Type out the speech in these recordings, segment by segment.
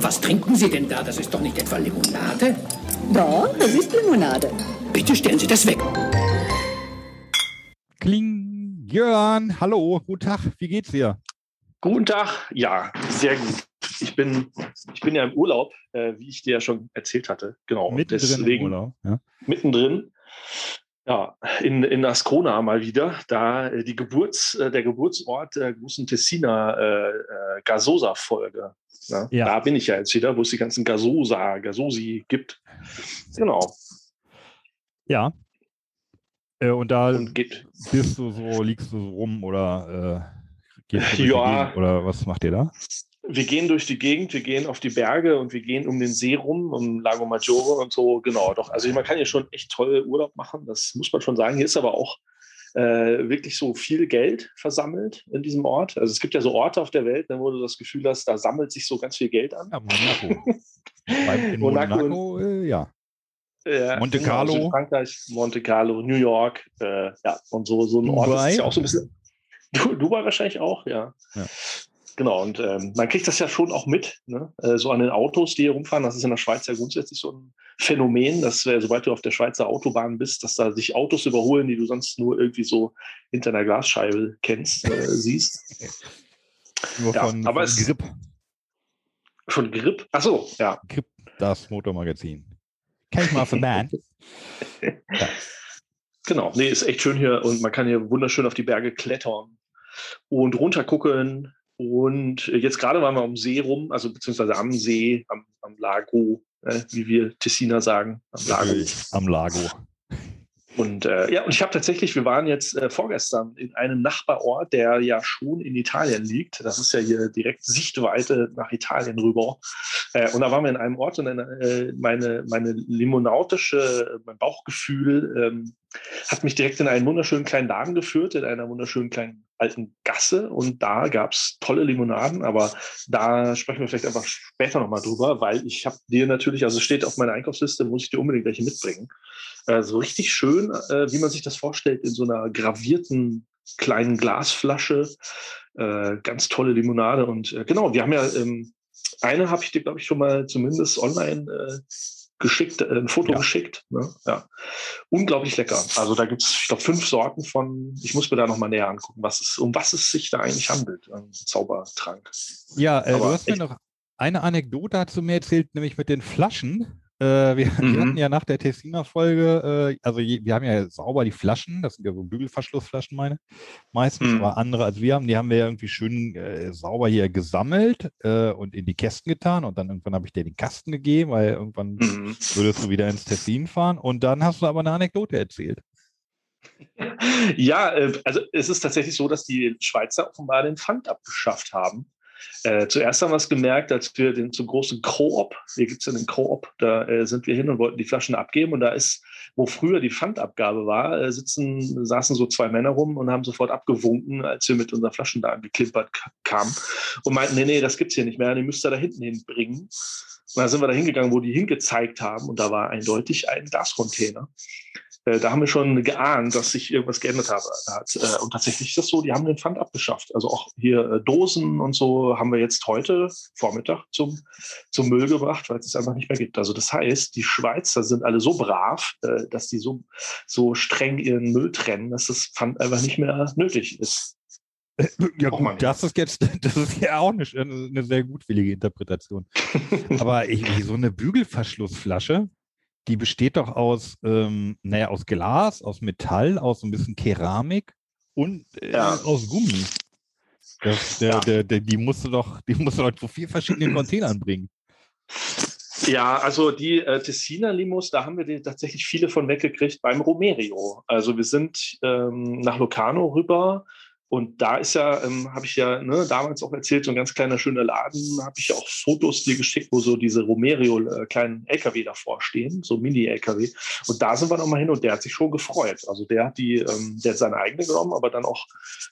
Was trinken Sie denn da? Das ist doch nicht etwa Limonade? Doch, das ist Limonade. Bitte stellen Sie das weg. Kling, Jörn, hallo, guten Tag, wie geht's dir? Guten Tag, ja, sehr gut. Ich bin, ich bin ja im Urlaub, äh, wie ich dir ja schon erzählt hatte. Genau. Mittendrin Deswegen, im Urlaub. Ja. mittendrin. Ja, in, in Ascona mal wieder, da äh, die Geburts, äh, der Geburtsort der großen Tessiner äh, äh, Gasosa-Folge. Ja, Ja. Da bin ich ja jetzt wieder, wo es die ganzen Gasosa, Gasosi gibt. Genau. ja. Äh, und da Und geht, bist du so, liegst du so rum oder äh, Ja. Oder was macht ihr da? Wir gehen durch die Gegend, wir gehen auf die Berge und wir gehen um den See rum, um Lago Maggiore und so. Genau, doch. Also man kann hier schon echt toll Urlaub machen. Das muss man schon sagen. Hier ist aber auch äh, wirklich so viel Geld versammelt in diesem Ort. Also es gibt ja so Orte auf der Welt, ne, wo du das Gefühl hast, da sammelt sich so ganz viel Geld an. Ja, Monaco. In Monaco Monaco, äh, ja. Ja, Monte genau, Carlo. Südfrankreich, Monte Carlo, New York, äh, ja, und so, so ein Ort das Dubai. ist ja auch so ein bisschen. Du, Dubai wahrscheinlich auch, ja. Ja. Genau, und ähm, man kriegt das ja schon auch mit, ne? äh, so an den Autos, die hier rumfahren. Das ist in der Schweiz ja grundsätzlich so ein Phänomen, dass äh, sobald du auf der Schweizer Autobahn bist, dass da sich Autos überholen, die du sonst nur irgendwie so hinter einer Glasscheibe kennst, äh, siehst. Nur Ja, von, aber von es- Grip, Von Grip. Ach so, ja. Grip, das Motormagazin. Kenn ich mal für Man. ja. Genau, nee, ist echt schön hier und man kann hier wunderschön auf die Berge klettern und runter gucken. Und jetzt gerade waren wir am See rum, also beziehungsweise am See, am, am Lago, äh, wie wir Tessiner sagen, am Lago. Am Lago. Und äh, ja, und ich habe tatsächlich, wir waren jetzt äh, vorgestern in einem Nachbarort, der ja schon in Italien liegt. Das ist ja hier direkt Sichtweite nach Italien rüber. Äh, und da waren wir in einem Ort und eine, äh, meine, meine limonautische, mein Bauchgefühl ähm, hat mich direkt in einen wunderschönen kleinen Laden geführt, in einer wunderschönen kleinen alten Gasse. Und da gab's tolle Limonaden, aber da sprechen wir vielleicht einfach später nochmal drüber, weil ich habe dir natürlich, also es steht auf meiner Einkaufsliste, muss ich dir unbedingt welche mitbringen. Äh, so richtig schön, äh, wie man sich das vorstellt, in so einer gravierten kleinen Glasflasche. Äh, ganz tolle Limonade. Und genau, wir haben ja ähm, eine habe ich dir, glaube ich, schon mal zumindest online äh, geschickt, äh, ein Foto Ja. geschickt. Ne? Ja. Unglaublich lecker. Also da gibt's ich glaube, fünf Sorten von, ich muss mir da nochmal näher angucken, was es, um was es sich da eigentlich handelt. Ein Zaubertrank. Ja, äh, du hast mir noch eine Anekdote dazu mir erzählt, nämlich mit den Flaschen. Äh, wir, wir Mhm. hatten ja nach der Tessiner-Folge, äh, also je, wir haben ja sauber die Flaschen, das sind ja so Bügelverschlussflaschen, meine, meistens, Mhm. aber andere als wir haben, die haben wir irgendwie schön äh, sauber hier gesammelt äh, und in die Kästen getan und dann irgendwann habe ich dir den Kasten gegeben, weil irgendwann Mhm. würdest du wieder ins Tessin fahren und dann hast du aber eine Anekdote erzählt. Ja, äh, also es ist tatsächlich so, dass die Schweizer offenbar den Pfand abgeschafft haben. Äh, zuerst haben wir es gemerkt, als wir den zum großen Koop, hier gibt's ja den Koop, da äh, sind wir hin und wollten die Flaschen abgeben und da ist, wo früher die Pfandabgabe war, äh, sitzen, saßen so zwei Männer rum und haben sofort abgewunken, als wir mit unseren Flaschen da angeklimpert ka- kamen und meinten, nee, nee, das gibt's hier nicht mehr, die müsst ihr da hinten hinbringen. Und dann sind wir da hingegangen, wo die hingezeigt haben und da war eindeutig ein Glascontainer. Äh, da haben wir schon geahnt, dass sich irgendwas geändert habe, hat. Äh, und tatsächlich ist das so, die haben den Pfand abgeschafft. Also auch hier äh, Dosen und so haben wir jetzt heute Vormittag zum, zum Müll gebracht, weil es es einfach nicht mehr gibt. Also das heißt, die Schweizer sind alle so brav, äh, dass die so, so streng ihren Müll trennen, dass das Pfand einfach nicht mehr nötig ist. Ja Braucht man gut, das ist jetzt, das ist ja auch eine, eine sehr gutwillige Interpretation. Aber ich, so eine Bügelverschlussflasche, die besteht doch aus, ähm, naja, aus Glas, aus Metall, aus so ein bisschen Keramik und äh, Ja. aus Gummi. Das, der, Ja. der, der, die musst du doch, die musst du doch zu vier verschiedenen Containern bringen. Ja, also die äh, Tessiner Limos, da haben wir tatsächlich viele von weggekriegt beim Romerio. Also wir sind ähm, nach Locarno rüber und da ist ja, ähm, habe ich ja ne, damals auch erzählt, so ein ganz kleiner schöner Laden, habe ich ja auch Fotos dir geschickt, wo so diese Romerio äh, kleinen LKW davor stehen, so Mini-LKW. Und da sind wir nochmal hin und der hat sich schon gefreut. Also der hat die, ähm, der hat seine eigene genommen, aber dann auch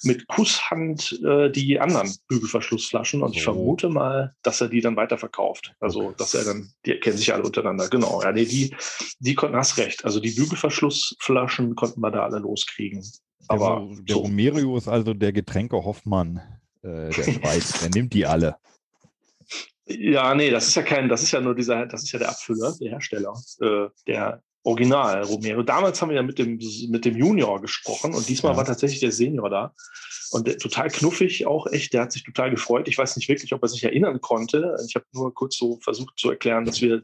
mit Kusshand äh, die anderen Bügelverschlussflaschen. Und ich So. vermute mal, dass er die dann weiterverkauft. Also, dass er dann, die kennen sich alle untereinander. Genau. Ja, nee, die, die konnten, hast recht. Also die Bügelverschlussflaschen konnten wir da alle loskriegen. Aber der, der so. Romerio ist also der Getränke Hoffmann äh, der Schweiz. der nimmt die alle. Ja, nee, das ist ja kein, das ist ja nur dieser, das ist ja der Abfüller, der Hersteller, äh, der Original Romero. Damals haben wir ja mit dem, mit dem Junior gesprochen und diesmal Ja. war tatsächlich der Senior da. Und der, total knuffig auch, echt, der hat sich total gefreut. Ich weiß nicht wirklich, ob er sich erinnern konnte. Ich habe nur kurz so versucht zu erklären, dass wir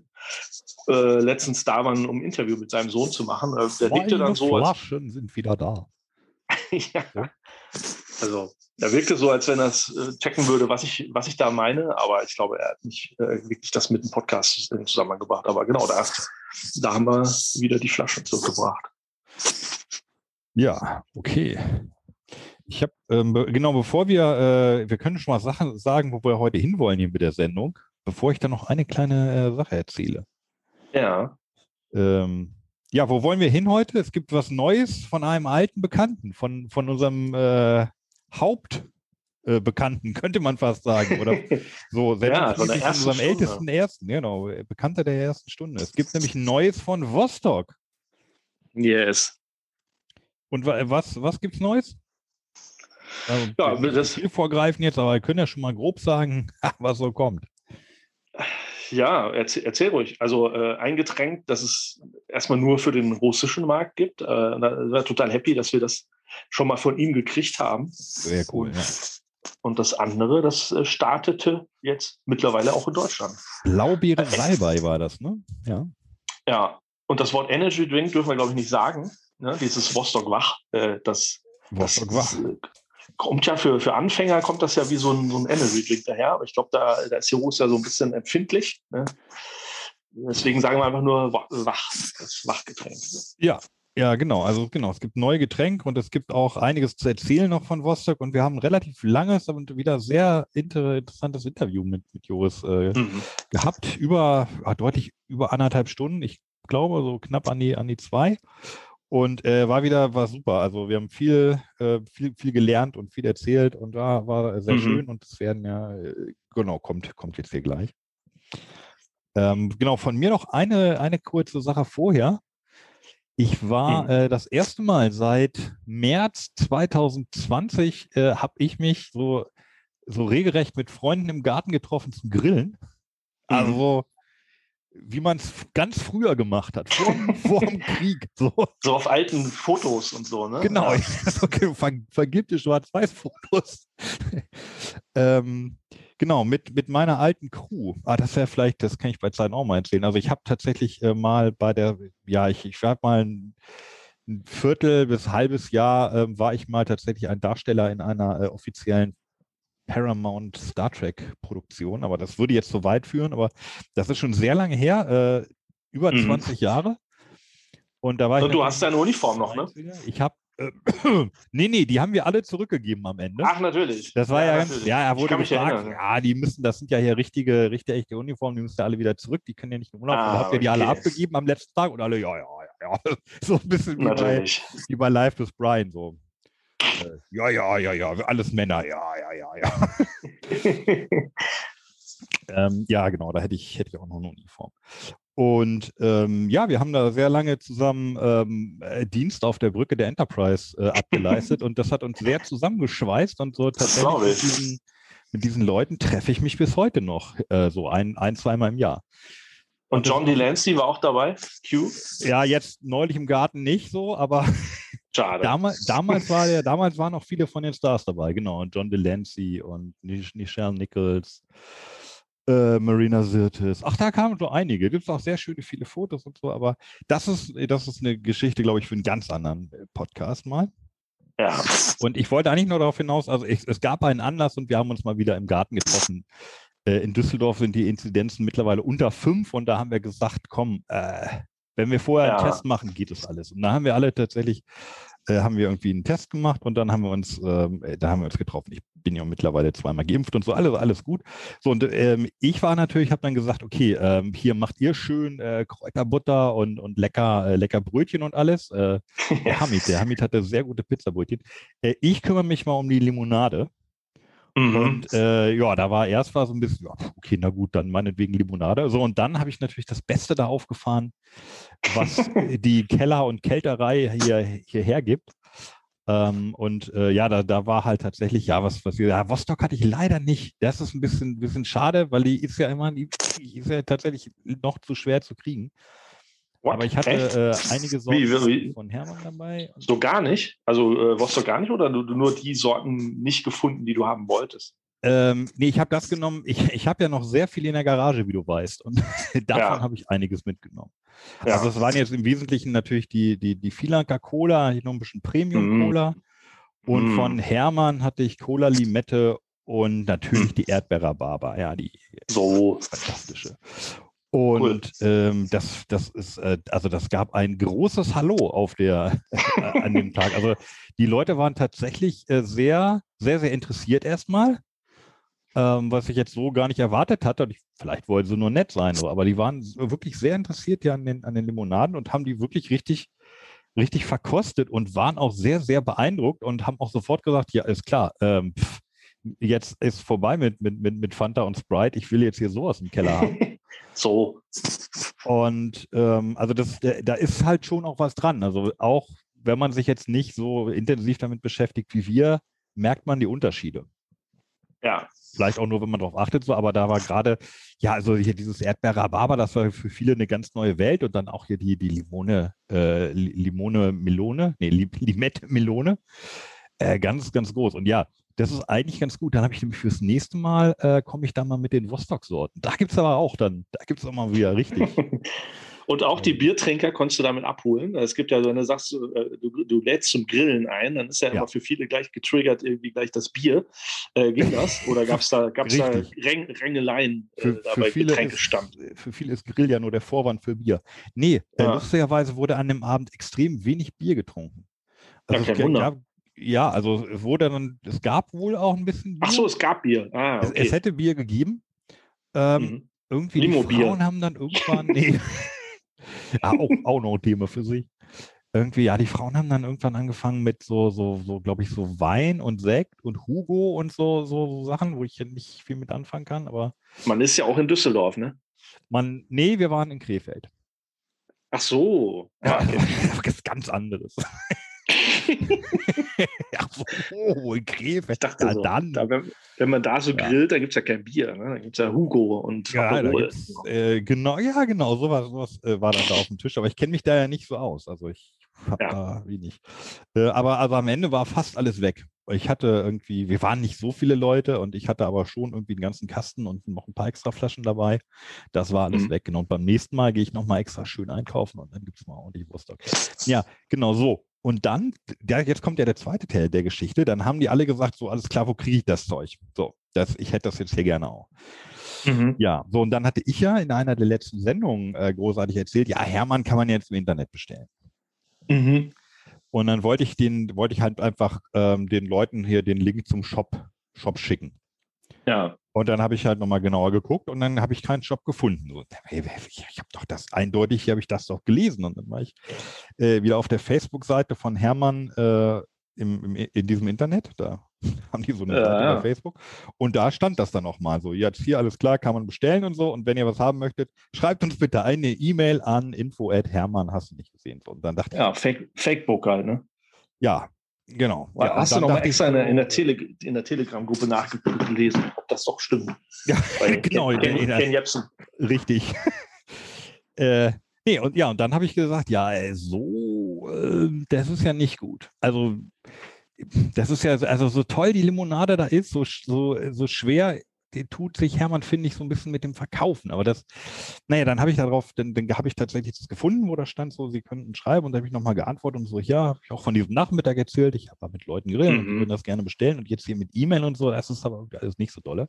äh, letztens da waren, um ein Interview mit seinem Sohn zu machen. Äh, Der wirkte dann so, als, Flaschen sind wieder da. ja. Also, er wirkte so, als wenn er es äh, checken würde, was ich, was ich da meine, aber ich glaube, er hat nicht äh, wirklich das mit dem Podcast in Zusammenhang gebracht. Aber genau, da, da haben wir wieder die Flaschen zurückgebracht. Ja, okay. Ich habe, ähm, be- genau, bevor wir, äh, wir können schon mal Sachen sagen, wo wir heute hinwollen hier mit der Sendung, bevor ich dann noch eine kleine äh, Sache erzähle. Ja. Ähm, ja, wo wollen wir hin heute? Es gibt was Neues von einem alten Bekannten, von, von unserem äh, Hauptbekannten, äh, könnte man fast sagen. Oder so, Ja, von der sendungsmäßig ersten unserem Stunde. ältesten ersten, genau, Bekannter der ersten Stunde. Es gibt nämlich ein Neues von Vostok. Yes. Und wa- was, was gibt's Neues? Also, Ja, das- viel vorgreifen jetzt, aber wir können ja schon mal grob sagen, was so kommt. Ja, erzähl, erzähl ruhig. Also äh, ein Getränk, das es erstmal nur für den russischen Markt gibt. Äh, da war total happy, dass wir das schon mal von ihm gekriegt haben. Sehr cool. Ja. Und das andere, das äh, startete jetzt mittlerweile auch in Deutschland. Blaubeere Salbei war das, ne? Ja. Ja, und das Wort Energy Drink dürfen wir, glaube ich, nicht sagen. Ne? Dieses Vostok Wach, äh, das, Vostok Wach. das äh, kommt ja für, für Anfänger, kommt das ja wie so ein, so ein Energy Drink daher. Aber ich glaube, da, da ist Heroes ja so ein bisschen empfindlich. Ne? Deswegen sagen wir einfach nur Wa- Wach, das Wachgetränk. Ja, ja, genau. Also genau, es gibt neue Getränke und es gibt auch einiges zu erzählen noch von Vostok und wir haben ein relativ langes und wieder sehr inter interessantes Interview mit, mit Joris äh, Mhm. gehabt. Über, ja, deutlich über anderthalb Stunden. Ich glaube, so knapp an die, an die zwei. Und äh, war wieder, war super. Also wir haben viel, äh, viel, viel gelernt und viel erzählt und da war sehr Mhm. schön und es werden ja, äh, genau, kommt, kommt jetzt hier gleich. Ähm, genau, von mir noch eine, eine kurze Sache vorher. Ich war Mhm. äh, das erste Mal seit März 2020 äh, habe ich mich so, so regelrecht mit Freunden im Garten getroffen zum Grillen. Also wie man es ganz früher gemacht hat, vor, vor dem Krieg. So. So auf alten Fotos und so, ne? Genau, Ja. okay, ver vergibte Schwarz-Weiß-Fotos. ähm, genau, mit, mit meiner alten Crew. Ah, das wäre vielleicht, das kann ich bei Zeiten auch mal erzählen. Also ich habe tatsächlich äh, mal bei der, ja, ich, ich habe mal ein, ein Viertel bis halbes Jahr ähm, war ich mal tatsächlich ein Darsteller in einer äh, offiziellen Paramount Star Trek Produktion, aber das würde jetzt so weit führen, aber das ist schon sehr lange her, äh, über Mhm. 20 Jahre. Und da war Und ich du natürlich- hast deine Uniform noch, ne? ich habe, äh, nee, nee, die haben wir alle zurückgegeben am Ende. Ach, natürlich. das war ja, ganz, natürlich. ja, er Ich wurde gefragt, erinnern. ja, die müssen, das sind ja hier richtige, richtig echte Uniformen, die müssen ja alle wieder zurück, die können ja nicht in Urlaub. Ah, habt ihr die alle okay. abgegeben am letzten Tag und alle, ja, ja, ja, ja. So ein bisschen wie bei, wie bei Live with Brian, so. Ja, ja, ja, ja, alles Männer, ja, ja, ja, ja. Ähm, ja, genau, da hätte ich, hätte ich auch noch eine Uniform. Und ähm, ja, wir haben da sehr lange zusammen ähm, äh, Dienst auf der Brücke der Enterprise äh, abgeleistet und das hat uns sehr zusammengeschweißt und so tatsächlich mit diesen, mit diesen Leuten treffe ich mich bis heute noch, äh, so ein, ein, zweimal im Jahr. Und John Delancey war auch dabei. Q. Ja, jetzt neulich im Garten nicht so, aber Schade. damals, damals war der, damals waren auch viele von den Stars dabei, genau. Und John Delancey und Nichelle Nichols, äh, Marina Sirtis. Ach, da kamen so einige. Gibt es auch sehr schöne, viele Fotos und so, aber das ist, das ist eine Geschichte, glaube ich, für einen ganz anderen äh, Podcast mal. Ja. Und ich wollte eigentlich nur darauf hinaus, also ich, es gab einen Anlass und wir haben uns mal wieder im Garten getroffen. Äh, in Düsseldorf sind die Inzidenzen mittlerweile unter fünf und da haben wir gesagt, komm, äh, wenn wir vorher einen Ja. Test machen, geht es alles. Und da haben wir alle tatsächlich, äh, haben wir irgendwie einen Test gemacht und dann haben wir uns, ähm, äh, da haben wir uns getroffen. Ich bin ja mittlerweile zweimal geimpft und so, alles, alles gut. So, und ähm, ich war natürlich, habe dann gesagt, okay, ähm, hier macht ihr schön äh, Kräuterbutter und, und lecker, äh, lecker Brötchen und alles. Äh, der Hamid, der Hamid hatte sehr gute Pizzabrötchen. Äh, ich kümmere mich mal um die Limonade. Mhm. Und äh, ja, da war erst war so ein bisschen, ja, okay, na gut, dann meinetwegen Limonade. So, und dann habe ich natürlich das Beste da aufgefahren, was die Keller- und Kälterei hier, hierher gibt. Ähm, und äh, ja, da, da war halt tatsächlich, ja, was, was ja, Vostok hatte ich leider nicht. Das ist ein bisschen, bisschen schade, weil die ist ja immer, die ist ja tatsächlich noch zu schwer zu kriegen. What? Aber ich hatte äh, einige Sorten Wie, wie, von Hermann dabei. So gar nicht? Also äh, Vostok gar nicht oder du, du nur die Sorten nicht gefunden, die du haben wolltest? Ähm, nee, ich habe das genommen. Ich, ich habe ja noch sehr viel in der Garage, wie du weißt. Und davon Ja. habe ich einiges mitgenommen. Ja. Also es waren jetzt im Wesentlichen natürlich die, die, die Filanka Cola, hier noch ein bisschen Mhm. Premium-Cola. Und Mm. von Hermann hatte ich Cola Limette und natürlich Mhm. die Erdbeer-Rhabarber. Ja, die So. fantastische. Und ähm, das, das ist, äh, also das gab ein großes Hallo auf der äh, an dem Tag. Also die Leute waren tatsächlich äh, sehr, sehr, sehr interessiert erstmal, ähm, was ich jetzt so gar nicht erwartet hatte. Und ich, vielleicht wollten sie nur nett sein, so, aber die waren wirklich sehr interessiert ja an den, an den Limonaden und haben die wirklich richtig, richtig verkostet und waren auch sehr, sehr beeindruckt und haben auch sofort gesagt, ja, ist klar, ähm, pff, jetzt ist vorbei mit, mit, mit, mit Fanta und Sprite. Ich will jetzt hier sowas im Keller haben. So. Und ähm, also das, da da ist halt schon auch was dran. Also auch wenn man sich jetzt nicht so intensiv damit beschäftigt wie wir, merkt man die Unterschiede. Ja. Vielleicht auch nur, wenn man darauf achtet, so, aber da war gerade, ja, also hier dieses Erdbeer-Rhabarber, das war für viele eine ganz neue Welt und dann auch hier die, die Limone, äh, Li- Limone Melone, nee, Li- Limette Melone, äh, ganz, ganz groß. Und ja, das ist eigentlich ganz gut. Dann habe ich nämlich fürs nächste Mal, äh, komme ich da mal mit den Vostok-Sorten. Da gibt es aber auch dann, da gibt es auch mal wieder richtig. Und auch die Biertrinker konntest du damit abholen. Es gibt ja, wenn du sagst, äh, du, du lädst zum Grillen ein, dann ist ja, Ja. immer für viele gleich getriggert irgendwie gleich das Bier. Äh, ging das? Oder gab es da, gab's da. Räng, Rängeleien äh, für, für, viele Getränkestand? ist, für viele ist Grill ja nur der Vorwand für Bier. Nee, äh, Ja. lustigerweise wurde an dem Abend extrem wenig Bier getrunken. Ja, es kein Wunder. gab, ja, also es wurde dann, es gab wohl auch ein bisschen Bier. Ach so, es gab Bier. Ah, es, okay. es hätte Bier gegeben. Ähm, Mhm. Irgendwie die Limo-Bier. Frauen haben dann irgendwann, nee, ja, auch, auch noch ein Thema für sich. Irgendwie, ja, die Frauen haben dann irgendwann angefangen mit so, so, so, glaube ich, so Wein und Sekt und Hugo und so, so, so Sachen, wo ich ja nicht viel mit anfangen kann, aber Man ist ja auch in Düsseldorf, ne? man, nee, wir waren in Krefeld. Ach so. Ja, Ah, okay. das ist ganz anderes. So, oh, in Krefeld. Ich dachte ja, so, dann. da, wenn, wenn man da so Ja. grillt, dann gibt es ja kein Bier. Ne? Da gibt es ja Hugo und ja, äh, genau, ja, genau, sowas, sowas äh, war dann da auf dem Tisch. Aber ich kenne mich da ja nicht so aus. Also ich habe Ja. da wenig. Äh, aber also am Ende war fast alles weg. Ich hatte irgendwie, wir waren nicht so viele Leute und ich hatte aber schon irgendwie einen ganzen Kasten und noch ein paar extra Flaschen dabei. Das war alles Mhm. weg. Genau. Und beim nächsten Mal gehe ich nochmal extra schön einkaufen und dann gibt es mal ordentlich Wurst. Ja, genau so. Und dann, ja, jetzt kommt ja der zweite Teil der Geschichte. Dann haben die alle gesagt, so alles klar, wo kriege ich das Zeug? So, das, ich hätte das jetzt hier gerne auch. Mhm. Ja, so und dann hatte ich ja in einer der letzten Sendungen äh, großartig erzählt, ja, Hermann kann man jetzt im Internet bestellen. Mhm. Und dann wollte ich den, wollte ich halt einfach ähm, den Leuten hier den Link zum Shop, Shop schicken. Ja. Und dann habe ich halt nochmal genauer geguckt und dann habe ich keinen Shop gefunden. So, hey, ich ich habe doch das eindeutig, hier habe ich das doch gelesen. Und dann war ich äh, wieder auf der Facebook-Seite von Hermann äh, im, im, in diesem Internet. Da haben die so eine Ja, Seite ja. bei Facebook. Und da stand das dann nochmal so. Jetzt hier alles klar, kann man bestellen und so. Und wenn ihr was haben möchtet, schreibt uns bitte eine E-Mail an info@hermann hast du nicht gesehen. So, und dann dachte Ja, Fake, Fakebook halt, ne? ich, ja, genau. Ja, und Hast du dann noch mal dachte ich extra in der, in der, Tele, der Telegram-Gruppe nachgelesen, ob das doch stimmt? Ja, genau, Ken, Ken, Ken Jebsen. Richtig. äh, nee, und ja, und dann habe ich gesagt, ja, ey, so, äh, das ist ja nicht gut. Also, das ist ja, also so toll die Limonade da ist, so, so, so schwer tut sich Hermann, finde ich, so ein bisschen mit dem Verkaufen. Aber das, naja, dann habe ich darauf, dann, dann habe ich tatsächlich das gefunden, wo da stand so, Sie könnten schreiben und da habe ich nochmal geantwortet und so, ja, habe ich auch von diesem Nachmittag erzählt, ich habe mit Leuten geredet und die Mhm. würden das gerne bestellen und jetzt hier mit E-Mail und so, das ist aber alles nicht so dolle.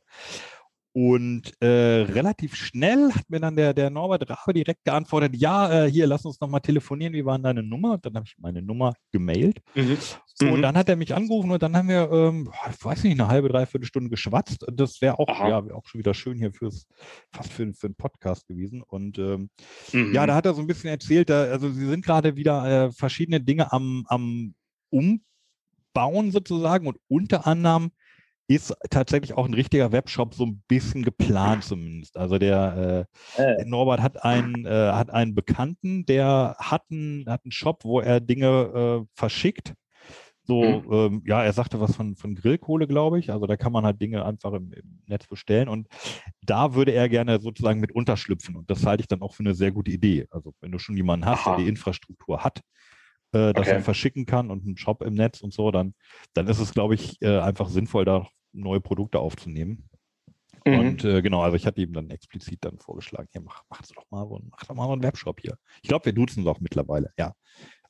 Und äh, relativ schnell hat mir dann der, der Norbert Rabe direkt geantwortet, ja, äh, hier, lass uns nochmal telefonieren, wie war denn deine Nummer? Und dann habe ich meine Nummer gemailt. Mhm. Und Mhm. dann hat er mich angerufen und dann haben wir, ähm, ich weiß nicht, eine halbe, dreiviertel Stunde geschwatzt. Und Das wäre auch, Aha. ja, wär auch schon wieder schön hier fürs, fast für, für einen Podcast gewesen. Und ähm, Mhm. ja, da hat er so ein bisschen erzählt, da, also sie sind gerade wieder äh, verschiedene Dinge am, am Umbauen sozusagen und unter anderem ist tatsächlich auch ein richtiger Webshop so ein bisschen geplant zumindest. Also der äh, Äh, Norbert hat einen, äh, hat einen Bekannten, der hat einen, hat einen Shop, wo er Dinge äh, verschickt So, mhm. ähm, ja, er sagte was von, von Grillkohle, glaube ich. Also da kann man halt Dinge einfach im, im, Netz bestellen. Und da würde er gerne sozusagen mit unterschlüpfen. Und das halte ich dann auch für eine sehr gute Idee. Also wenn du schon jemanden hast, Aha. der die Infrastruktur hat, äh, dass okay. er verschicken kann und einen Shop im Netz und so, dann, dann ist es, glaube ich, äh, einfach sinnvoll, da neue Produkte aufzunehmen. Mhm. Und äh, genau, also ich hatte ihm dann explizit dann vorgeschlagen, hier mach, mach doch mal so, mach doch mal einen Webshop hier. Ich glaube, wir duzen es auch mittlerweile, ja.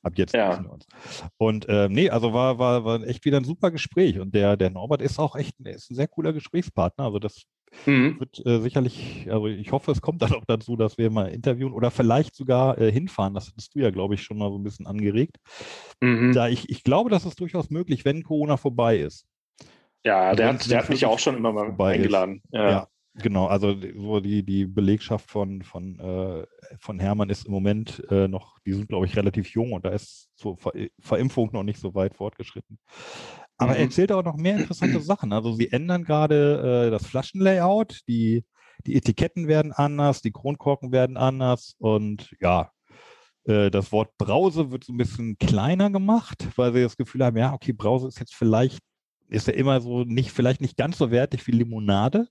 Ab jetzt ja. wir uns. Und äh, nee, also war, war, war echt wieder ein super Gespräch. Und der, der Norbert ist auch echt ist ein sehr cooler Gesprächspartner. Also das mhm. wird äh, sicherlich, also ich hoffe, es kommt dann auch dazu, dass wir mal interviewen oder vielleicht sogar äh, hinfahren. Das hast du ja, glaube ich, schon mal so ein bisschen angeregt. Mhm. Da ich, ich glaube, das ist durchaus möglich, wenn Corona vorbei ist. Ja, der, hat, der hat mich auch schon immer mal eingeladen. Ja. ja. Genau, also so die, die Belegschaft von, von, äh, von Hermann ist im Moment äh, noch, die sind, glaube ich, relativ jung und da ist so Ver Verimpfung noch nicht so weit fortgeschritten. Aber er mhm. erzählt auch noch mehr interessante Sachen. Also sie ändern gerade äh, das Flaschenlayout, die, die Etiketten werden anders, die Kronkorken werden anders und ja, äh, das Wort Brause wird so ein bisschen kleiner gemacht, weil sie das Gefühl haben, ja, okay, Brause ist jetzt vielleicht, ist ja immer so nicht, vielleicht nicht ganz so wertig wie Limonade.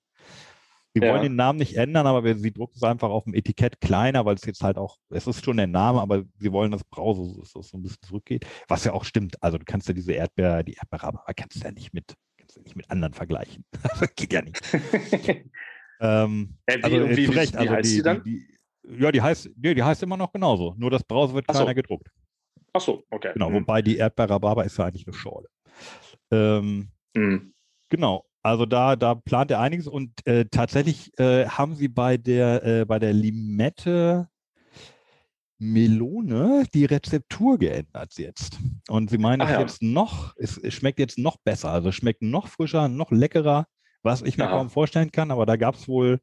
Sie ja. wollen den Namen nicht ändern, aber wir, sie drucken es einfach auf dem Etikett kleiner, weil es jetzt halt auch, es ist schon der Name, aber sie wollen das Brause, dass das so ein bisschen zurückgeht. Was ja auch stimmt. Also du kannst ja diese Erdbeer, die Erdbeerrabe, aber kannst ja nicht mit, kannst ja nicht mit anderen vergleichen. das geht ja nicht. ähm, äh, also wie, zu Recht, wie, also heißt die, dann? Die, die, ja, die heißt, nee, die heißt immer noch genauso. Nur das Brause wird Ach kleiner so. gedruckt. Ach so, okay. Genau, mhm. wobei die Erdbeerrhabarber ist ja eigentlich eine Schorle. Ähm, mhm. Genau. Also da, da plant er einiges und äh, tatsächlich äh, haben sie bei der, äh, bei der Limette Melone die Rezeptur geändert jetzt. Und sie meinen, es ja. jetzt noch, es, es, schmeckt jetzt noch besser, also schmeckt noch frischer, noch leckerer, was ich mir Aha. kaum vorstellen kann, aber da gab es wohl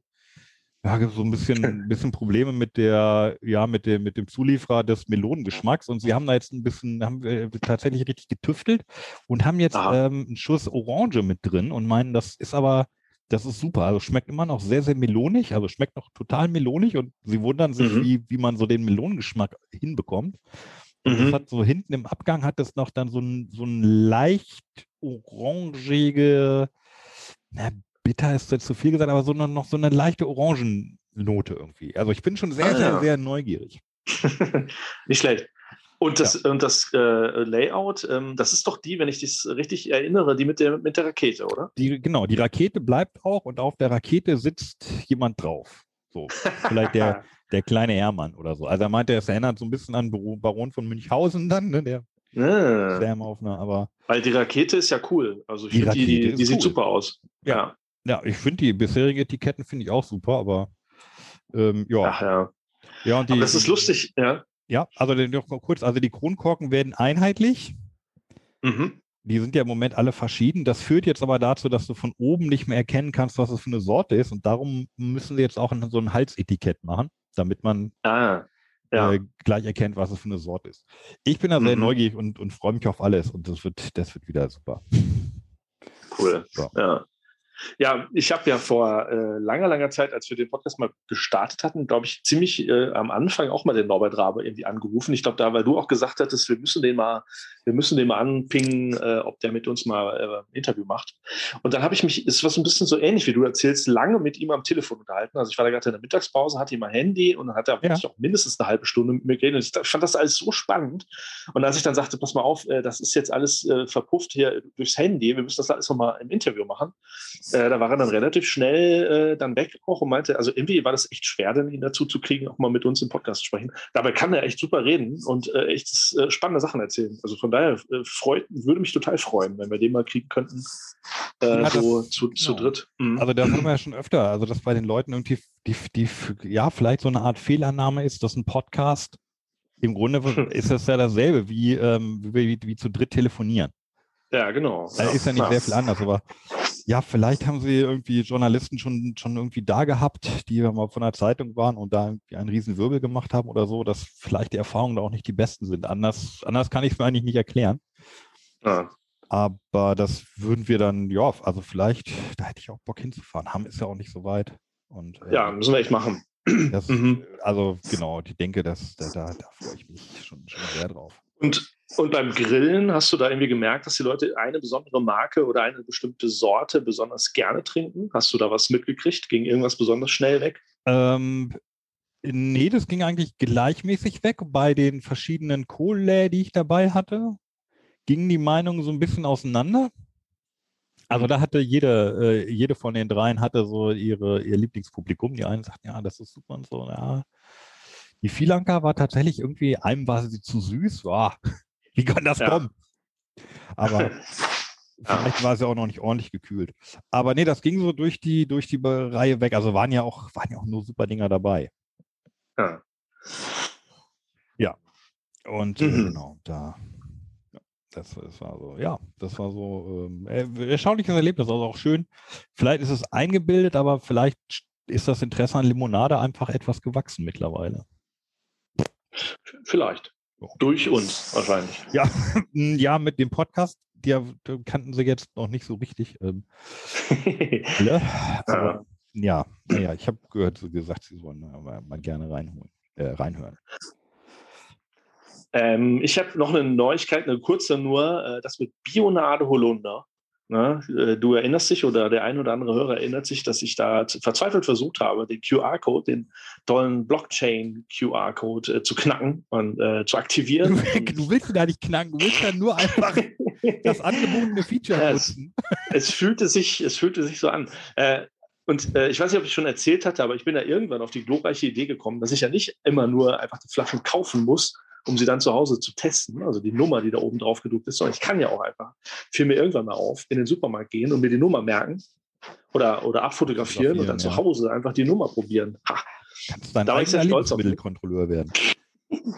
ja, gibt so ein bisschen, ein bisschen Probleme mit der, ja, mit dem, mit dem Zulieferer des Melonengeschmacks. Und sie haben da jetzt ein bisschen, haben wir tatsächlich richtig getüftelt und haben jetzt ähm, einen Schuss Orange mit drin und meinen, das ist aber, das ist super. Also schmeckt immer noch sehr, sehr melonig, also schmeckt noch total melonig und sie wundern sich, mhm. wie, wie man so den Melonengeschmack hinbekommt. Und mhm. das hat so hinten im Abgang hat es noch dann so ein, so ein leicht orangige, na, bitter ist jetzt zu viel gesagt, aber so eine, noch so eine leichte Orangennote irgendwie. Also ich bin schon sehr, ah, sehr, ja. sehr neugierig. Nicht schlecht. Und das, ja. und das äh, Layout, ähm, das ist doch die, wenn ich das richtig erinnere, die mit der, mit der Rakete, oder? Die, genau, die Rakete bleibt auch und auf der Rakete sitzt jemand drauf. So, vielleicht der, der kleine Hermann oder so. Also er meinte, es erinnert so ein bisschen an Baron von Münchhausen dann, ne? der ah. Sam auf einer, aber. Weil die Rakete ist ja cool. Also die, die, die, die cool. sieht super aus. Ja. Ja, ich finde die bisherigen Etiketten finde ich auch super, aber ähm, ja. Ach ja. Ja, und die, aber das ist lustig, ja. Ja, also noch mal kurz, also die Kronkorken werden einheitlich. Mhm. Die sind ja im Moment alle verschieden. Das führt jetzt aber dazu, dass du von oben nicht mehr erkennen kannst, was es für eine Sorte ist. Und darum müssen sie jetzt auch so ein Halsetikett machen, damit man ah, ja. äh, gleich erkennt, was es für eine Sorte ist. Ich bin da sehr mhm. neugierig und, und freue mich auf alles. Und das wird, das wird wieder super. Cool. So. Ja. Ja, ich habe ja vor äh, langer, langer Zeit, als wir den Podcast mal gestartet hatten, glaube ich, ziemlich äh, am Anfang auch mal den Norbert Rabe irgendwie angerufen. Ich glaube, da, weil du auch gesagt hattest, wir müssen den mal, wir müssen den mal anpingen, äh, ob der mit uns mal äh, ein Interview macht. Und dann habe ich mich, es war so ein bisschen so ähnlich, wie du erzählst, lange mit ihm am Telefon unterhalten. Also ich war da gerade in der Mittagspause, hatte ihm mein Handy und dann hat er ja. auch mindestens eine halbe Stunde mit mir geredet. Und ich fand das alles so spannend. Und als ich dann sagte, pass mal auf, äh, das ist jetzt alles äh, verpufft hier durchs Handy, wir müssen das alles nochmal im Interview machen äh, da war er dann relativ schnell äh, dann weg auch und meinte, also irgendwie war das echt schwer, denn ihn dazu zu kriegen, auch mal mit uns im Podcast zu sprechen. Dabei kann er echt super reden und äh, echt äh, spannende Sachen erzählen. Also von daher äh, freut, würde mich total freuen, wenn wir den mal kriegen könnten, äh, ja, so das, zu, zu genau. dritt. Mhm. Also da haben wir ja schon öfter, also dass bei den Leuten irgendwie die, die, ja, vielleicht so eine Art Fehlannahme ist, dass ein Podcast im Grunde ist das ja dasselbe wie, ähm, wie, wie, zu dritt telefonieren. Ja, genau. Da ist ja nicht sehr viel anders, aber ja, vielleicht haben sie irgendwie Journalisten schon, schon irgendwie da gehabt, die mal von der Zeitung waren und da irgendwie einen riesen Wirbel gemacht haben oder so, dass vielleicht die Erfahrungen da auch nicht die besten sind. Anders, anders kann ich es mir eigentlich nicht erklären. Ja. Aber das würden wir dann, ja, also vielleicht, da hätte ich auch Bock hinzufahren. Haben ist ja auch nicht so weit. Und, äh, ja, müssen wir echt machen. Das, mhm. Also genau, ich denke, dass, da, da, da freue ich mich schon, schon sehr drauf. Und Und beim Grillen hast du da irgendwie gemerkt, dass die Leute eine besondere Marke oder eine bestimmte Sorte besonders gerne trinken? Hast du da was mitgekriegt? Ging irgendwas besonders schnell weg? Ähm, nee, das ging eigentlich gleichmäßig weg. Bei den verschiedenen Kohle, die ich dabei hatte, gingen die Meinungen so ein bisschen auseinander. Also da hatte jede, äh, jede von den dreien hatte so ihre, ihr Lieblingspublikum. Die einen sagten, ja, das ist super und so, ja. Die Filanka war tatsächlich irgendwie, einem war sie zu süß. Boah, wie kann das Ja. kommen? Aber vielleicht war sie auch noch nicht ordentlich gekühlt. Aber nee, das ging so durch die, durch die Reihe weg. Also waren ja auch, waren ja auch nur super Dinger dabei. Ja. Und äh, Mhm. genau, da. ja, Das, das war so, ja, das war so ähm, äh, erstaunliches Erlebnis, also auch schön. Vielleicht ist es eingebildet, aber vielleicht ist das Interesse an Limonade einfach etwas gewachsen mittlerweile. Vielleicht. Ja. Durch uns wahrscheinlich. Ja, ja, mit dem Podcast, die, die kannten sie jetzt noch nicht so richtig. Ähm. Aber ja, naja, ich habe gehört, so gesagt, sie sollen mal, mal gerne reinholen, äh, reinhören. ähm, ich habe noch eine Neuigkeit, eine kurze nur, äh, das mit Bionade Holunder. Ne? Äh, Du erinnerst dich oder der ein oder andere Hörer erinnert sich, dass ich da verzweifelt versucht habe, den QR-Code, den tollen Blockchain-QR-Code äh, zu knacken und äh, zu aktivieren. Du, willst ihn da nicht knacken, du willst ja nur einfach das angebotene Feature nutzen. es fühlte sich, es fühlte sich so an. Äh, und äh, ich weiß nicht, ob ich schon erzählt hatte, aber ich bin da irgendwann auf die glorreiche Idee gekommen, dass ich ja nicht immer nur einfach die Flaschen kaufen muss, um sie dann zu Hause zu testen. Also die Nummer, die da oben drauf gedruckt ist, sondern ich kann ja auch einfach, fiel mir irgendwann mal auf, in den Supermarkt gehen und mir die Nummer merken oder, oder abfotografieren und dann Fotografieren, zu ja. Hause einfach die Nummer probieren. Ha. Kannst dein Da war ich sehr eigener stolz auf. Lebensmittelkontrolleur werden.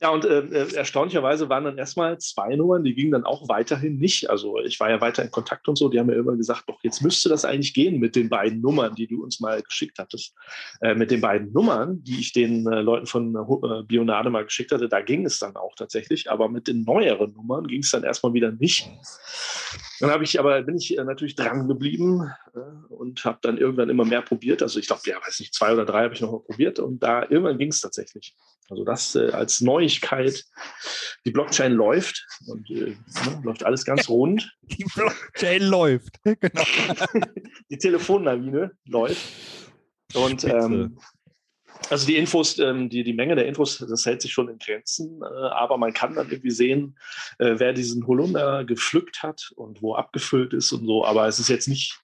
Ja, und äh, äh, erstaunlicherweise waren dann erstmal zwei Nummern, die gingen dann auch weiterhin nicht. Also ich war ja weiter in Kontakt und so, die haben mir immer gesagt, doch, jetzt müsste das eigentlich gehen mit den beiden Nummern, die du uns mal geschickt hattest. Äh, mit den beiden Nummern, die ich den äh, Leuten von äh, äh, Bionade mal geschickt hatte, da ging es dann auch tatsächlich, aber mit den neueren Nummern ging es dann erstmal wieder nicht. Dann habe ich aber, bin ich natürlich dran geblieben und habe dann irgendwann immer mehr probiert. Also ich glaube, ja, weiß nicht, zwei oder drei habe ich noch mal probiert und da irgendwann ging es tatsächlich. Also das äh, als Neuigkeit. Die Blockchain läuft und äh, ne, läuft alles ganz rund. Die Blockchain läuft. Genau. Die Telefonlawine läuft. Und ähm, also die Infos, ähm, die, die Menge der Infos, das hält sich schon in Grenzen, äh, aber man kann dann irgendwie sehen, äh, wer diesen Holunder gepflückt hat und wo abgefüllt ist und so. Aber es ist jetzt nicht,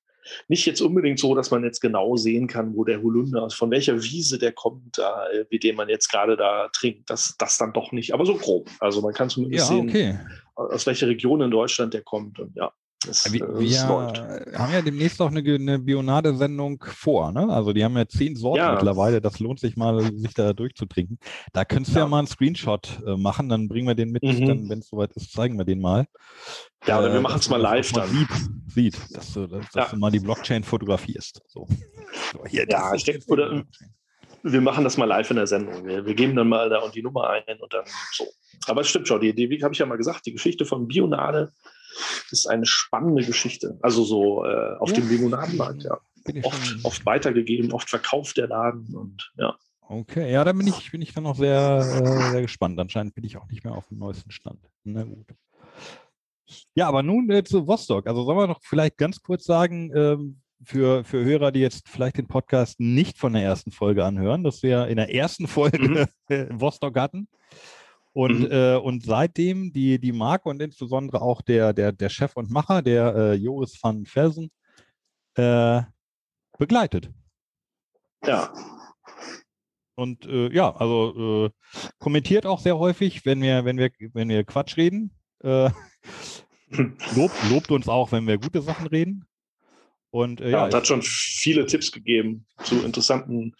nicht jetzt unbedingt so, dass man jetzt genau sehen kann, wo der Holunder, von welcher Wiese der kommt, äh, wie den man jetzt gerade da trinkt. Das, das dann doch nicht, aber so grob. Also man kann zumindest Ja, sehen, okay. aus welcher Region in Deutschland der kommt. Und ja, das, Wir, äh, das läuft. haben ja demnächst auch eine, eine Bionade-Sendung vor, ne? Also die haben ja zehn Sorten Ja. mittlerweile. Das lohnt sich mal, sich da durchzutrinken. Da könntest du ja, Ja. mal einen Screenshot äh, machen, dann bringen wir den mit, Mhm. dann, wenn es soweit ist, zeigen wir den mal. Ja, oder wir Äh, machen's dass mal live auch dann. Sieht, sieht dass, du, dass, dass Ja. du mal die Blockchain fotografierst. So. So, hier, Ja, ich ist denk, jetzt die oder- wir machen das mal live in der Sendung. Wir, wir geben dann mal da und die Nummer ein und dann so. Aber es stimmt schon, die, die habe ich ja mal gesagt, die Geschichte von Bionade ist eine spannende Geschichte. Also so äh, auf Ja. dem Limonadenmarkt, ja. Oft, oft weitergegeben, oft verkauft der Laden und ja. Okay, ja, da bin ich, bin ich dann noch sehr, äh, sehr gespannt. Anscheinend bin ich auch nicht mehr auf dem neuesten Stand. Na gut. Ja, aber nun äh, zu Vostok. Also sollen wir noch vielleicht ganz kurz sagen, ähm, für, für Hörer, die jetzt vielleicht den Podcast nicht von der ersten Folge anhören, dass wir in der ersten Folge äh, Vostok hatten. Und, Mhm. äh, und seitdem die, die Marke und insbesondere auch der, der, der Chef und Macher, der äh, Joris van Velsen, äh, begleitet. Ja, Und äh, ja, also äh, kommentiert auch sehr häufig, wenn wir, wenn wir, wenn wir Quatsch reden. Äh, lobt, lobt uns auch, wenn wir gute Sachen reden. Und äh, ja, ja, und hat schon viele Tipps gegeben zu interessanten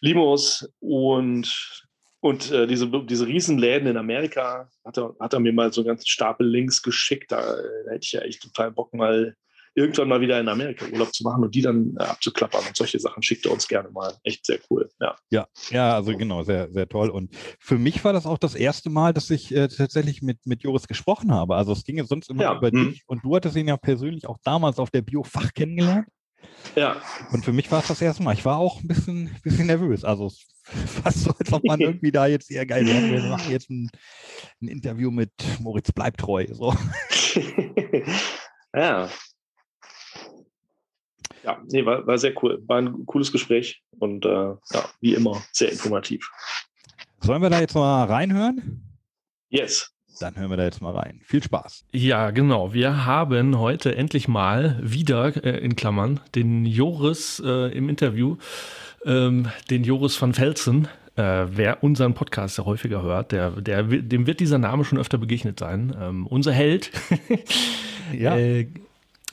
Limos und, und äh, diese, diese Riesenläden in Amerika hat er, hat er mir mal so einen ganzen Stapel Links geschickt. Da, äh, da hätte ich ja echt total Bock, mal irgendwann mal wieder in Amerika Urlaub zu machen und die dann äh, abzuklappern. Und solche Sachen schickt er uns gerne mal. Echt sehr cool. Ja. ja, ja, also genau, sehr, sehr toll. Und für mich war das auch das erste Mal, dass ich äh, tatsächlich mit, mit Joris gesprochen habe. Also es ging ja sonst immer Ja, über hm. dich und du hattest ihn ja persönlich auch damals auf der Biofach kennengelernt. Ja. Und für mich war es das erste Mal. Ich war auch ein bisschen, bisschen nervös. Also fast so, als ob man irgendwie da jetzt eher geil wäre. Wir machen jetzt ein, ein Interview mit Moritz Bleibtreu. So. ja. Ja, nee, war, war sehr cool. War ein cooles Gespräch und äh, ja, wie immer sehr informativ. Sollen wir da jetzt mal reinhören? Yes. Dann hören wir da jetzt mal rein. Viel Spaß. Ja, genau. Wir haben heute endlich mal wieder, äh, in Klammern, den Joris äh, im Interview, ähm, den Joris van Velzen. Äh, wer unseren Podcast ja häufiger hört, der, der, dem wird dieser Name schon öfter begegnet sein. Ähm, unser Held. ja.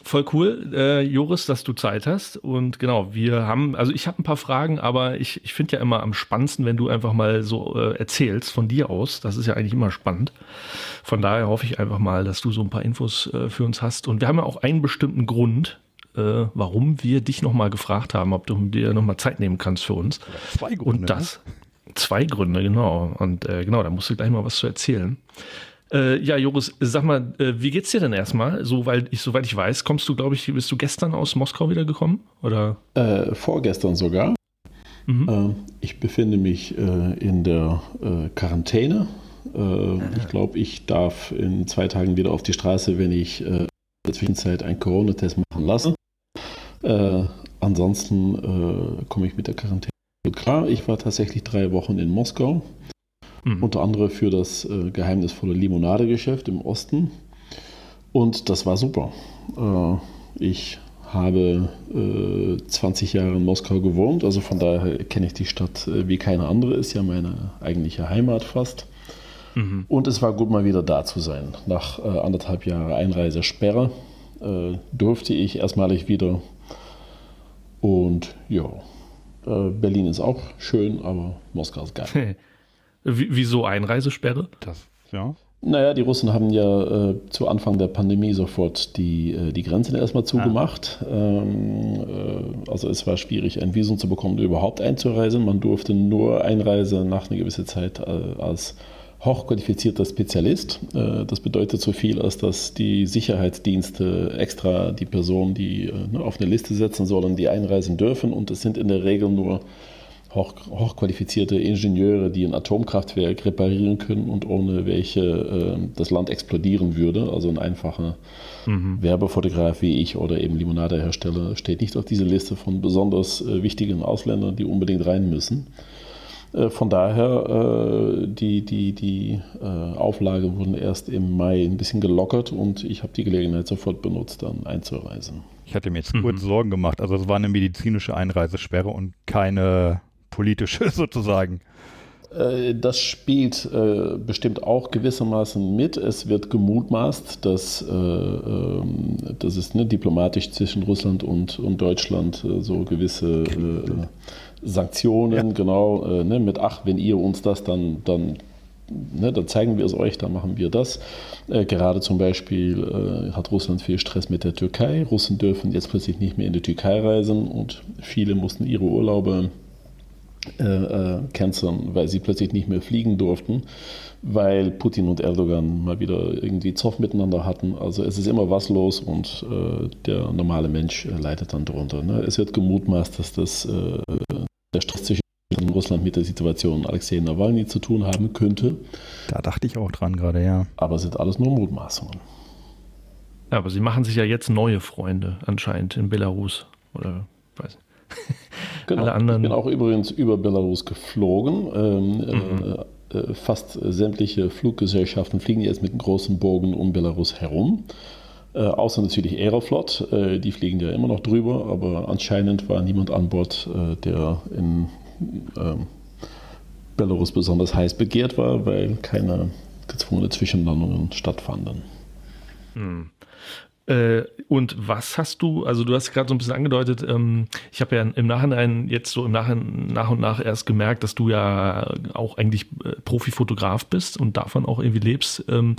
Voll cool, äh, Joris, dass du Zeit hast. Und genau, wir haben, also ich habe ein paar Fragen, aber ich, ich finde ja immer am spannendsten, wenn du einfach mal so äh, erzählst von dir aus. Das ist ja eigentlich immer spannend. Von daher hoffe ich einfach mal, dass du so ein paar Infos äh, für uns hast. Und wir haben ja auch einen bestimmten Grund, äh, warum wir dich nochmal gefragt haben, ob du dir nochmal Zeit nehmen kannst für uns. Zwei Gründe. Und das, zwei Gründe, genau. Und äh, genau, da musst du gleich mal was zu erzählen. Äh, ja, Joris, sag mal, äh, wie geht's dir denn erstmal? So, weil ich, soweit ich weiß, kommst du, glaube ich, bist du gestern aus Moskau wiedergekommen? Oder? Äh, vorgestern sogar. Mhm. Äh, ich befinde mich äh, in der äh, Quarantäne. ich glaube, ich darf in zwei Tagen wieder auf die Straße, wenn ich in der Zwischenzeit einen Corona-Test machen lasse. ansonsten komme ich mit der Quarantäne klar. Ich war tatsächlich drei Wochen in Moskau. Mhm. Unter anderem für das äh, geheimnisvolle Limonadegeschäft im Osten. Und das war super. Äh, ich habe äh, 20 Jahre in Moskau gewohnt, also von daher kenne ich die Stadt äh, wie keine andere, ist ja meine eigentliche Heimat fast. Mhm. Und es war gut, mal wieder da zu sein. Nach äh, anderthalb Jahren Einreisesperre äh, durfte ich erstmalig wieder. Und ja, Berlin ist auch schön, aber Moskau ist geil. wieso Einreisesperre? Das, ja. Naja, die Russen haben ja äh, zu Anfang der Pandemie sofort die, äh, die Grenzen erstmal zugemacht. Ah. Ähm, äh, also es war schwierig, ein Visum zu bekommen, überhaupt einzureisen. Man durfte nur einreisen nach einer gewissen Zeit äh, als hochqualifizierter Spezialist. Äh, das bedeutet so viel, als dass die Sicherheitsdienste extra die Personen, die äh, ne, auf eine Liste setzen sollen, die einreisen dürfen. Und es sind in der Regel nur hoch, hochqualifizierte Ingenieure, die ein Atomkraftwerk reparieren können und ohne welche äh, das Land explodieren würde. Also ein einfacher mhm. Werbefotograf wie ich oder eben Limonadehersteller steht nicht auf dieser Liste von besonders äh, wichtigen Ausländern, die unbedingt rein müssen. Äh, von daher, äh, die, die, die äh, Auflage wurden erst im Mai ein bisschen gelockert und ich habe die Gelegenheit sofort benutzt, dann einzureisen. Ich hatte mir jetzt mhm. kurz Sorgen gemacht. Also es war eine medizinische Einreisesperre und keine politische sozusagen. Äh, das spielt äh, bestimmt auch gewissermaßen mit. Es wird gemutmaßt, dass, äh, ähm, dass es ne, diplomatisch zwischen Russland und, und Deutschland äh, so gewisse äh, Sanktionen, ja. genau, äh, ne, mit ach, wenn ihr uns das dann, dann, ne, dann zeigen wir es euch, dann machen wir das. gerade zum Beispiel hat Russland viel Stress mit der Türkei. Russen dürfen jetzt plötzlich nicht mehr in die Türkei reisen und viele mussten ihre Urlaube äh, äh, canceln, weil sie plötzlich nicht mehr fliegen durften, weil Putin und Erdogan mal wieder irgendwie Zoff miteinander hatten. Also es ist immer was los und äh, der normale Mensch äh, leidet dann drunter. Ne? Es wird gemutmaßt, dass das äh, der Stress zwischen Russland mit der Situation Alexei Nawalny zu tun haben könnte. Da dachte ich auch dran gerade, ja. Aber es sind alles nur Mutmaßungen. Ja, aber sie machen sich ja jetzt neue Freunde anscheinend in Belarus. Oder weiß nicht. Genau. Alle anderen. Ich bin auch übrigens über Belarus geflogen. Ähm, mhm. äh, äh, fast sämtliche Fluggesellschaften fliegen jetzt mit einem großen Bogen um Belarus herum. Äh, außer natürlich Aeroflot, äh, die fliegen ja immer noch drüber, aber anscheinend war niemand an Bord, äh, der in ähm, Belarus besonders heiß begehrt war, weil keine gezwungene Zwischenlandungen stattfanden. Mhm. Äh, und was hast du, also du hast gerade so ein bisschen angedeutet, ähm, ich habe ja im Nachhinein jetzt so im Nachhinein nach und nach erst gemerkt, dass du ja auch eigentlich äh, Profifotograf bist und davon auch irgendwie lebst. Ähm,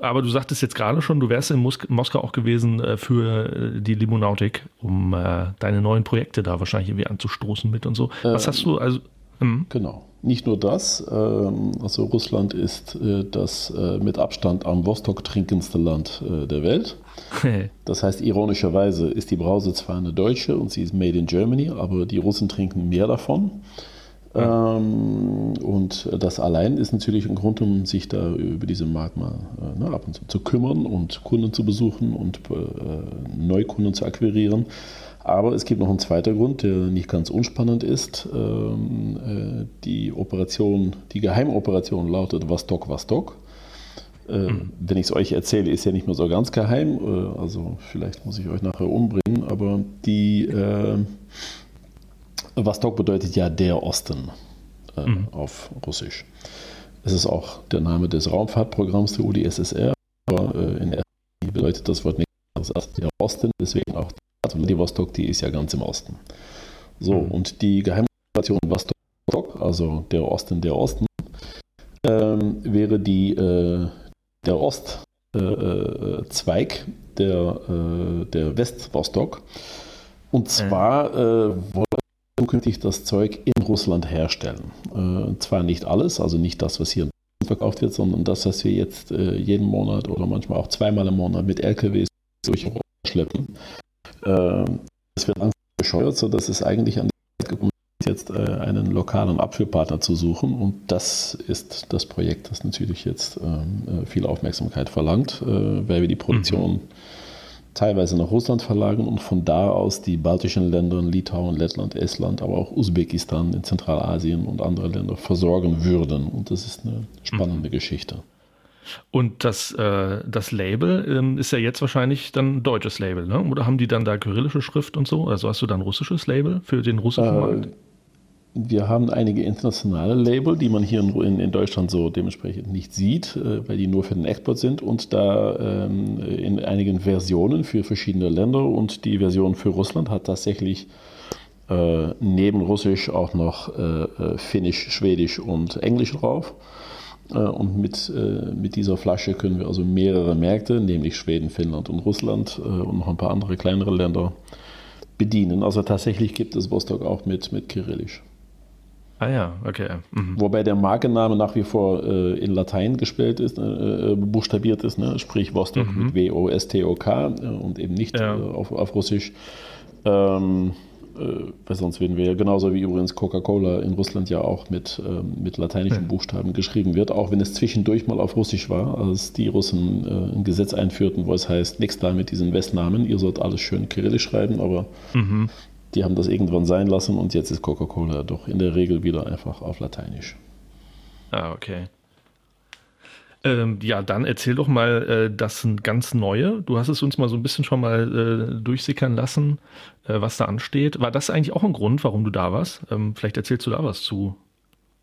aber du sagtest jetzt gerade schon, du wärst in Mos Moskau auch gewesen äh, für äh, die Limonautik, um äh, deine neuen Projekte da wahrscheinlich irgendwie anzustoßen mit und so. Was hast du, also Mhm. Genau. Nicht nur das, ähm, also Russland ist äh, das äh, mit Abstand am Vostok trinkendste Land äh, der Welt. Das heißt, ironischerweise ist die Brause zwar eine deutsche und sie ist made in Germany, aber die Russen trinken mehr davon. Ähm, und das allein ist natürlich ein Grund, um sich da über diesen Markt mal ne, ab und zu zu kümmern und Kunden zu besuchen und Neukunden zu akquirieren. Aber es gibt noch einen zweiten Grund, der nicht ganz unspannend ist. Ähm, äh, die Operation, die Geheimoperation lautet Vostok Vostok. Äh, mhm. Wenn ich es euch erzähle, ist ja nicht mehr so ganz geheim. Äh, also vielleicht muss ich euch nachher umbringen. Aber die äh, Vostok bedeutet ja der Osten äh, mhm. auf Russisch. Es ist auch der Name des Raumfahrtprogramms der UdSSR. Aber äh, in erster Linie bedeutet das Wort nichts anderes als der Osten. Deswegen auch also Vladivostok, die ist ja ganz im Osten. So, mhm. und die Geheimoperation Vostok, also der Osten der Osten, ähm, wäre die, äh, der Ostzweig äh, äh der, äh, der Westvostok. Und zwar äh, wollen wir zukünftig das Zeug in Russland herstellen. Äh, zwar nicht alles, also nicht das, was hier verkauft wird, sondern das, was wir jetzt äh, jeden Monat oder manchmal auch zweimal im Monat mit LKWs durch Europa schleppen. Äh, es wird langsam bescheuert, sodass es eigentlich an die Zeit gekommen ist, jetzt äh, einen lokalen Abführpartner zu suchen. Und das ist das Projekt, das natürlich jetzt ähm, äh, viel Aufmerksamkeit verlangt, weil wir die Produktion mhm. teilweise nach Russland verlagern und von da aus die baltischen Länder, Litauen, Lettland, Estland, aber auch Usbekistan in Zentralasien und andere Länder versorgen würden. Und das ist eine spannende mhm. Geschichte. Und das, äh, das Label ähm, ist ja jetzt wahrscheinlich dann ein deutsches Label, ne? Oder haben die dann da kyrillische Schrift und so? Also hast du dann ein russisches Label für den russischen äh, Markt? Wir haben einige internationale Label, die man hier in, in Deutschland so dementsprechend nicht sieht, äh, weil die nur für den Export sind und da ähm, in einigen Versionen für verschiedene Länder und die Version für Russland hat tatsächlich äh, neben Russisch auch noch äh, äh Finnisch, Schwedisch und Englisch drauf. Äh, und mit, äh, mit dieser Flasche können wir also mehrere Märkte, nämlich Schweden, Finnland und Russland äh, und noch ein paar andere kleinere Länder bedienen. Also tatsächlich gibt es Vostok auch mit, mit Kyrillisch. Ah ja, okay. Mhm. Wobei der Markenname nach wie vor äh, in Latein gespielt ist, äh, buchstabiert ist, ne? sprich Vostok mhm. mit W-O-S-T-O-K äh, und eben nicht ja. auf, auf Russisch. Ähm, äh, weil sonst würden wir ja genauso wie übrigens Coca-Cola in Russland ja auch mit, ähm, mit lateinischen. Buchstaben geschrieben wird, auch wenn es zwischendurch mal auf Russisch war, als die Russen äh, ein Gesetz einführten, wo es heißt, nichts da mit diesen Westnamen, ihr sollt alles schön kyrillisch schreiben, aber mhm. die haben das irgendwann sein lassen und jetzt ist Coca-Cola doch in der Regel wieder einfach auf Lateinisch. Ah, okay. Ähm, ja, dann erzähl doch mal äh, das ganz Neue. Du hast es uns mal so ein bisschen schon mal äh, durchsickern lassen, äh, was da ansteht. War das eigentlich auch ein Grund, warum du da warst? Ähm, vielleicht erzählst du da was zu.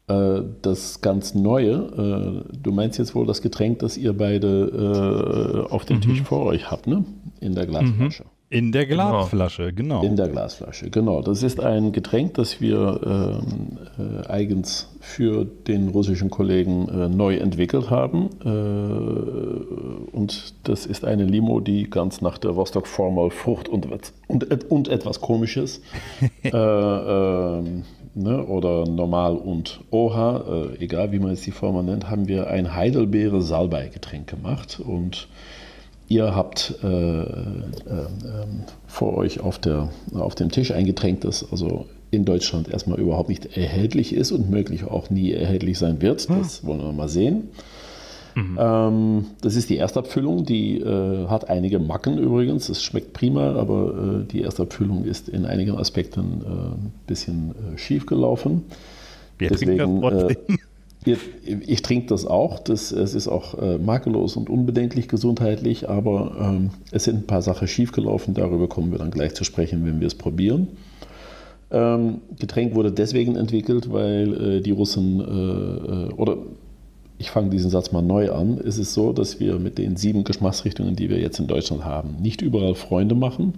Äh, das ganz Neue, äh, du meinst jetzt wohl das Getränk, das ihr beide äh, auf dem mhm. Tisch vor euch habt, ne? In der Glasflasche. Mhm. In der genau. Glasflasche, genau. In der Glasflasche, genau. Das ist ein Getränk, das wir ähm, äh, eigens für den russischen Kollegen äh, neu entwickelt haben. Äh, und das ist eine Limo, die ganz nach der Vostok Formel Frucht und, und, und etwas Komisches äh, ähm, ne, oder normal und Oha, äh, egal wie man jetzt die Formel nennt, haben wir ein Heidelbeere-Salbei-Getränk gemacht und Ihr habt äh, äh, vor euch auf, der, auf dem Tisch ein Getränk, das also in Deutschland erstmal überhaupt nicht erhältlich ist und möglich auch nie erhältlich sein wird. Hm. Das wollen wir mal sehen. Mhm. Ähm, das ist die Erstabfüllung, die äh, hat einige Macken übrigens. Es schmeckt prima, aber äh, die Erstabfüllung ist in einigen Aspekten ein äh, bisschen äh, schief gelaufen. Wir Deswegen, äh, ich trinke das auch. Das, es ist auch äh, makellos und unbedenklich gesundheitlich, aber ähm, es sind ein paar Sachen schiefgelaufen. Darüber kommen wir dann gleich zu sprechen, wenn wir es probieren. Ähm, Getränk wurde deswegen entwickelt, weil äh, die Russen, äh, äh oder ich fange diesen Satz mal neu an. Es ist so, dass wir mit den sieben Geschmacksrichtungen, die wir jetzt in Deutschland haben, nicht überall Freunde machen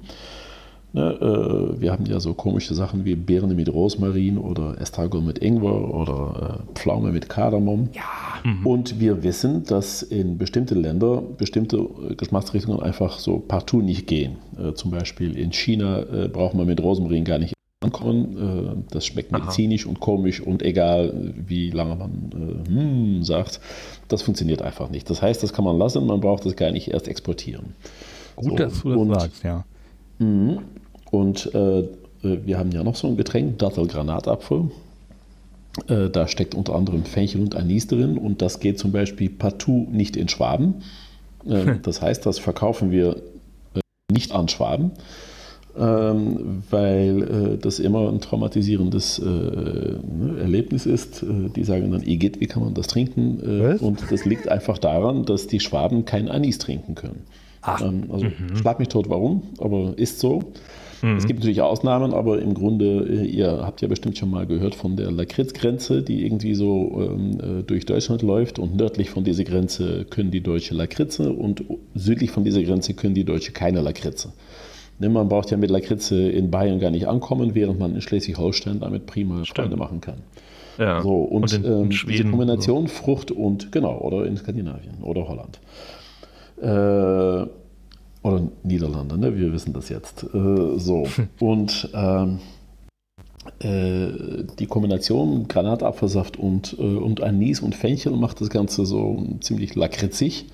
Ne, äh, wir haben ja so komische Sachen wie Beeren mit Rosmarin oder Estragon mit Ingwer oder äh, Pflaume mit Kardamom. Ja. Mhm. Und wir wissen, dass in bestimmte Länder bestimmte äh, Geschmacksrichtungen einfach so partout nicht gehen. Äh, zum Beispiel in China äh, braucht man mit Rosmarin gar nicht ankommen. Äh, das schmeckt medizinisch Aha. und komisch und egal, wie lange man äh, hm sagt, das funktioniert einfach nicht. Das heißt, das kann man lassen, man braucht das gar nicht erst exportieren. Gut, so, dass du das und, sagst, ja. Und äh, wir haben ja noch so ein Getränk, Dattelgranatapfel. Äh, da steckt unter anderem Fenchel und Anis drin und das geht zum Beispiel partout nicht in Schwaben. Äh, das heißt, das verkaufen wir äh, nicht an Schwaben ähm, weil äh, das immer ein traumatisierendes äh, ne, Erlebnis ist. Äh, die sagen dann, Igitt, wie kann man das trinken? Äh, und das liegt einfach daran, dass die Schwaben kein Anis trinken können. Ähm, also mhm. schlag mich tot, warum, aber ist so. Mhm. Es gibt natürlich Ausnahmen, aber im Grunde, äh, ihr habt ja bestimmt schon mal gehört von der Lakritzgrenze, die irgendwie so ähm, äh, durch Deutschland läuft und nördlich von dieser Grenze können die Deutsche Lakritze und südlich von dieser Grenze können die Deutsche keine Lakritze. Ne, man braucht ja mit Lakritze in Bayern gar nicht ankommen, während man in Schleswig-Holstein damit prima Freunde machen kann. Ja. So, und, und in, in ähm, Schweden, die Kombination so. Frucht und, genau, oder in Skandinavien oder Holland. Äh, oder Niederlande, ne? wir wissen das jetzt. Äh, so, und ähm, äh, die Kombination Granatapfelsaft und, äh, und Anis und Fenchel macht das Ganze so ziemlich lakritzig.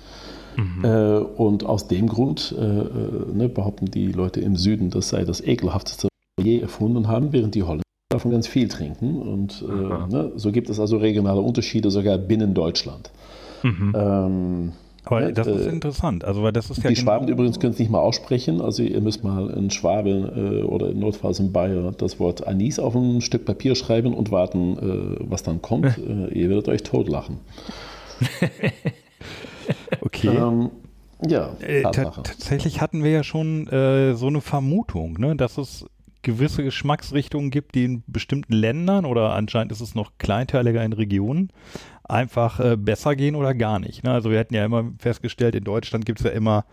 Mhm. Äh, und aus dem Grund äh, äh, ne, behaupten die Leute im Süden, das sei das ekelhafteste, was wir je erfunden haben, während die Holländer davon ganz viel trinken. Und ne, so gibt es also regionale Unterschiede sogar binnen Deutschland. Mhm. Ähm, aber das ist äh, interessant. Also, weil das ist ja die genau Schwaben übrigens können es nicht mal aussprechen. Also ihr müsst mal in Schwaben äh, oder notfalls in Bayer das Wort Anis auf ein Stück Papier schreiben und warten, äh, was dann kommt. äh, ihr werdet euch totlachen. Okay. Ähm, ja, äh, tatsächlich hatten wir ja schon äh, so eine Vermutung, ne, dass es gewisse Geschmacksrichtungen gibt, die in bestimmten Ländern oder anscheinend ist es noch kleinteiliger in Regionen einfach äh, besser gehen oder gar nicht. Ne? Also wir hatten ja immer festgestellt, in Deutschland gibt es ja immer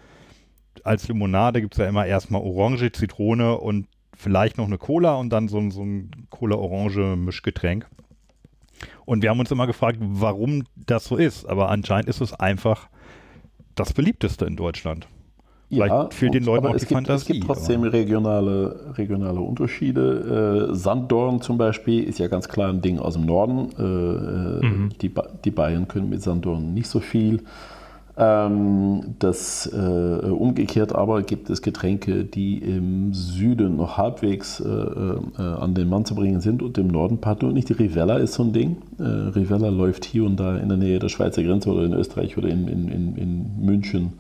als Limonade gibt es ja immer erstmal Orange, Zitrone und vielleicht noch eine Cola und dann so, so ein Cola-Orange-Mischgetränk. Und wir haben uns immer gefragt, warum das so ist. Aber anscheinend ist es einfach das beliebteste in Deutschland. Vielleicht ja, fehlt den Leuten auch die gibt, Fantasie. Es gibt trotzdem regionale, regionale Unterschiede. Äh, Sanddorn zum Beispiel ist ja ganz klar ein Ding aus dem Norden. Äh, mhm. die, die Bayern können mit Sanddorn nicht so viel. Ähm, das äh, umgekehrt aber gibt es Getränke, die im Süden noch halbwegs äh, äh, an den Mann zu bringen sind und im Norden partout nicht. Die Rivella ist so ein Ding. Äh, Rivella läuft hier und da in der Nähe der Schweizer Grenze oder in Österreich oder in, in, in, in München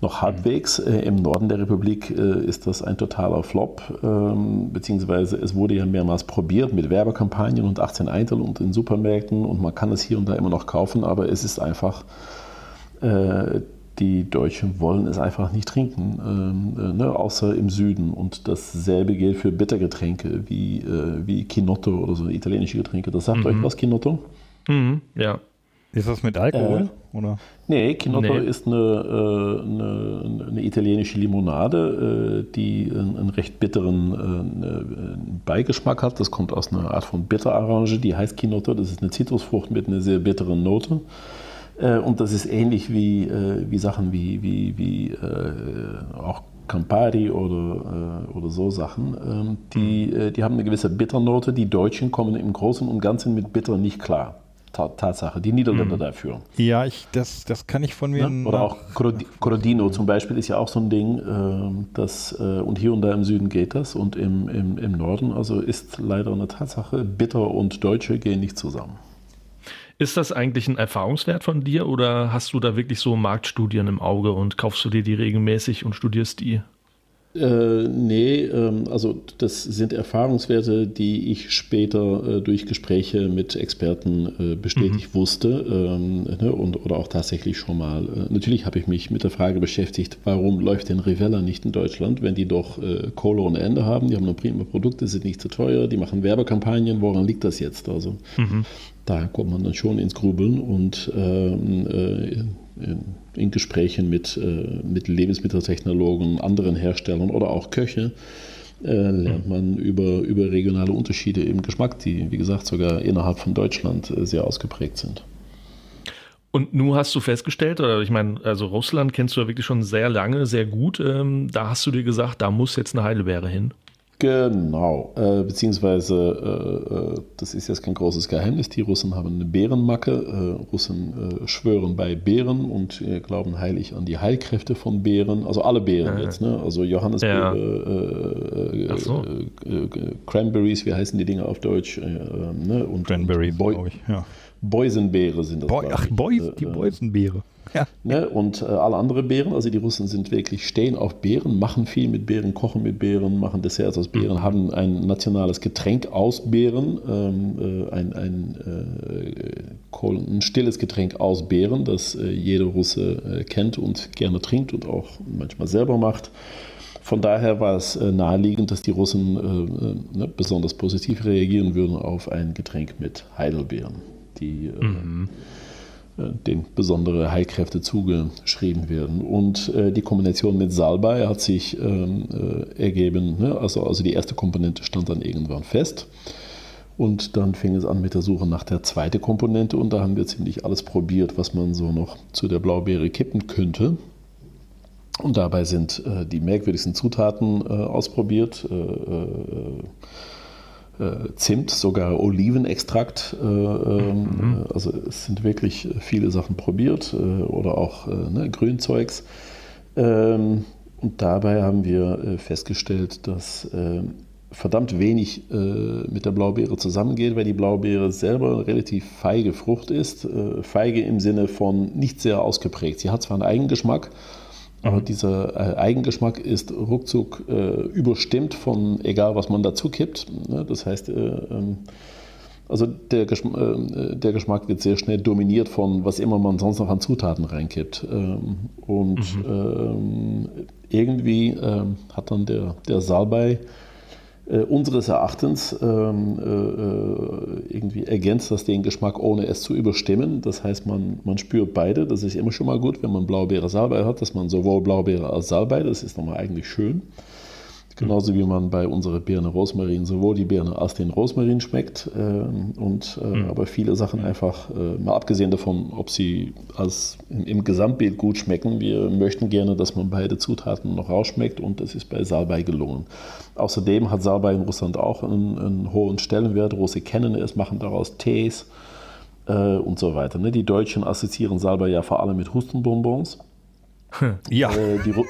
noch halbwegs. Äh, Im Norden der Republik äh, ist das ein totaler Flop, ähm, beziehungsweise es wurde ja mehrmals probiert mit Werbekampagnen und 18 Eintel und in Supermärkten und man kann es hier und da immer noch kaufen, aber es ist einfach äh, die Deutschen wollen es einfach nicht trinken, ähm, äh, ne, außer im Süden. Und dasselbe gilt für Bittergetränke wie, wie Kinotto oder so italienische Getränke. Das sagt mhm. euch was, Kinotto? Mhm, ja. Ist das mit Alkohol? Äh, oder? Nee, Kinotto nee. ist eine, äh, eine, eine, italienische Limonade, äh, die einen recht bitteren Beigeschmack hat. Das kommt aus einer Art von Bitterorange, die heißt Kinotto. Das ist eine Zitrusfrucht mit einer sehr bitteren Note. Äh, und das ist ähnlich wie, äh, wie Sachen wie, wie, wie äh, auch Campari oder, oder so Sachen. Ähm, die, mhm. die haben eine gewisse Bitternote. Die Deutschen kommen im Großen und Ganzen mit Bitter nicht klar. Tatsache, die Niederländer mhm. dafür. Ja, ich, das, das kann ich von mir. Ja? Oder auch Crodino zum Beispiel ist ja auch so ein Ding, ähm, das, und hier und da im Süden geht das und im, im, im Norden, also ist leider eine Tatsache, Bitter und Deutsche gehen nicht zusammen. Ist das eigentlich ein Erfahrungswert von dir oder hast du da wirklich so Marktstudien im Auge und kaufst du dir die regelmäßig und studierst die? Äh, nee, ähm, also das sind Erfahrungswerte, die ich später äh, durch Gespräche mit Experten äh, bestätigt mhm. wusste ähm, ne, und, oder auch tatsächlich schon mal. Äh, natürlich habe ich mich mit der Frage beschäftigt, warum läuft denn Rivella nicht in Deutschland, wenn die doch äh, Kohle ohne Ende haben, die haben noch prima Produkte, sind nicht zu teuer, die machen Werbekampagnen, woran liegt das jetzt? Also mhm da kommt man dann schon ins Grübeln und ähm, äh, in Gesprächen mit, äh, mit Lebensmitteltechnologen, anderen Herstellern oder auch Köche äh, lernt man über, über regionale Unterschiede im Geschmack, die, wie gesagt, sogar innerhalb von Deutschland äh, sehr ausgeprägt sind. Und nun hast du festgestellt, oder ich meine, also Russland kennst du ja wirklich schon sehr lange, sehr gut. Ähm, da hast du dir gesagt, da muss jetzt eine Heidelbeere hin. Genau, äh, beziehungsweise, äh, äh, das ist jetzt kein großes Geheimnis, die Russen haben eine Bärenmacke. Äh, Russen äh, schwören bei Bären und äh, glauben heilig an die Heilkräfte von Bären, also alle Bären Ja. jetzt, ne? also Johannisbeere, Ja. So. Cranberries, wie heißen die Dinge auf Deutsch? Äh, ähm, ne? und, Cranberry, glaube ich. Ja. Boysenbeere sind das. Boy, ach, Äh, die äh, Boysenbeere. Ja. Ne? Und äh, alle anderen Beeren, also die Russen sind wirklich, stehen auf Beeren, machen viel mit Beeren, kochen mit Beeren, machen Desserts aus Beeren, haben ein nationales Getränk aus Beeren, ähm, äh, ein, ein, äh, ein stilles Getränk aus Beeren, das äh, jeder Russe äh, kennt und gerne trinkt und auch manchmal selber macht. Von daher war es äh, naheliegend, dass die Russen ne, besonders positiv reagieren würden auf ein Getränk mit Heidelbeeren, die äh, den besondere Heilkräfte zugeschrieben werden. Und äh, die Kombination mit Salbei hat sich ähm, äh, ergeben, ne? also, also die erste Komponente stand dann irgendwann fest. Und dann fing es an mit der Suche nach der zweiten Komponente und da haben wir ziemlich alles probiert, was man so noch zu der Blaubeere kippen könnte. Und dabei sind äh, die merkwürdigsten Zutaten äh, ausprobiert. Äh, äh, äh, Zimt, sogar Olivenextrakt. Äh, ähm, äh, Also es sind wirklich viele Sachen probiert äh, oder auch äh, ne, Grünzeugs. Ähm, Und dabei haben wir äh, festgestellt, dass äh, verdammt wenig äh, mit der Blaubeere zusammengeht, weil die Blaubeere selber eine relativ feige Frucht ist. Äh, Feige im Sinne von nicht sehr ausgeprägt. Sie hat zwar einen Eigengeschmack, aber dieser äh, Eigengeschmack ist ruckzuck äh, überstimmt von egal, was man dazu kippt. Ne? Das heißt, äh, ähm, also der, Geschm äh, der Geschmack wird sehr schnell dominiert von was immer man sonst noch an Zutaten reinkippt. Ähm, und ähm, irgendwie ähm, hat dann der, der Salbei äh, unseres Erachtens ähm, äh, äh, irgendwie ergänzt das den Geschmack, ohne es zu überstimmen. Das heißt, man, man spürt beide. Das ist immer schon mal gut, wenn man Blaubeere Salbei hat, dass man sowohl Blaubeere als Salbei, das ist nochmal eigentlich schön. Genauso wie man bei unserer Birne Rosmarin sowohl die Birne als den Rosmarin schmeckt. ähm, und, äh, Aber viele Sachen einfach, äh, mal abgesehen davon, ob sie als im, im Gesamtbild gut schmecken, wir möchten gerne, dass man beide Zutaten noch rausschmeckt und das ist bei Salbei gelungen. Außerdem hat Salbei in Russland auch einen, einen hohen Stellenwert. Russe kennen es, machen daraus Tees äh, und so weiter. Ne? Die Deutschen assoziieren Salbei ja vor allem mit Hustenbonbons. Ja. Äh, die, Ru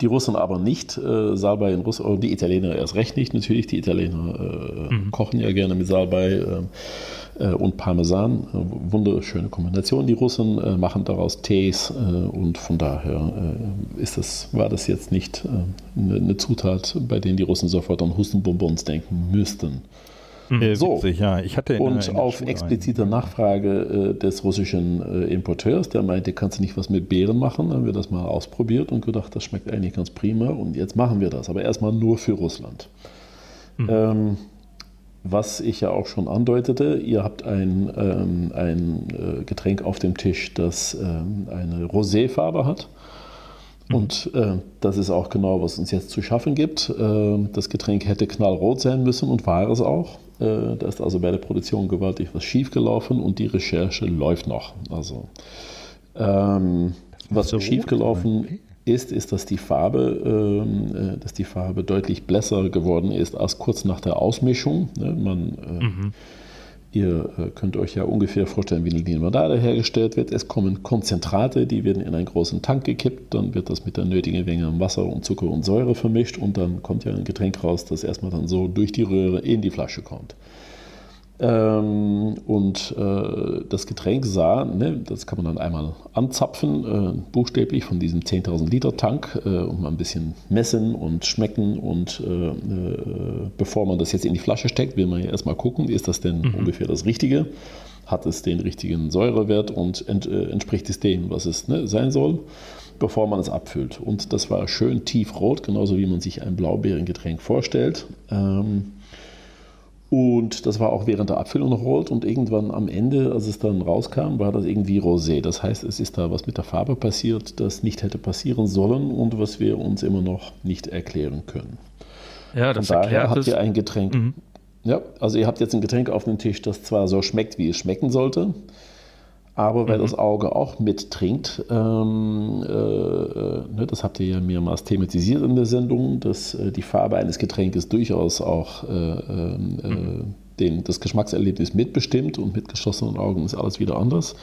die Russen aber nicht. Äh, Salbei in Russland, die Italiener erst recht nicht. Natürlich, die Italiener äh, kochen ja gerne mit Salbei äh, äh, und Parmesan. Äh, wunderschöne Kombination. Die Russen machen daraus Tees und von daher ist das, war das jetzt nicht eine, eine Zutat, bei der die Russen sofort an Hustenbonbons denken müssten. Äh, So. witzig, ja. Ich hatte Und der auf Schule explizite Nachfrage äh, des russischen äh, Importeurs, der meinte, kannst du nicht was mit Beeren machen, haben wir das mal ausprobiert und gedacht, das schmeckt eigentlich ganz prima und jetzt machen wir das, aber erstmal nur für Russland. Ähm, was ich ja auch schon andeutete, ihr habt ein, ähm, ein äh, Getränk auf dem Tisch, das ähm, eine Roséfarbe hat. Und äh, das ist auch genau, was uns jetzt zu schaffen gibt. Äh, das Getränk hätte knallrot sein müssen und war es auch. Äh, da ist also bei der Produktion gewaltig was schiefgelaufen und die Recherche läuft noch. Also, ähm, was rot schiefgelaufen ist, ist, dass die Farbe, ähm, äh, dass die Farbe deutlich blässer geworden ist als kurz nach der Ausmischung. Ne? Man, äh, Ihr äh, könnt euch ja ungefähr vorstellen, wie eine Limonade hergestellt wird. Es kommen Konzentrate, die werden in einen großen Tank gekippt, dann wird das mit der nötigen Menge Wasser und Zucker und Säure vermischt und dann kommt ja ein Getränk raus, das erstmal dann so durch die Röhre in die Flasche kommt. Ähm, und äh, das Getränk sah, ne, das kann man dann einmal anzapfen, äh, buchstäblich von diesem 10.000 Liter Tank äh, und mal ein bisschen messen und schmecken. Und äh, äh, bevor man das jetzt in die Flasche steckt, will man ja erstmal gucken, ist das denn ungefähr das Richtige? Hat es den richtigen Säurewert und ent, äh, entspricht es dem, was es ne, sein soll? bevor man es abfüllt. Und das war schön tiefrot, genauso wie man sich ein Blaubeerengetränk vorstellt. Ähm, und das war auch während der Abfüllung noch rot und irgendwann am Ende, als es dann rauskam, war das irgendwie rosé. Das heißt, es ist da was mit der Farbe passiert, das nicht hätte passieren sollen und was wir uns immer noch nicht erklären können. Ja, Von das daher erklärt habt ihr ein Getränk. Ja, also ihr habt jetzt ein Getränk auf dem Tisch, das zwar so schmeckt, wie es schmecken sollte, aber weil mhm. das Auge auch mittrinkt, ähm, äh, äh, ne, das habt ihr ja mehrmals thematisiert in der Sendung, dass äh, die Farbe eines Getränkes durchaus auch äh, ähm, äh, mhm. den, das Geschmackserlebnis mitbestimmt und mit geschlossenen Augen ist alles wieder anders.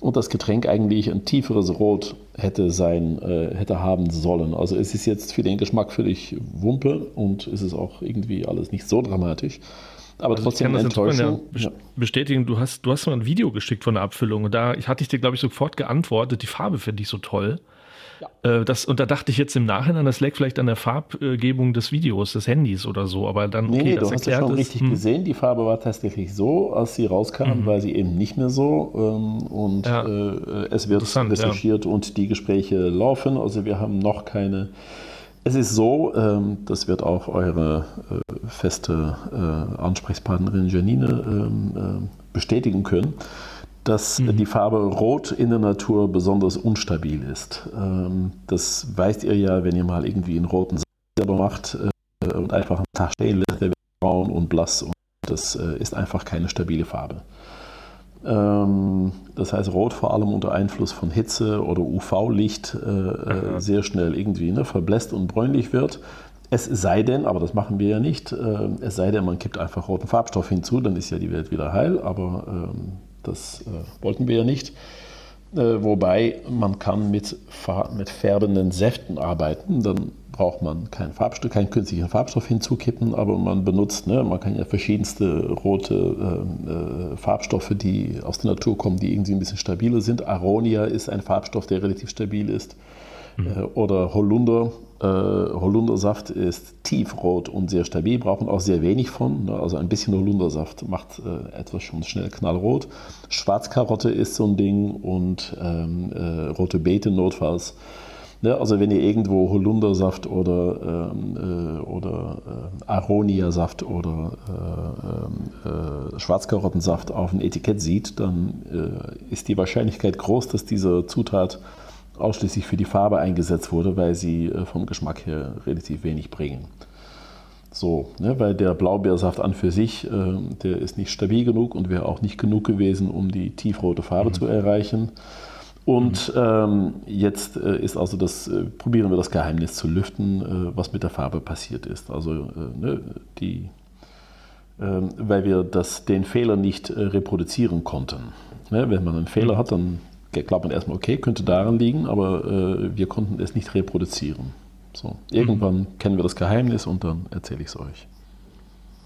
Und das Getränk eigentlich ein tieferes Rot hätte sein, äh, hätte haben sollen. Also es ist jetzt für den Geschmack völlig Wumpe und es ist auch irgendwie alles nicht so dramatisch. Aber also trotzdem ich kann das ja bestätigen, du hast, du hast mal ein Video geschickt von der Abfüllung und da hatte ich dir, glaube ich, sofort geantwortet, die Farbe finde ich so toll. Ja. Äh, das, und da dachte ich jetzt im Nachhinein, das lag vielleicht an der Farbgebung des Videos, des Handys oder so, aber dann, okay, nee, nee, das du hast ja schon ist, richtig hm. gesehen, die Farbe war tatsächlich so, als sie rauskam, mhm. war sie eben nicht mehr so ähm, und ja. äh, es wird recherchiert ja. und die Gespräche laufen, also wir haben noch keine es ist so, ähm, das wird auch eure äh, feste äh, Ansprechpartnerin Janine ähm, äh, bestätigen können, dass mhm. die Farbe Rot in der Natur besonders unstabil ist. Ähm, das weißt ihr ja, wenn ihr mal irgendwie einen roten selber macht und einfach einen Tag stehen lässt, der wird braun und blass und das ist einfach keine stabile Farbe. Ähm, das heißt, Rot vor allem unter Einfluss von Hitze oder UV-Licht äh, äh sehr schnell irgendwie ne, verblässt und bräunlich wird. Es sei denn, aber das machen wir ja nicht, äh, es sei denn, man kippt einfach roten Farbstoff hinzu, dann ist ja die Welt wieder heil, aber ähm, das wollten wir ja nicht. Äh, wobei man kann mit, mit färbenden Säften arbeiten, dann braucht man keinen Farbstoff, keinen künstlichen Farbstoff hinzukippen, aber man benutzt, ne, man kann ja verschiedenste rote äh, äh, Farbstoffe, die aus der Natur kommen, die irgendwie ein bisschen stabiler sind. Aronia ist ein Farbstoff, der relativ stabil ist. Mhm. Äh, oder Holunder. Äh, Holundersaft ist tiefrot und sehr stabil, braucht man auch sehr wenig von. Ne? Also ein bisschen Holundersaft macht äh, etwas schon schnell knallrot. Schwarzkarotte ist so ein Ding und ähm, äh, rote Beete notfalls Ne? Also wenn ihr irgendwo Holundersaft oder, ähm, äh, oder äh, Aronia-Saft oder äh, ähm, äh, Schwarzkarottensaft auf dem Etikett sieht, dann ist die Wahrscheinlichkeit groß, dass diese Zutat ausschließlich für die Farbe eingesetzt wurde, weil sie äh, vom Geschmack her relativ wenig bringen. So, ne, weil der Blaubeersaft an für sich, der ist nicht stabil genug und wäre auch nicht genug gewesen, um die tiefrote Farbe mhm. zu erreichen. Und ähm, jetzt äh, ist also das, äh, probieren wir das Geheimnis zu lüften, äh, was mit der Farbe passiert ist. Also äh, ne, die, ähm, weil wir das, den Fehler nicht äh, reproduzieren konnten. Ne, wenn man einen Fehler mhm. hat, dann glaubt man erstmal, okay, könnte daran liegen, aber äh, wir konnten es nicht reproduzieren. So, irgendwann mhm. kennen wir das Geheimnis und dann erzähle ich es euch.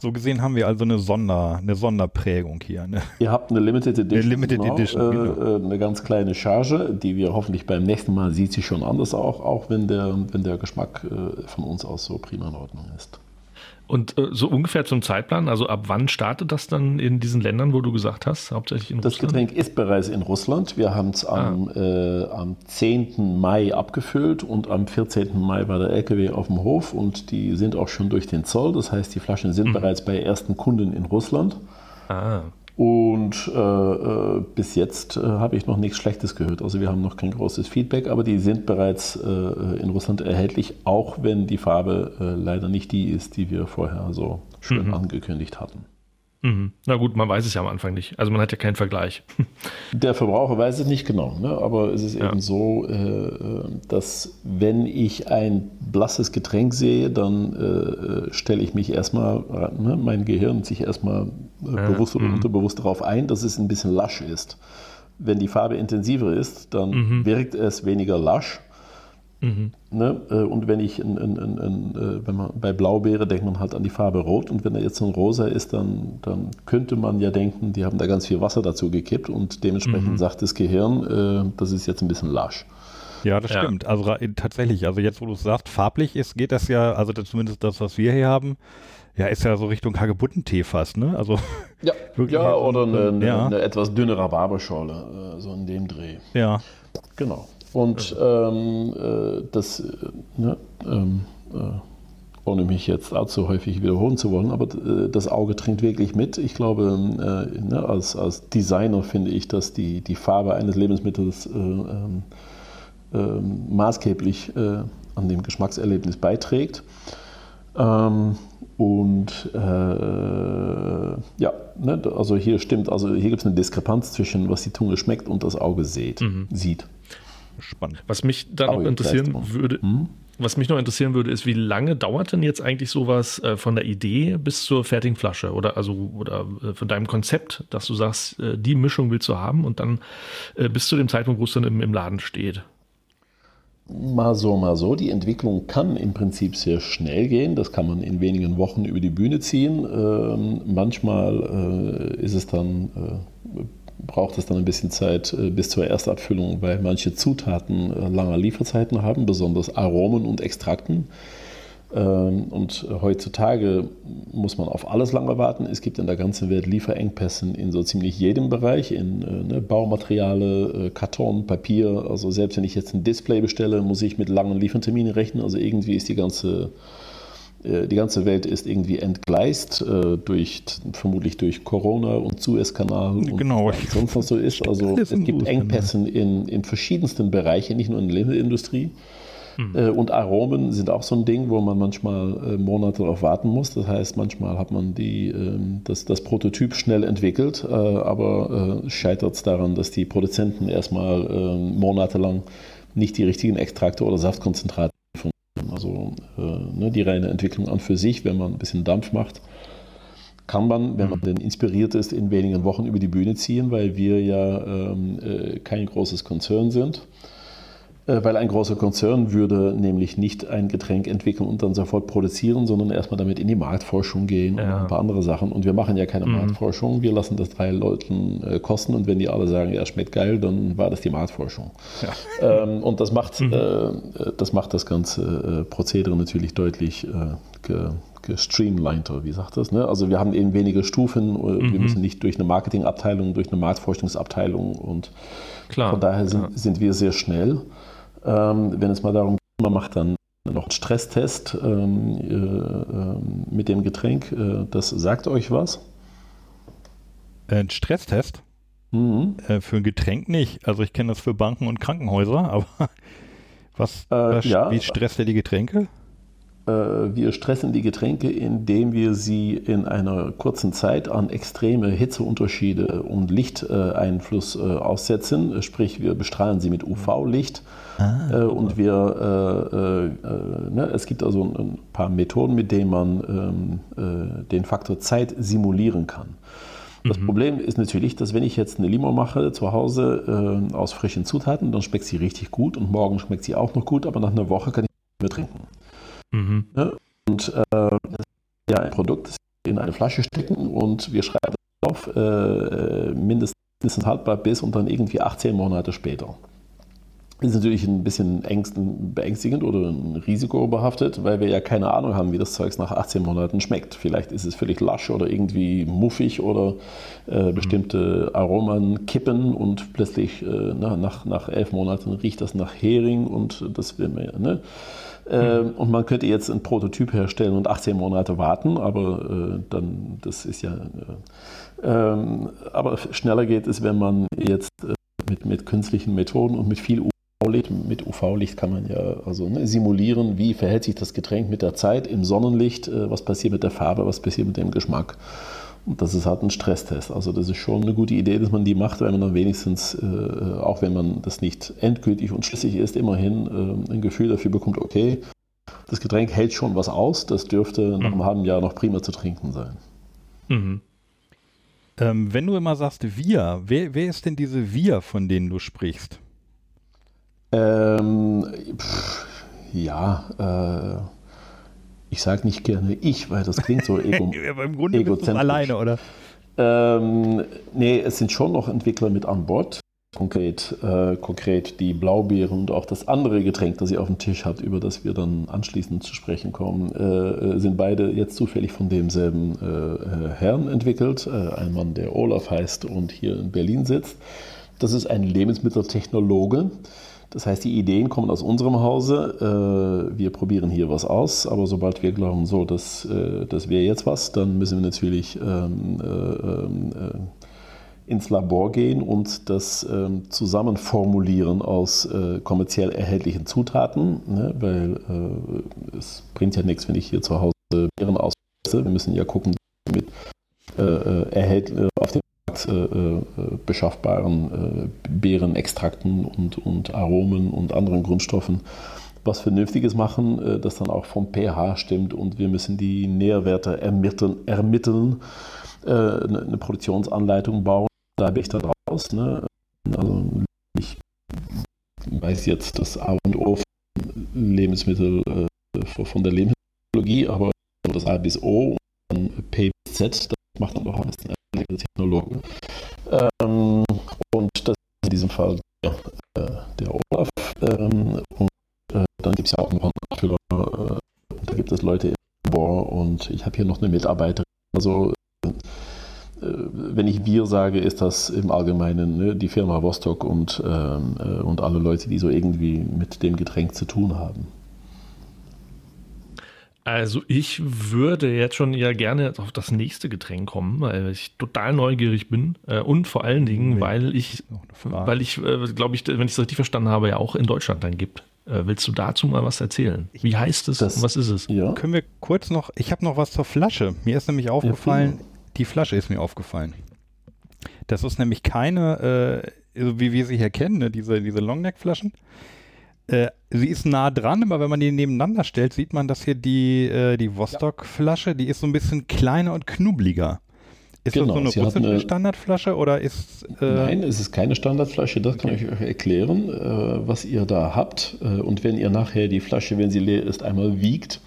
So gesehen haben wir also eine, Sonder, eine Sonderprägung hier. Ne? Ihr habt eine Limited Edition. Eine Limited genau, Edition, äh, genau. Äh, eine ganz kleine Charge, die wir hoffentlich beim nächsten Mal sieht sie schon anders auch, auch wenn der, wenn der Geschmack äh, von uns aus so prima in Ordnung ist. Und äh, so ungefähr zum Zeitplan, also ab wann startet das dann in diesen Ländern, wo du gesagt hast, hauptsächlich in das Russland? Das Getränk ist bereits in Russland. Wir haben es am, ah. äh, am 10. Mai abgefüllt und am 14. Mai war der LKW auf dem Hof und die sind auch schon durch den Zoll. Das heißt, die Flaschen sind mhm. bereits bei ersten Kunden in Russland. Ah. Und äh, äh, bis jetzt äh, habe ich noch nichts Schlechtes gehört. Also wir haben noch kein großes Feedback, aber die sind bereits äh, in Russland erhältlich, auch wenn die Farbe äh, leider nicht die ist, die wir vorher so schön mhm. angekündigt hatten. Mhm. Na gut, man weiß es ja am Anfang nicht. Also man hat ja keinen Vergleich. Der Verbraucher weiß es nicht genau, ne? aber es ist ja. eben so, äh, dass wenn ich ein blasses Getränk sehe, dann äh, stelle ich mich erstmal, ne, mein Gehirn sich erstmal äh, bewusst oder mhm. unterbewusst darauf ein, dass es ein bisschen lasch ist. Wenn die Farbe intensiver ist, dann mhm. wirkt es weniger lasch Mhm. Ne? Äh, und wenn ich in, in, in, äh, wenn man bei Blaubeere denkt man halt an die Farbe Rot und wenn er jetzt ein Rosa ist, dann, dann könnte man ja denken, die haben da ganz viel Wasser dazu gekippt und dementsprechend mhm. sagt das Gehirn, äh, das ist jetzt ein bisschen lasch. Ja, das ja. stimmt. Also tatsächlich, also jetzt, wo du es sagst, farblich ist, geht das ja, also das, zumindest das, was wir hier haben, ja, ist ja so Richtung Hagebuttentee fast, ne? Also ja, ja oder eine, eine, ja. eine etwas dünnere Rhabarberschorle, so in dem Dreh. Ja. Genau. Und ähm, äh, das, äh, ne, ähm, äh, ohne mich jetzt allzu häufig wiederholen zu wollen, aber äh, das Auge trinkt wirklich mit. Ich glaube, äh, ne, als, als Designer finde ich, dass die, die Farbe eines Lebensmittels äh, ähm, ähm, maßgeblich an dem Geschmackserlebnis beiträgt. Ähm, und äh, ja, ne, also hier stimmt, also hier gibt es eine Diskrepanz zwischen was die Zunge schmeckt und das Auge sieht. Mhm. sieht. Spannend. Was mich dann noch interessieren würde, hm? was mich noch interessieren würde, ist, wie lange dauert denn jetzt eigentlich sowas äh, von der Idee bis zur fertigen Flasche oder also oder äh, von deinem Konzept, dass du sagst, äh, die Mischung willst du haben und dann äh, bis zu dem Zeitpunkt, wo es dann im, im Laden steht? Mal so, mal so. Die Entwicklung kann im Prinzip sehr schnell gehen. Das kann man in wenigen Wochen über die Bühne ziehen. Ähm, manchmal äh, ist es dann, äh, braucht es dann ein bisschen Zeit äh, bis zur Erstabfüllung, weil manche Zutaten äh, lange Lieferzeiten haben, besonders Aromen und Extrakten. Ähm, und heutzutage muss man auf alles lange warten. Es gibt in der ganzen Welt Lieferengpässe in so ziemlich jedem Bereich, in äh, ne, Baumaterialien, äh, Karton, Papier. Also selbst wenn ich jetzt ein Display bestelle, muss ich mit langen Lieferterminen rechnen. Also irgendwie ist die ganze, die ganze Welt ist irgendwie entgleist, durch, vermutlich durch Corona und Suezkanal genau. und sonst was so ist. Also es gibt Engpässe in, in verschiedensten Bereichen, nicht nur in der Lebensmittelindustrie. Mhm. Äh, und Aromen sind auch so ein Ding, wo man manchmal äh, Monate darauf warten muss. Das heißt, manchmal hat man die, ähm, das, das Prototyp schnell entwickelt, äh, aber scheitert es daran, dass die Produzenten erstmal ähm, monatelang nicht die richtigen Extrakte oder Saftkonzentrate Also ne, die reine Entwicklung an für sich, wenn man ein bisschen Dampf macht, kann man, wenn man mhm. denn inspiriert ist, in wenigen Wochen über die Bühne ziehen, weil wir ja ähm, kein großes Konzern sind. Äh, weil ein großer Konzern würde nämlich nicht ein Getränk entwickeln und dann sofort produzieren, sondern erstmal damit in die Marktforschung gehen ja. und ein paar andere Sachen. Und wir machen ja keine mhm. Marktforschung, wir lassen das drei Leuten äh, kosten und wenn die alle sagen, ja, schmeckt geil, dann war das die Marktforschung. Ja. Ähm, und das macht, mhm. äh, das macht das ganze äh, Prozedere natürlich deutlich äh, ge gestreamliner, wie sagt das? Ne? Also wir haben eben weniger Stufen, mhm. wir müssen nicht durch eine Marketingabteilung, durch eine Marktforschungsabteilung und Klar, von daher sind, sind wir sehr schnell. Ähm, wenn es mal darum geht, man macht dann noch einen Stresstest ähm, äh, ähm, mit dem Getränk. Äh, das sagt euch was? Ein Stresstest? Mhm. Äh, für ein Getränk nicht. Also ich kenne das für Banken und Krankenhäuser, aber was, äh, was ja. wie stresst er die Getränke? Äh, wir stressen die Getränke, indem wir sie in einer kurzen Zeit an extreme Hitzeunterschiede und Lichteinfluss äh, aussetzen. Sprich, wir bestrahlen sie mit UV-Licht. Ah, und wir, äh, ne, es gibt also ein paar Methoden, mit denen man ähm, den Faktor Zeit simulieren kann. Das mhm. Problem ist natürlich, dass wenn ich jetzt eine Limo mache zu Hause äh, aus frischen Zutaten, dann schmeckt sie richtig gut und morgen schmeckt sie auch noch gut, aber nach einer Woche kann ich nicht mehr trinken. Mhm. Ja, und äh, das ist ja ein Produkt, das wir in eine Flasche stecken und wir schreiben drauf, äh, mindestens haltbar bis und dann irgendwie 18 Monate später. Das ist natürlich ein bisschen beängstigend oder ein Risiko behaftet, weil wir ja keine Ahnung haben, wie das Zeug nach 18 Monaten schmeckt. Vielleicht ist es völlig lasch oder irgendwie muffig oder äh, mhm. bestimmte Aromen kippen und plötzlich äh, nach, nach elf Monaten riecht das nach Hering und das will man ja. Ne? Mhm. Und man könnte jetzt ein Prototyp herstellen und 18 Monate warten, aber äh, dann, das ist ja. Äh, ähm, aber schneller geht es, wenn man jetzt äh, mit, mit künstlichen Methoden und mit viel UV-Licht, mit UV-Licht kann man ja also ne, simulieren, wie verhält sich das Getränk mit der Zeit im Sonnenlicht, äh, was passiert mit der Farbe, was passiert mit dem Geschmack. Und das ist halt ein Stresstest. Also das ist schon eine gute Idee, dass man die macht, weil man dann wenigstens, äh, auch wenn man das nicht endgültig und schlüssig ist, immerhin äh, ein Gefühl dafür bekommt, okay, das Getränk hält schon was aus, das dürfte mhm. nach einem halben Jahr noch prima zu trinken sein. Mhm. Ähm, wenn du immer sagst wir, wer, wer ist denn diese wir, von denen du sprichst? Ähm, pff, ja, äh, ich sage nicht gerne ich, weil das klingt so ego Aber im Grunde bist du alleine, oder? Ähm, nee, es sind schon noch Entwickler mit an Bord. Konkret, äh, konkret die Blaubeeren und auch das andere Getränk, das ihr auf dem Tisch habt, über das wir dann anschließend zu sprechen kommen, äh, äh sind beide jetzt zufällig von demselben äh, äh Herrn entwickelt. Äh, ein Mann, der Olaf heißt und hier in Berlin sitzt. Das ist ein Lebensmitteltechnologe. Das heißt, die Ideen kommen aus unserem Hause. Äh, wir probieren hier was aus, aber sobald wir glauben, so, das, äh, das wäre jetzt was, dann müssen wir natürlich ähm, äh, ins Labor gehen und das ähm, zusammenformulieren aus äh, kommerziell erhältlichen Zutaten, ne? weil äh, es bringt ja nichts, wenn ich hier zu Hause äh, Beerenausweise. Wir müssen ja gucken, mit äh, erhält, auf dem beschaffbaren Beerenextrakten und, und Aromen und anderen Grundstoffen was Vernünftiges machen, das dann auch vom pH stimmt und wir müssen die Nährwerte ermitteln, ermitteln eine Produktionsanleitung bauen. Da bin ich da draus. Ne? Also ich weiß jetzt das A und O von Lebensmittel, von der Lebensmittelologie, aber das A bis O und dann P bis Z, das macht dann auch ein Technologe. Ähm, und das ist in diesem Fall der, äh, der Olaf. Ähm, und äh, dann gibt es ja auch noch einen Abfüller. Äh, da gibt es Leute im Labor und ich habe hier noch eine Mitarbeiterin. Also äh, wenn ich wir sage, ist das im Allgemeinen ne, die Firma Vostok und, ähm, äh, und alle Leute, die so irgendwie mit dem Getränk zu tun haben. Also ich würde jetzt schon ja gerne auf das nächste Getränk kommen, weil ich total neugierig bin äh, und vor allen Dingen, nee, weil ich, weil ich, äh, glaube ich, wenn ich es richtig verstanden habe, ja auch in Deutschland dann gibt. Äh, willst du dazu mal was erzählen? Wie heißt es das, was ist es? Ja. Können wir kurz noch, ich habe noch was zur Flasche. Mir ist nämlich aufgefallen, ja, die Flasche ist mir aufgefallen. Das ist nämlich keine, äh, wie wir sie hier kennen, ne? diese, diese Longneck-Flaschen. Äh, sie ist nah dran, aber wenn man die nebeneinander stellt, sieht man, dass hier die, äh, die Vostok-Flasche, die ist so ein bisschen kleiner und knubliger. Ist genau, das so eine russische eine, Standardflasche oder ist. Äh Nein, es ist keine Standardflasche, das okay. kann ich euch erklären, äh, was ihr da habt. Äh, und wenn ihr nachher die Flasche, wenn sie leer ist, einmal wiegt,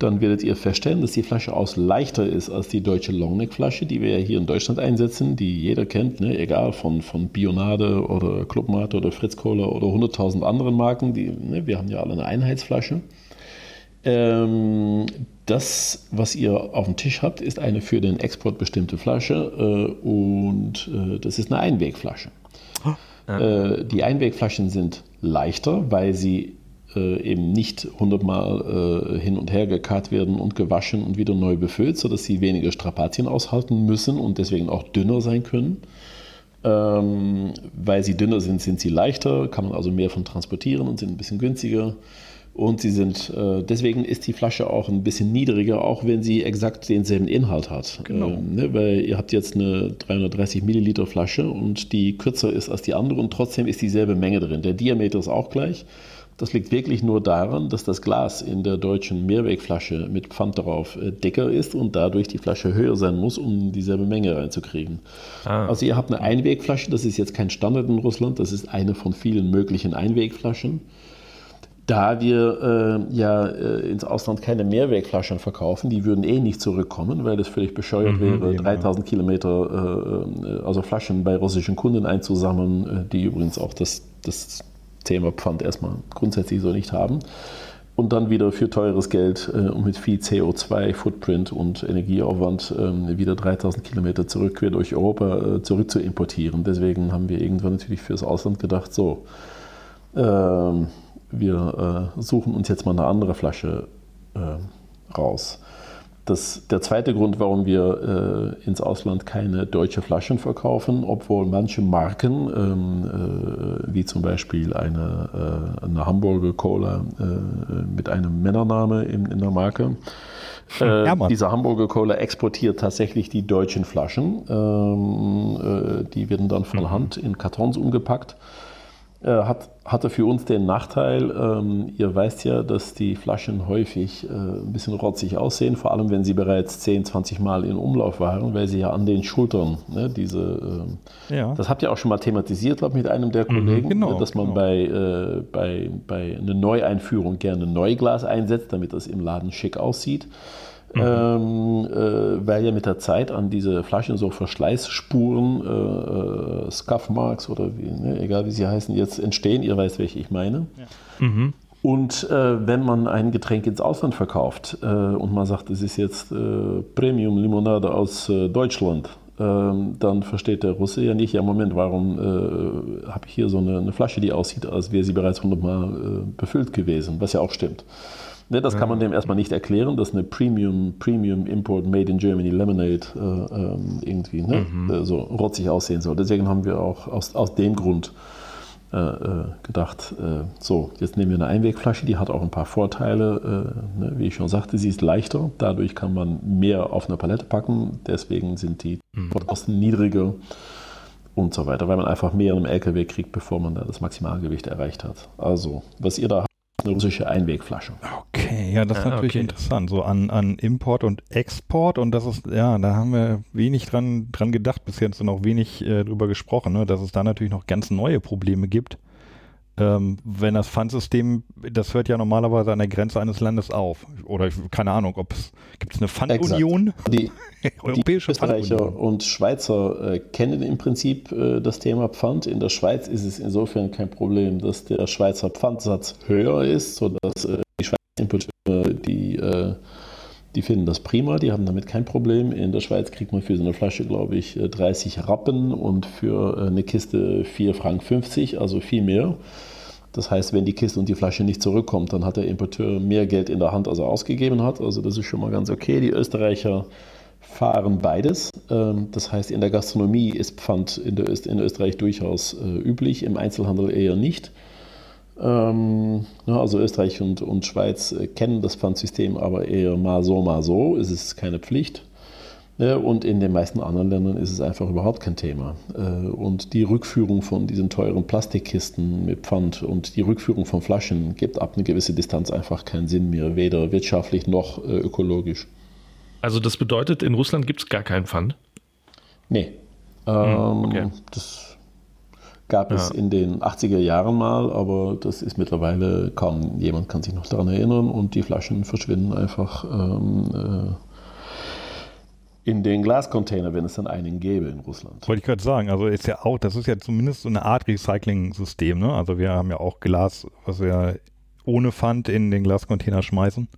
dann werdet ihr feststellen, dass die Flasche aus leichter ist als die deutsche Longneck-Flasche, die wir ja hier in Deutschland einsetzen, die jeder kennt, ne? egal von, von Bionade oder Clubmate oder Fritz Cola oder 100.000 anderen Marken. Die, ne? Wir haben ja alle eine Einheitsflasche. Ähm, das, was ihr auf dem Tisch habt, ist eine für den Export bestimmte Flasche äh, und äh, das ist eine Einwegflasche. Oh. Äh, die Einwegflaschen sind leichter, weil sie äh, eben nicht hundertmal äh, hin und her gekarrt werden und gewaschen und wieder neu befüllt, sodass sie weniger Strapazien aushalten müssen und deswegen auch dünner sein können. Ähm, weil sie dünner sind, sind sie leichter, kann man also mehr von transportieren und sind ein bisschen günstiger. Und sie sind, äh, deswegen ist die Flasche auch ein bisschen niedriger, auch wenn sie exakt denselben Inhalt hat. Genau. Ähm, ne, weil ihr habt jetzt eine 330 Milliliter Flasche und die kürzer ist als die andere und trotzdem ist dieselbe Menge drin. Der Diameter ist auch gleich. Das liegt wirklich nur daran, dass das Glas in der deutschen Mehrwegflasche mit Pfand darauf äh, dicker ist und dadurch die Flasche höher sein muss, um dieselbe Menge reinzukriegen. Ah. Also ihr habt eine Einwegflasche, das ist jetzt kein Standard in Russland, das ist eine von vielen möglichen Einwegflaschen. Da wir äh, ja äh, ins Ausland keine Mehrwegflaschen verkaufen, die würden eh nicht zurückkommen, weil das völlig bescheuert mhm, wäre, 3000 Kilometer äh, äh, also Flaschen bei russischen Kunden einzusammeln, äh, die übrigens auch das, das Thema Pfand erstmal grundsätzlich so nicht haben. Und dann wieder für teures Geld äh, und mit viel CO2-Footprint und Energieaufwand äh, wieder 3000 Kilometer zurück quer durch Europa äh, zurück zu importieren. Deswegen haben wir irgendwann natürlich fürs Ausland gedacht, so, ähm, wir äh, suchen uns jetzt mal eine andere Flasche äh, raus. Das, der zweite Grund, warum wir äh, ins Ausland keine deutsche Flaschen verkaufen, obwohl manche Marken, ähm, äh, wie zum Beispiel eine, äh, eine Hamburger Cola äh, mit einem Männername in, in der Marke, äh, ja, diese Hamburger Cola exportiert tatsächlich die deutschen Flaschen. Ähm, äh, die werden dann von mhm. Hand in Kartons umgepackt. Äh, hat, hatte für uns den Nachteil, ähm, ihr weißt ja, dass die Flaschen häufig äh, ein bisschen rotzig aussehen, vor allem wenn sie bereits 10, 20 Mal in Umlauf waren, weil sie ja an den Schultern, ne, diese, äh, ja. das habt ihr auch schon mal thematisiert, glaube ich, mit einem der mhm, Kollegen, mhm, genau, ne, dass man genau. bei, äh, bei, bei einer Neueinführung gerne Neuglas einsetzt, damit das im Laden schick aussieht. Mhm. Ähm, äh, weil ja mit der Zeit an diese Flaschen so Verschleißspuren, äh, äh, Scuff-Marks oder wie, ne, egal wie sie heißen, jetzt entstehen. Ihr weißt, welche ich meine. Ja. Mhm. Und äh, wenn man ein Getränk ins Ausland verkauft äh, und man sagt, es ist jetzt äh, Premium-Limonade aus äh, Deutschland, ähm, dann versteht der Russe ja nicht, ja Moment, warum habe ich hier so eine, eine, Flasche, die aussieht, als wäre sie bereits hundertmal befüllt gewesen, was ja auch stimmt. Ne, das kann man dem erstmal nicht erklären, dass eine Premium, Premium Import Made in Germany Lemonade äh, ähm, irgendwie ne, mhm. äh, so rotzig aussehen soll. Deswegen haben wir auch aus, aus dem Grund äh, äh, gedacht, so, jetzt nehmen wir eine Einwegflasche, die hat auch ein paar Vorteile. Ne, wie ich schon sagte, sie ist leichter, dadurch kann man mehr auf eine Palette packen, deswegen sind die mhm. Kosten niedriger und so weiter, weil man einfach mehr in einem LKW kriegt, bevor man da das Maximalgewicht erreicht hat. Also, was ihr da habt, eine russische Einwegflasche. Okay, ja, das ist ah, natürlich okay. interessant, so an, an Import und Export und das ist, ja, da haben wir wenig dran, dran gedacht bis jetzt und auch wenig äh, drüber gesprochen, ne, dass es da natürlich noch ganz neue Probleme gibt ähm, wenn das Pfandsystem, das hört ja normalerweise an der Grenze eines Landes auf. Oder keine Ahnung, ob es gibt es eine Pfandunion? Die, Europäische die Österreicher und Schweizer äh, kennen im Prinzip äh, das Thema Pfand. In der Schweiz ist es insofern kein Problem, dass der Schweizer Pfandsatz höher ist, sodass äh, die Schweizer Importeure die äh, die finden das prima, die haben damit kein Problem. In der Schweiz kriegt man für so eine Flasche, glaube ich, 30 Rappen und für eine Kiste 4,50 Franken, also viel mehr. Das heißt, wenn die Kiste und die Flasche nicht zurückkommt, dann hat der Importeur mehr Geld in der Hand, als er ausgegeben hat. Also das ist schon mal ganz okay. Die Österreicher fahren beides. Ähm, das heißt, in der Gastronomie ist Pfand in, Öst in Österreich durchaus äh, üblich, im Einzelhandel eher nicht. Ähm, also Österreich und, und Schweiz äh, kennen das Pfandsystem, aber eher mal so, mal so. Es ist keine Pflicht. Und in den meisten anderen Ländern ist es einfach überhaupt kein Thema. Äh, und die Rückführung von diesen teuren Plastikkisten mit Pfand und die Rückführung von Flaschen gibt ab einer gewissen Distanz einfach keinen Sinn mehr, weder wirtschaftlich noch äh, ökologisch. Also das bedeutet, in Russland gibt es gar keinen Pfand? Nee. Hm, ähm, okay. Das gab es ja. in den 80er Jahren mal, aber das ist mittlerweile kaum jemand kann sich noch daran erinnern und die Flaschen verschwinden einfach. Ähm, äh, in den Glascontainer, wenn es dann einen gäbe in Russland. Wollte ich gerade sagen, also ist ja auch, das ist ja zumindest so eine Art Recycling-System, ne? Also wir haben ja auch Glas, was wir ohne Pfand in den Glascontainer schmeißen.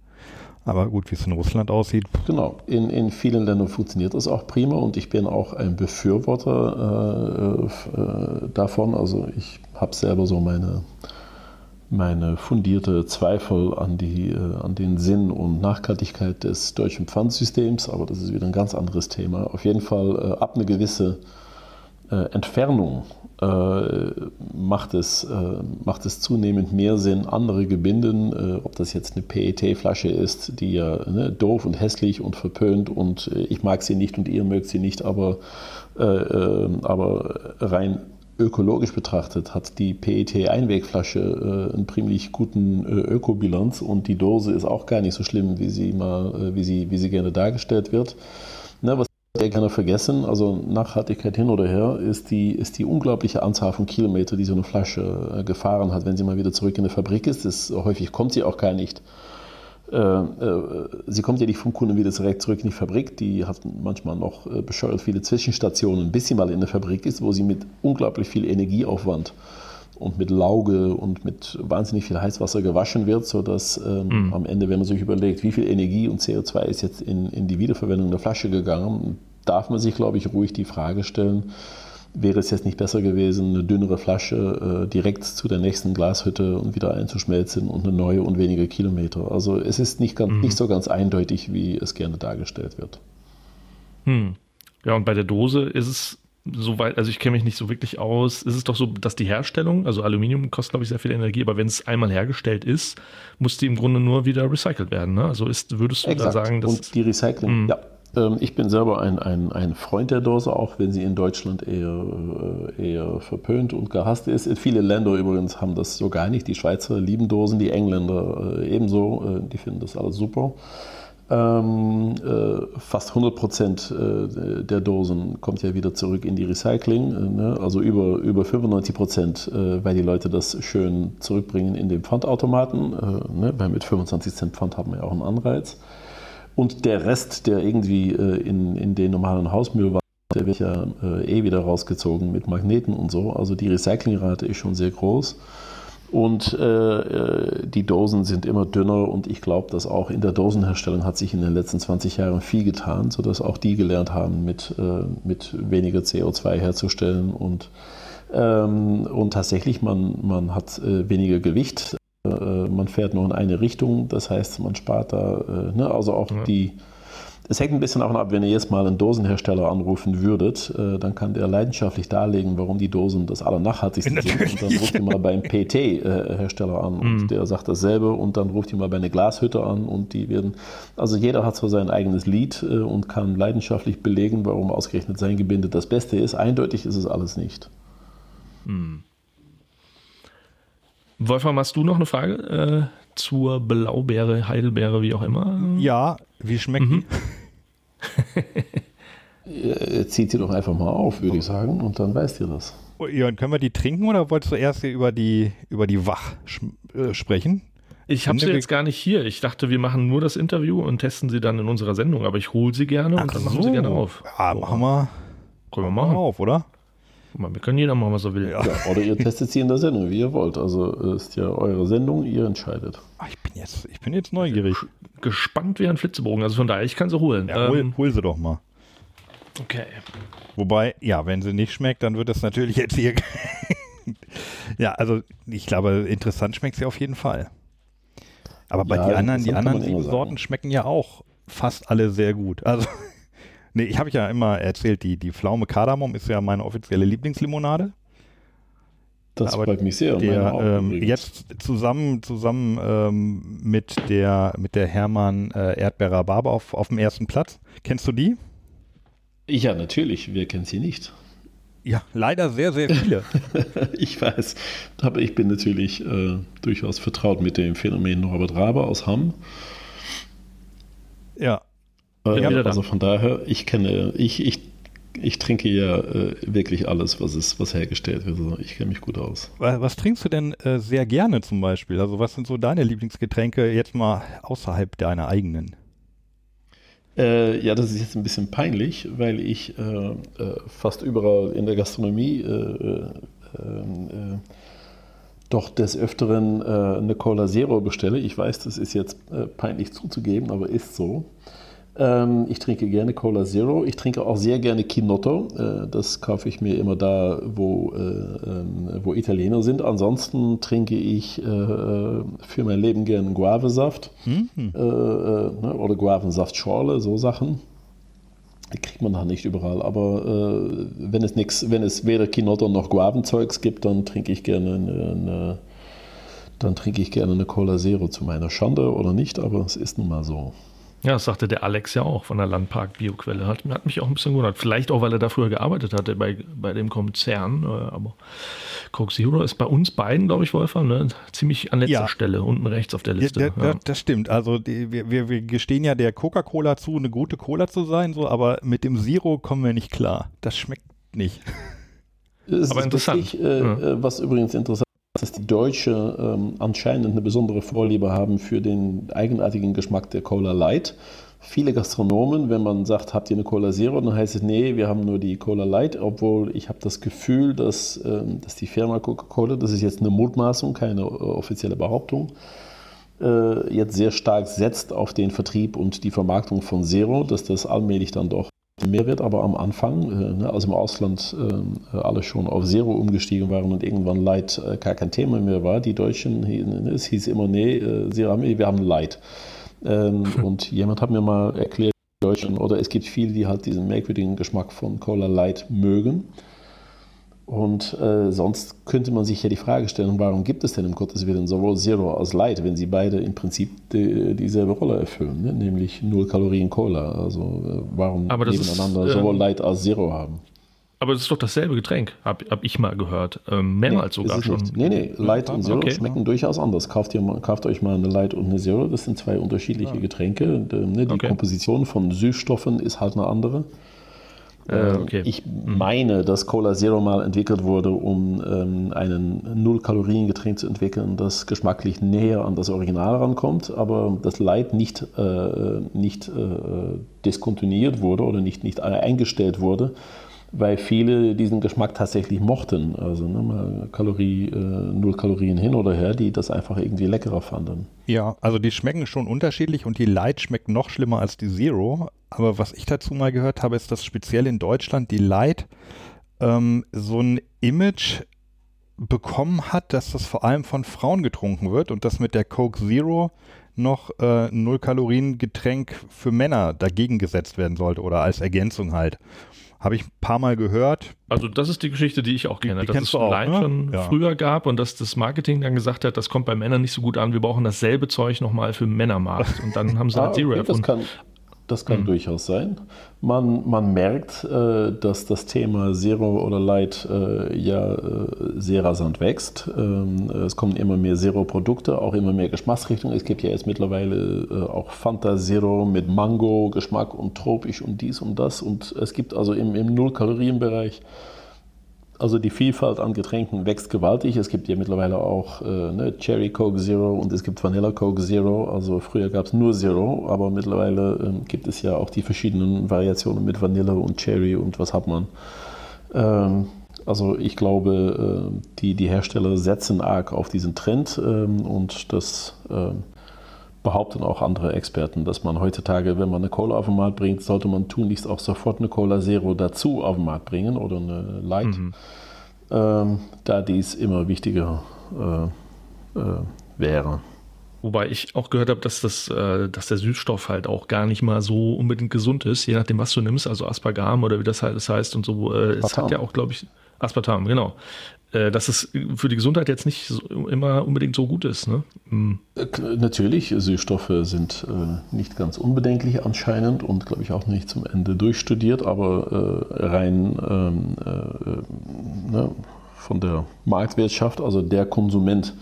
Aber gut, wie es in Russland aussieht. Genau, in, in vielen Ländern funktioniert das auch prima und ich bin auch ein Befürworter äh, äh, davon. Also ich habe selber so meine meine fundierte Zweifel an, die, äh, an den Sinn und Nachhaltigkeit des deutschen Pfandsystems, aber das ist wieder ein ganz anderes Thema. Auf jeden Fall äh, ab eine gewisse äh, Entfernung macht, es, macht es zunehmend mehr Sinn, andere Gebinden, ob das jetzt eine PET-Flasche ist, die ja ne, doof und hässlich und verpönt und ich mag sie nicht und ihr mögt sie nicht, aber, aber rein ökologisch betrachtet hat die PET-Einwegflasche äh, einen ziemlich guten äh, Ökobilanz und die Dose ist auch gar nicht so schlimm, wie sie, mal, äh, wie sie, wie sie gerne dargestellt wird. Ne, was wir gerne vergessen, also Nachhaltigkeit hin oder her, ist die, ist die unglaubliche Anzahl von Kilometern, die so eine Flasche äh, gefahren hat, wenn sie mal wieder zurück in der Fabrik ist. Das, häufig kommt sie auch gar nicht sie kommt ja nicht vom Kunden wieder direkt zurück in die Fabrik. Die hat manchmal noch äh, bescheuert viele Zwischenstationen, bis sie mal in der Fabrik ist, wo sie mit unglaublich viel Energieaufwand und mit Lauge und mit wahnsinnig viel Heißwasser gewaschen wird, sodass ähm, mhm. am Ende, wenn man sich überlegt, wie viel Energie und CO2 ist jetzt in, in die Wiederverwendung der Flasche gegangen, darf man sich, glaube ich, ruhig die Frage stellen, Wäre es jetzt nicht besser gewesen, eine dünnere Flasche äh, direkt zu der nächsten Glashütte und wieder einzuschmelzen und eine neue und weniger Kilometer? Also es ist nicht, ganz, mhm. nicht so ganz eindeutig, wie es gerne dargestellt wird. Hm. Ja, und bei der Dose ist es soweit, also ich kenne mich nicht so wirklich aus, ist es doch so, dass die Herstellung, also Aluminium kostet, glaube ich, sehr viel Energie, aber wenn es einmal hergestellt ist, muss die im Grunde nur wieder recycelt werden. Ne? Also ist, würdest du Exakt. da sagen, dass. Und die Recycling, mhm. ja, ich bin selber ein, ein, ein Freund der Dose, auch wenn sie in Deutschland eher, äh, eher verpönt und gehasst ist. Viele Länder übrigens haben das so gar nicht. Die Schweizer lieben Dosen, die Engländer äh, ebenso. Äh, die finden das alles super. Ähm, äh, fast 100 Prozent äh, der Dosen kommt ja wieder zurück in die Recycling. Äh, ne? Also über, über 95 Prozent, weil die Leute das schön zurückbringen in den Pfandautomaten. Ne? Weil mit 25 Cent Pfand haben wir ja auch einen Anreiz. Und der Rest, der irgendwie äh, in, in den normalen Hausmüll war, der wird ja äh, eh wieder rausgezogen mit Magneten und so. Also die Recyclingrate ist schon sehr groß. Und äh, äh die Dosen sind immer dünner und ich glaube, dass auch in der Dosenherstellung hat sich in den letzten 20 Jahren viel getan, sodass auch die gelernt haben, mit, äh, mit weniger CO2 herzustellen und, ähm, und tatsächlich, man, man hat äh, weniger Gewicht man fährt nur in eine Richtung, das heißt, man spart da, äh, ne, also auch ja. die, Es hängt ein bisschen davon ab, wenn ihr jetzt mal einen Dosenhersteller anrufen würdet, äh, dann kann der leidenschaftlich darlegen, warum die Dosen das allernachhaltigste sind. Und dann ruft ihr mal beim PT-Hersteller an und mhm. der sagt dasselbe und dann ruft ihr mal bei einer Glashütte an und die werden, also jeder hat so sein eigenes Lied äh, und kann leidenschaftlich belegen, warum ausgerechnet sein Gebinde das Beste ist. Eindeutig ist es alles nicht. Mhm. Wolfram, hast du noch eine Frage äh, zur Blaubeere, Heidelbeere, wie auch immer? Ja, wie schmeckt mhm. die? Zieht sie doch einfach mal auf, würde ich sagen, und dann weißt ihr das. Oh, Jörn, können wir die trinken oder wolltest du erst über die, über die Wach äh, sprechen? Ich habe sie jetzt gar nicht hier. Ich dachte, wir machen nur das Interview und testen sie dann in unserer Sendung, aber ich hole sie gerne und Ach dann so. machen sie gerne auf. Ja, machen wir. Können wir machen. auf, oder? Wir können jeder machen, was er will. Ja. Ja, oder ihr testet sie in der Sendung, wie ihr wollt. Also ist ja eure Sendung, ihr entscheidet. Ach, ich, bin jetzt, ich bin jetzt neugierig. Gespannt wie ein Flitzebogen. Also von daher, ich kann sie holen. Ja, hol, ähm, hol sie doch mal. Okay. Wobei, ja, wenn sie nicht schmeckt, dann wird es natürlich jetzt hier. ja, also ich glaube, interessant schmeckt sie auf jeden Fall. Aber bei ja, die anderen, die anderen Sorten schmecken ja auch fast alle sehr gut. Also Nee, ich habe ja immer erzählt, die, die Pflaume Kardamom ist ja meine offizielle Lieblingslimonade. Das Aber freut mich sehr. Der, ähm, jetzt zusammen, zusammen ähm, mit der, mit der Hermann äh, Erdbeerer Barbe auf, auf dem ersten Platz. Kennst du die? Ja, natürlich. Wer kennt sie nicht? Ja, leider sehr, sehr viele. ich weiß. Aber ich bin natürlich äh, durchaus vertraut mit dem Phänomen Norbert Raber aus Hamm. Ja, äh, also von daher, ich kenne, ich, ich, ich trinke ja äh, wirklich alles, was ist, was hergestellt wird. Also ich kenne mich gut aus. Was, trinkst du denn äh, sehr gerne zum Beispiel? Also was sind so deine Lieblingsgetränke jetzt mal außerhalb deiner eigenen? Äh, ja, das ist jetzt ein bisschen peinlich, weil ich äh, äh, fast überall in der Gastronomie äh, ähm, doch des Öfteren eine Cola Zero bestelle. Ich weiß, das ist jetzt peinlich zuzugeben, aber ist so. Ähm, ich trinke gerne Cola Zero. Ich trinke auch sehr gerne Kinotto. Äh, das kaufe ich mir immer da, wo, äh, ähm, wo Italiener sind. Ansonsten trinke ich äh, für mein Leben gerne Guavesaft mhm. ne, oder Guavensaftschorle, so Sachen. Die kriegt man da nicht überall. Aber wenn es nichts, wenn es weder Kinotto noch Guavenzeugs gibt, dann trinke ich gerne eine, eine, dann trinke ich gerne eine Cola Zero zu meiner Schande oder nicht, aber es ist nun mal so. Ja, das sagte der Alex ja auch von der Landpark Bioquelle. Hat, hat mich auch ein bisschen gewundert. Vielleicht auch, weil er da früher gearbeitet hatte bei, bei dem Konzern. Äh, aber Coke Zero ist bei uns beiden, glaube ich, Wolfgang, ne, ziemlich an letzter ja. Stelle, unten rechts auf der Liste. Ja, der, ja. Das stimmt. Also die, wir, wir, gestehen ja der Coca-Cola zu, eine gute Cola zu sein, so, aber mit dem Zero kommen wir nicht klar. Das schmeckt nicht. Es aber interessant. Wichtig, äh, äh, was übrigens interessant dass die Deutsche ähm, anscheinend eine besondere Vorliebe haben für den eigenartigen Geschmack der Cola Light. Viele Gastronomen, wenn man sagt, habt ihr eine Cola Zero, dann heißt es, nee, wir haben nur die Cola Light, obwohl ich habe das Gefühl, dass, ähm, dass die Firma Coca-Cola, das ist jetzt eine Mutmaßung, keine äh, offizielle Behauptung, äh, jetzt sehr stark setzt auf den Vertrieb und die Vermarktung von Zero, dass das allmählich dann doch mehr wird, aber am Anfang, äh, ne, als im Ausland äh, alle schon auf Zero umgestiegen waren und irgendwann Light äh, gar kein Thema mehr war, die Deutschen, ne, es hieß immer, nee, äh, wir haben Light. Ähm, und jemand hat mir mal erklärt, Deutschen, oder es gibt viele, die halt diesen merkwürdigen Geschmack von Cola Light mögen. Und äh, sonst könnte man sich ja die Frage stellen, warum gibt es denn im Gottes Willen sowohl Zero als Light, wenn sie beide im Prinzip die, dieselbe Rolle erfüllen, ne? nämlich null Kalorien Cola. Also äh, warum nebeneinander ist, sowohl ähm, Light als Zero haben? Aber das ist doch dasselbe Getränk, habe hab ich mal gehört. Ähm, mehrmals nee, sogar schon. Nicht. Nee, nee, Light und Zero okay. schmecken durchaus anders. Kauft, ihr mal, kauft euch mal eine Light und eine Zero, das sind zwei unterschiedliche ja. Getränke. Ne? Die okay. Komposition von Süßstoffen ist halt eine andere. Äh, okay. Ich mhm. meine, dass Cola Zero mal entwickelt wurde, um ähm, einen Null-Kalorien-Getränk zu entwickeln, das geschmacklich näher an das Original rankommt, aber das Light nicht, äh, nicht äh, diskontinuiert wurde oder nicht, nicht eingestellt wurde, weil viele diesen Geschmack tatsächlich mochten. Also ne, mal Kalorie, äh, null Kalorien hin oder her, die das einfach irgendwie leckerer fanden. Ja, also die schmecken schon unterschiedlich und die Light schmeckt noch schlimmer als die Zero. Aber was ich dazu mal gehört habe, ist, dass speziell in Deutschland die Light ähm, so ein Image bekommen hat, dass das vor allem von Frauen getrunken wird und dass mit der Coke Zero noch äh, null Kalorien Getränk für Männer dagegen gesetzt werden sollte oder als Ergänzung halt. Habe ich ein paar Mal gehört. Also das ist die Geschichte, die ich auch kenne, Die dass es Line ne? schon Ja. früher gab und dass das Marketing dann gesagt hat, das kommt bei Männern nicht so gut an, wir brauchen dasselbe Zeug nochmal für Männermarkt. Und dann haben sie Ah, halt Zero okay, das erfunden. Das kann durchaus sein. Man, man merkt, äh, dass das Thema Zero oder Light äh, ja äh, sehr rasant wächst. Ähm, es kommen immer mehr Zero-Produkte, auch immer mehr Geschmacksrichtungen. Es gibt ja jetzt mittlerweile auch Fanta Zero mit Mango-Geschmack und tropisch und dies und das. Und es gibt also im, im Null-Kalorien-Bereich also die Vielfalt an Getränken wächst gewaltig. Es gibt ja mittlerweile auch äh, ne, Cherry Coke Zero und es gibt Vanilla Coke Zero. Also früher gab es nur Zero, aber mittlerweile ähm, gibt es ja auch die verschiedenen Variationen mit Vanille und Cherry und was hat man. Ähm, also ich glaube, äh, die, die Hersteller setzen arg auf diesen Trend ähm, und das ähm, behaupten auch andere Experten, dass man heutzutage, wenn man eine Cola auf den Markt bringt, sollte man tunlichst auch sofort eine Cola Zero dazu auf den Markt bringen oder eine Light, ähm, da dies immer wichtiger äh, äh, wäre. Wobei ich auch gehört habe, dass, das, äh, dass der Süßstoff halt auch gar nicht mal so unbedingt gesund ist, je nachdem, was du nimmst, also Aspargam oder wie das halt das heißt und so. Äh, es hat ja auch, glaube ich, Aspartam, genau. Äh, dass es für die Gesundheit jetzt nicht so, immer unbedingt so gut ist. Ne? Hm. Äh, k- Natürlich, Süßstoffe sind nicht ganz unbedenklich anscheinend und glaube ich auch nicht zum Ende durchstudiert, aber rein ähm, äh, ne, von der Marktwirtschaft, also der Konsument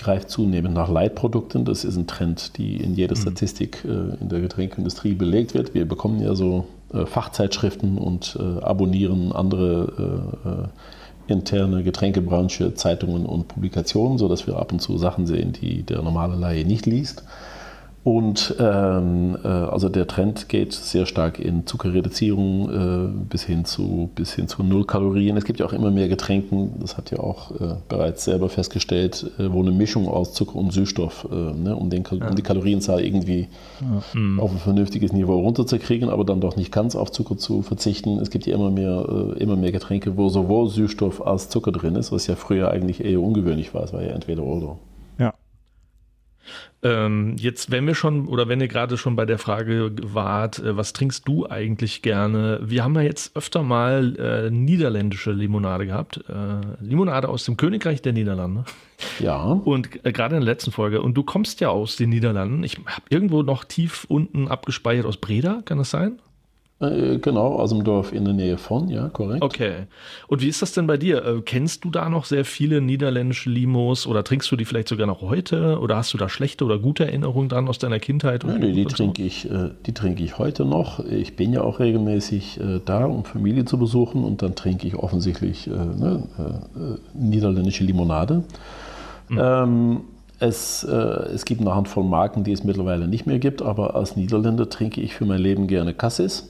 greift zunehmend nach Leitprodukten. Das ist ein Trend, die in jeder Statistik äh, in der Getränkindustrie belegt wird. Wir bekommen ja so äh, Fachzeitschriften und äh, abonnieren andere interne Getränkebranche, Zeitungen und Publikationen, sodass wir ab und zu Sachen sehen, die der normale Laie nicht liest. Und ähm, äh, also der Trend geht sehr stark in Zuckerreduzierung äh, bis, hin zu, bis hin zu Null Kalorien. Es gibt ja auch immer mehr Getränken, das hat ja auch äh, bereits selber festgestellt, äh, wo eine Mischung aus Zucker und Süßstoff, äh, ne, um, den, um die Kalorienzahl irgendwie auf ein vernünftiges Niveau runterzukriegen, aber dann doch nicht ganz auf Zucker zu verzichten. Es gibt ja immer mehr, äh, immer mehr Getränke, wo sowohl Süßstoff als Zucker drin ist, was ja früher eigentlich eher ungewöhnlich war. Es war ja entweder oder. Ähm, jetzt, wenn wir schon oder wenn ihr gerade schon bei der Frage wart, äh, was trinkst du eigentlich gerne? Wir haben ja jetzt öfter mal äh, niederländische Limonade gehabt. Äh, Limonade aus dem Königreich der Niederlande. Ja. Und äh, gerade in der letzten Folge. Und du kommst ja aus den Niederlanden. Ich habe irgendwo noch tief unten abgespeichert aus Breda, kann das sein? Äh, genau, aus dem Dorf in der Nähe von, ja, korrekt. Okay. Und wie ist das denn bei dir? Äh, kennst du da noch sehr viele niederländische Limos oder trinkst du die vielleicht sogar noch heute? Oder hast du da schlechte oder gute Erinnerungen dran aus deiner Kindheit? Und- nee, die, so? trinke ich, äh, die trinke ich heute noch. Ich bin ja auch regelmäßig da, um Familie zu besuchen und dann trinke ich offensichtlich ne, niederländische Limonade. Ähm, es, äh, es gibt eine Handvoll Marken, die es mittlerweile nicht mehr gibt, aber als Niederländer trinke ich für mein Leben gerne Cassis.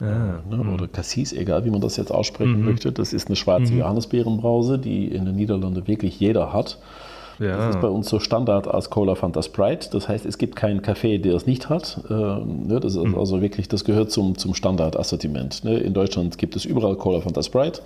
Ah, Ne, oder Cassis, egal wie man das jetzt aussprechen möchte. Das ist eine schwarze Johannisbeerenbrause, die in den Niederlanden wirklich jeder hat. Das ist bei ja. uns so Standard als Cola Fanta Sprite. Das heißt, es gibt keinen Kaffee, der es nicht hat. Ähm, ne, das ist also wirklich, das gehört zum, zum Standardassortiment. Ne? In Deutschland gibt es überall Cola Fanta Sprite.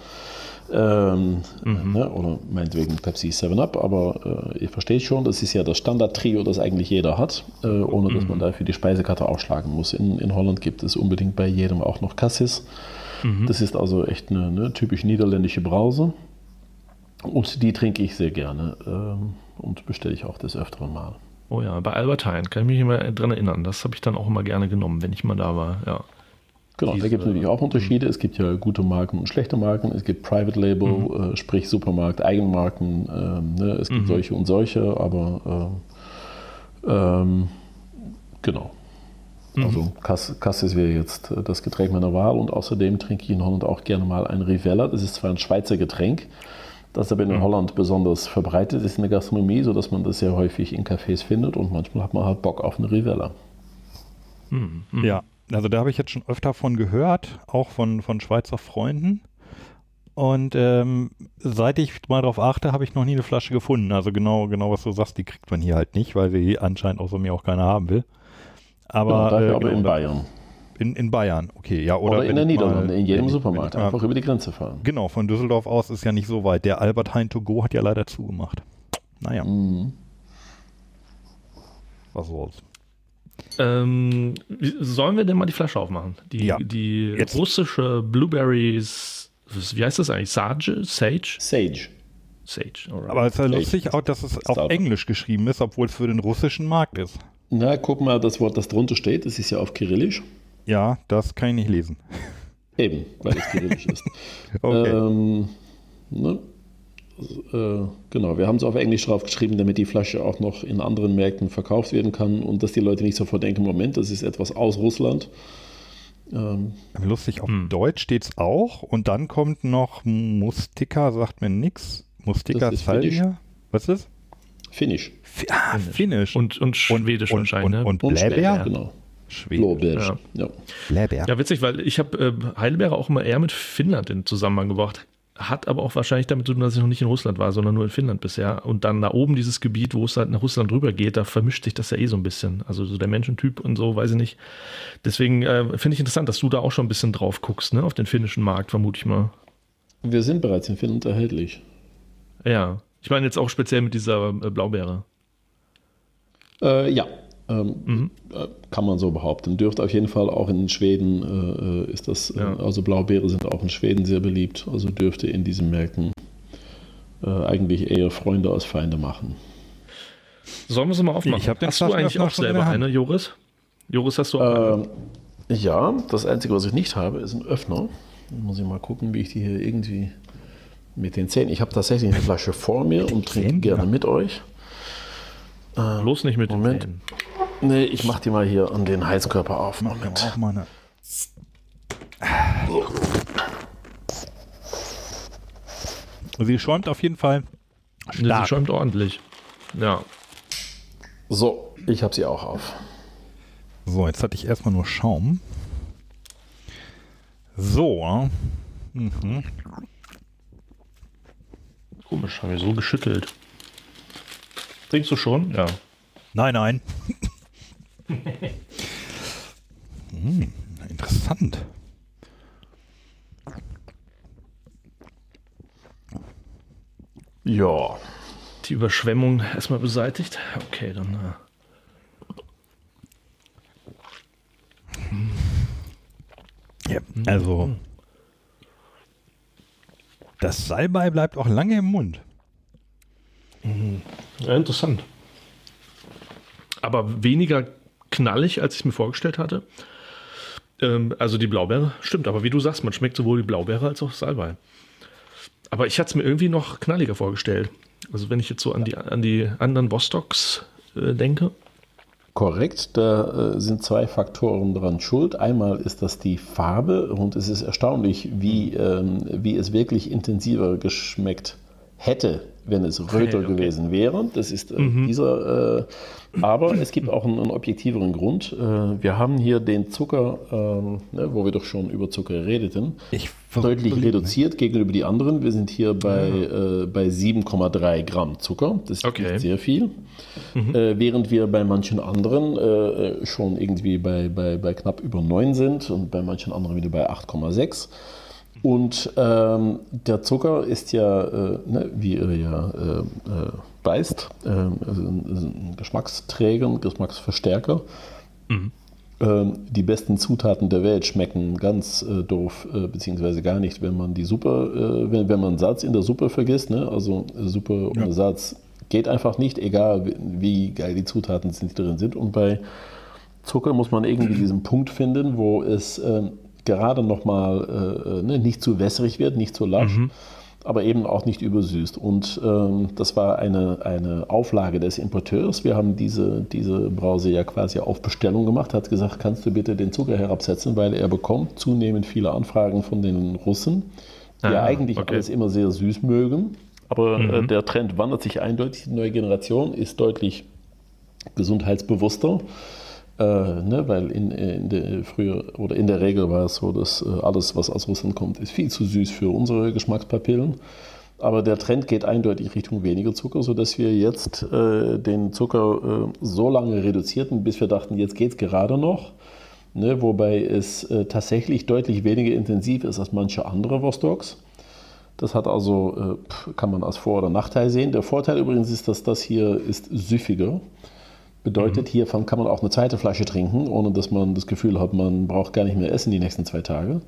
Ähm, ne, oder meinetwegen Pepsi 7-Up, aber äh, ihr versteht schon, das ist ja das Standard-Trio, das eigentlich jeder hat, äh, ohne dass man dafür die Speisekarte aufschlagen muss. In, in Holland gibt es unbedingt bei jedem auch noch Cassis. Das ist also echt eine, eine typisch niederländische Brause. Und die trinke ich sehr gerne ähm, und bestelle ich auch des Öfteren mal. Oh ja, bei Albert Heijn kann ich mich immer dran erinnern. Das habe ich dann auch immer gerne genommen, wenn ich mal da war. Ja. Genau, da gibt es natürlich auch Unterschiede. Es gibt ja gute Marken und schlechte Marken. Es gibt Private Label, äh, sprich Supermarkt, Eigenmarken. Ähm, ne? Es gibt solche und solche, aber ähm, ähm, genau. Also Cass- Cassis wäre jetzt äh, das Getränk meiner Wahl und außerdem trinke ich in Holland auch gerne mal ein Rivella. Das ist zwar ein Schweizer Getränk, das aber in Holland besonders verbreitet ist in der Gastronomie, sodass man das sehr häufig in Cafés findet und manchmal hat man halt Bock auf eine Rivella. Ja, also da habe ich jetzt schon öfter von gehört, auch von, von Schweizer Freunden. Und ähm, seit ich mal drauf achte, habe ich noch nie eine Flasche gefunden. Also genau, genau was du sagst, die kriegt man hier halt nicht, weil sie anscheinend außer mir auch keiner haben will. Aber, Ja, dafür äh, aber genau, in Bayern. In, in Bayern, okay, ja. Oder, Oder, in den mal- Niederlanden, in jedem ich- Supermarkt. ich Einfach über die Grenze fahren. Genau, von Düsseldorf aus ist ja nicht so weit. Der Albert Hein to go hat ja leider zugemacht. Naja, Mhm. was soll's. Ähm, sollen wir denn mal die Flasche aufmachen? Die, Ja. die Jetzt. russische Blueberries, wie heißt das eigentlich? Sage? Sage? Sage. Sage, alright. Aber es ist ja lustig auch, dass es auf. Englisch geschrieben ist, obwohl es für den russischen Markt ist. Na, guck mal, das Wort, das drunter steht, das ist ja auf Kyrillisch. Ja, das kann ich nicht lesen. Eben, weil es Kyrillisch ist. Okay. Ähm, ne? Äh, genau, wir haben es auf Englisch drauf geschrieben, damit die Flasche auch noch in anderen Märkten verkauft werden kann und dass die Leute nicht sofort denken, Moment, das ist etwas aus Russland. Ähm, Lustig, auf Hm. Deutsch steht es auch und dann kommt noch Mustika, sagt mir nix. Mustika ist Finnisch. Salvia? Was ist Finnisch. das? Ah, Finnisch. und, und Schwedisch und, wahrscheinlich, und, ne? und Und Bläber? Genau. Schwedisch. Blaubeer. Ja. Bläber. Ja, witzig, weil ich habe äh, Heidelbeere auch immer eher mit Finnland in Zusammenhang gebracht. Hat aber auch wahrscheinlich damit zu tun, dass ich noch nicht in Russland war, sondern nur in Finnland bisher. Und dann da oben dieses Gebiet, wo es halt nach Russland rüber geht, da vermischt sich das ja eh so ein bisschen. Also so der Menschentyp und so, weiß ich nicht. Deswegen äh, finde ich interessant, dass du da auch schon ein bisschen drauf guckst, ne? Auf den finnischen Markt, vermute ich mal. Wir sind bereits in Finnland erhältlich. Ja. Ich meine jetzt auch speziell mit dieser äh, Blaubeere. Äh, ja, ähm, Mhm. äh, kann man so behaupten. Dürfte auf jeden Fall auch in Schweden äh, äh, ist das, Ja. äh, also Blaubeere sind auch in Schweden sehr beliebt, also dürfte in diesen Märkten äh, eigentlich eher Freunde als Feinde machen. Sollen wir sie mal aufmachen? Ich hab den hast du eigentlich auch selber eine, Joris? Joris, hast du auch eine? Ähm, ja, das Einzige, was ich nicht habe, ist ein Öffner. Muss ich mal gucken, wie ich die hier irgendwie mit den Zähnen. Ich habe tatsächlich eine Flasche vor mir und trinke gerne Ja. mit euch. Bloß nicht mit den Moment. Zähnen. Nee, ich mache die mal hier an den Heizkörper auf. Wir Moment. auch mal eine. Sie schäumt auf jeden Fall Sie stark. schäumt ordentlich. Ja. So, ich habe sie auch auf. So, jetzt hatte ich erstmal nur Schaum. So. Mhm. Komisch, haben wir so geschüttelt. Trinkst du schon? Ja. Nein, nein. Hm, interessant. Ja, Die Überschwemmung erstmal beseitigt. Okay, dann. Äh. Ja, also. Das Salbei bleibt auch lange im Mund. Ja, interessant. Aber weniger knallig, als ich mir vorgestellt hatte. Ähm, also die Blaubeere, stimmt, aber wie du sagst, man schmeckt sowohl die Blaubeere als auch Salbei. Aber ich hatte es mir irgendwie noch knalliger vorgestellt. Also wenn ich jetzt so an die, an die anderen Vostocks äh, denke. korrekt. Da äh, sind zwei Faktoren dran schuld. Einmal ist das die Farbe und es ist erstaunlich, wie, ähm, wie es wirklich intensiver geschmeckt hätte, wenn es röter Okay, okay. gewesen wäre. Das ist äh, dieser. Äh, aber es gibt auch einen, einen objektiveren Grund. Äh, wir haben hier den Zucker, ähm, ne, wo wir doch schon über Zucker redeten, Ich deutlich reduziert gegenüber die anderen. Wir sind hier bei, äh, bei 7,3 Gramm Zucker. Das ist Okay. nicht sehr viel. Äh, während wir bei manchen anderen äh, schon irgendwie bei, bei, bei knapp über 9 sind und bei manchen anderen wieder bei 8,6. Und ähm, der Zucker ist ja, äh, ne, wie ihr ja äh, weißt, äh, also ein, Geschmacksträger, ein Geschmacksverstärker. Ähm, die besten Zutaten der Welt schmecken ganz äh, doof, äh, beziehungsweise gar nicht, wenn man die Suppe, äh, wenn, wenn man Salz in der Suppe vergisst. Ne? Also Suppe ohne Salz geht einfach nicht, egal wie, wie geil die Zutaten sind, die drin sind. Und bei Zucker muss man irgendwie diesen Punkt finden, wo es ähm, gerade nochmal äh, äh, ne, nicht zu wässrig wird, nicht zu lasch, aber eben auch nicht übersüßt. Und ähm, das war eine, eine Auflage des Importeurs. Wir haben diese, diese Brause ja quasi auf Bestellung gemacht, hat gesagt, kannst du bitte den Zucker herabsetzen, weil er bekommt zunehmend viele Anfragen von den Russen, die Ah, ja eigentlich okay. alles immer sehr süß mögen. Aber äh, der Trend wandert sich eindeutig. Die neue Generation ist deutlich gesundheitsbewusster. Äh, ne, weil in, in der, früher oder in der Regel war es so, dass äh, alles, was aus Russland kommt, ist viel zu süß für unsere Geschmackspapillen. Aber der Trend geht eindeutig Richtung weniger Zucker, sodass wir jetzt äh, den Zucker äh, so lange reduzierten, bis wir dachten, jetzt geht es gerade noch. ne, wobei es äh, tatsächlich deutlich weniger intensiv ist als manche andere Vostocks. Das hat also, äh, kann man als Vor- oder Nachteil sehen. Der Vorteil übrigens ist, dass das hier ist süffiger. Bedeutet, mhm. hiervon kann man auch eine zweite Flasche trinken, ohne dass man das Gefühl hat, man braucht gar nicht mehr essen die nächsten zwei Tage.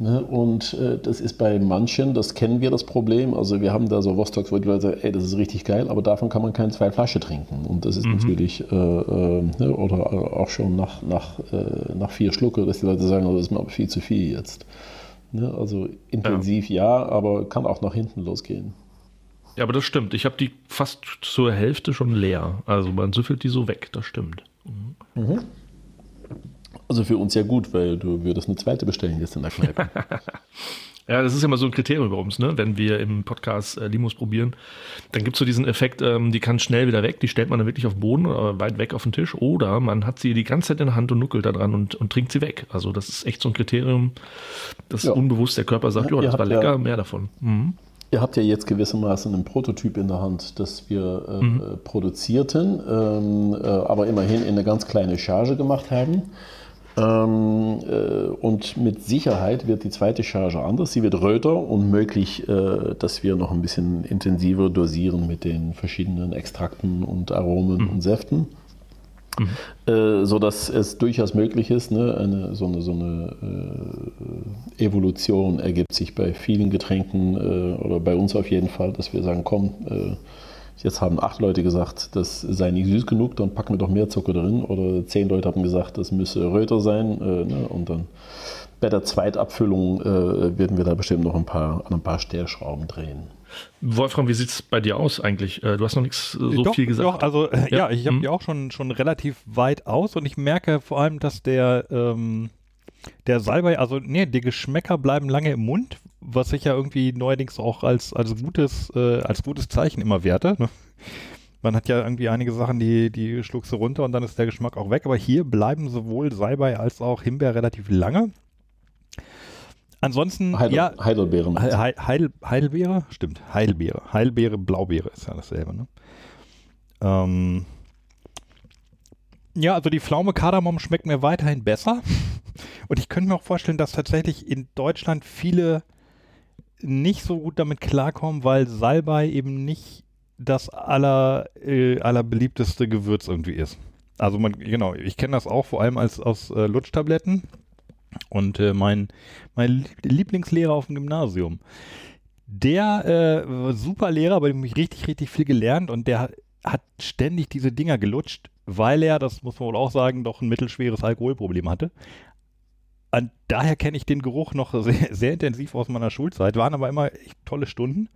Ne? Und äh, das ist bei manchen, das kennen wir das Problem. Also wir haben da so Vostocks, wo die Leute sagen, ey, das ist richtig geil, aber davon kann man keine zwei Flaschen trinken. Und das ist mhm. natürlich, äh, äh, ne? oder auch schon nach, nach, äh, nach vier Schlucke, dass die Leute sagen, oh, das ist mir aber viel zu viel jetzt. Ne? Also intensiv ja. ja, aber kann auch nach hinten losgehen. Ja, aber das stimmt. Ich habe die fast zur Hälfte schon leer. Also man süffelt die so weg, das stimmt. Mhm. Mhm. Also für uns ja gut, weil du würdest eine zweite bestellen jetzt in der Kneipe. ja, das ist ja mal so ein Kriterium bei uns, ne? wenn wir im Podcast äh, Limos probieren. Dann gibt es so diesen Effekt, ähm, die kann schnell wieder weg, die stellt man dann wirklich auf den Boden oder weit weg auf den Tisch. Oder man hat sie die ganze Zeit in der Hand und nuckelt da dran und, und trinkt sie weg. Also das ist echt so ein Kriterium, das ja. unbewusst der Körper sagt, ja, das war lecker, ja, mehr davon. Mhm. Ihr habt ja jetzt gewissermaßen einen Prototyp in der Hand, das wir äh, mhm. produzierten, ähm, äh, aber immerhin in eine ganz kleine Charge gemacht haben. Ähm, äh, und mit Sicherheit wird die zweite Charge anders. Sie wird röter und möglich, äh, dass wir noch ein bisschen intensiver dosieren mit den verschiedenen Extrakten und Aromen mhm. und Säften. Mhm. Äh, so dass es durchaus möglich ist, ne, eine, so eine, so eine äh, Evolution ergibt sich bei vielen Getränken äh, oder bei uns auf jeden Fall, dass wir sagen, komm, äh, Jetzt haben acht Leute gesagt, das sei nicht süß genug, dann packen wir doch mehr Zucker drin. Oder zehn Leute haben gesagt, das müsse röter sein. Äh, ne? Und dann bei der Zweitabfüllung äh, werden wir da bestimmt noch ein paar, an ein paar Stellschrauben drehen. Wolfram, wie sieht es bei dir aus eigentlich? Äh, du hast noch nichts äh, so doch, viel gesagt. Doch, also äh, ja. ja, ich habe hm. die auch schon, schon relativ weit aus und ich merke vor allem, dass der, ähm, der Salbei, also nee, die Geschmäcker bleiben lange im Mund, was ich ja irgendwie neuerdings auch als, als, gutes, äh, als gutes Zeichen immer werte. Ne? Man hat ja irgendwie einige Sachen, die, die schluckst du runter und dann ist der Geschmack auch weg. Aber hier bleiben sowohl Salbei als auch Himbeer relativ lange. Ansonsten, Heidel, ja. Heidelbeere. He Heidel, Heidelbeere? Stimmt, Heidelbeere. Heidelbeere, Blaubeere ist ja dasselbe, ne? Ähm, ja, also die Pflaume Kardamom schmeckt mir weiterhin besser. Und ich könnte mir auch vorstellen, dass tatsächlich in Deutschland viele nicht so gut damit klarkommen, weil Salbei eben nicht das aller, äh, allerbeliebteste Gewürz irgendwie ist. Also man, genau, ich kenne das auch vor allem als aus äh, Lutschtabletten. Und äh, mein, mein Lieblingslehrer auf dem Gymnasium, der äh, super Lehrer, bei dem ich richtig, richtig viel gelernt und der hat ständig diese Dinger gelutscht, weil er, das muss man wohl auch sagen, doch ein mittelschweres Alkoholproblem hatte. Und daher kenne ich den Geruch noch sehr, sehr intensiv aus meiner Schulzeit, waren aber immer tolle Stunden.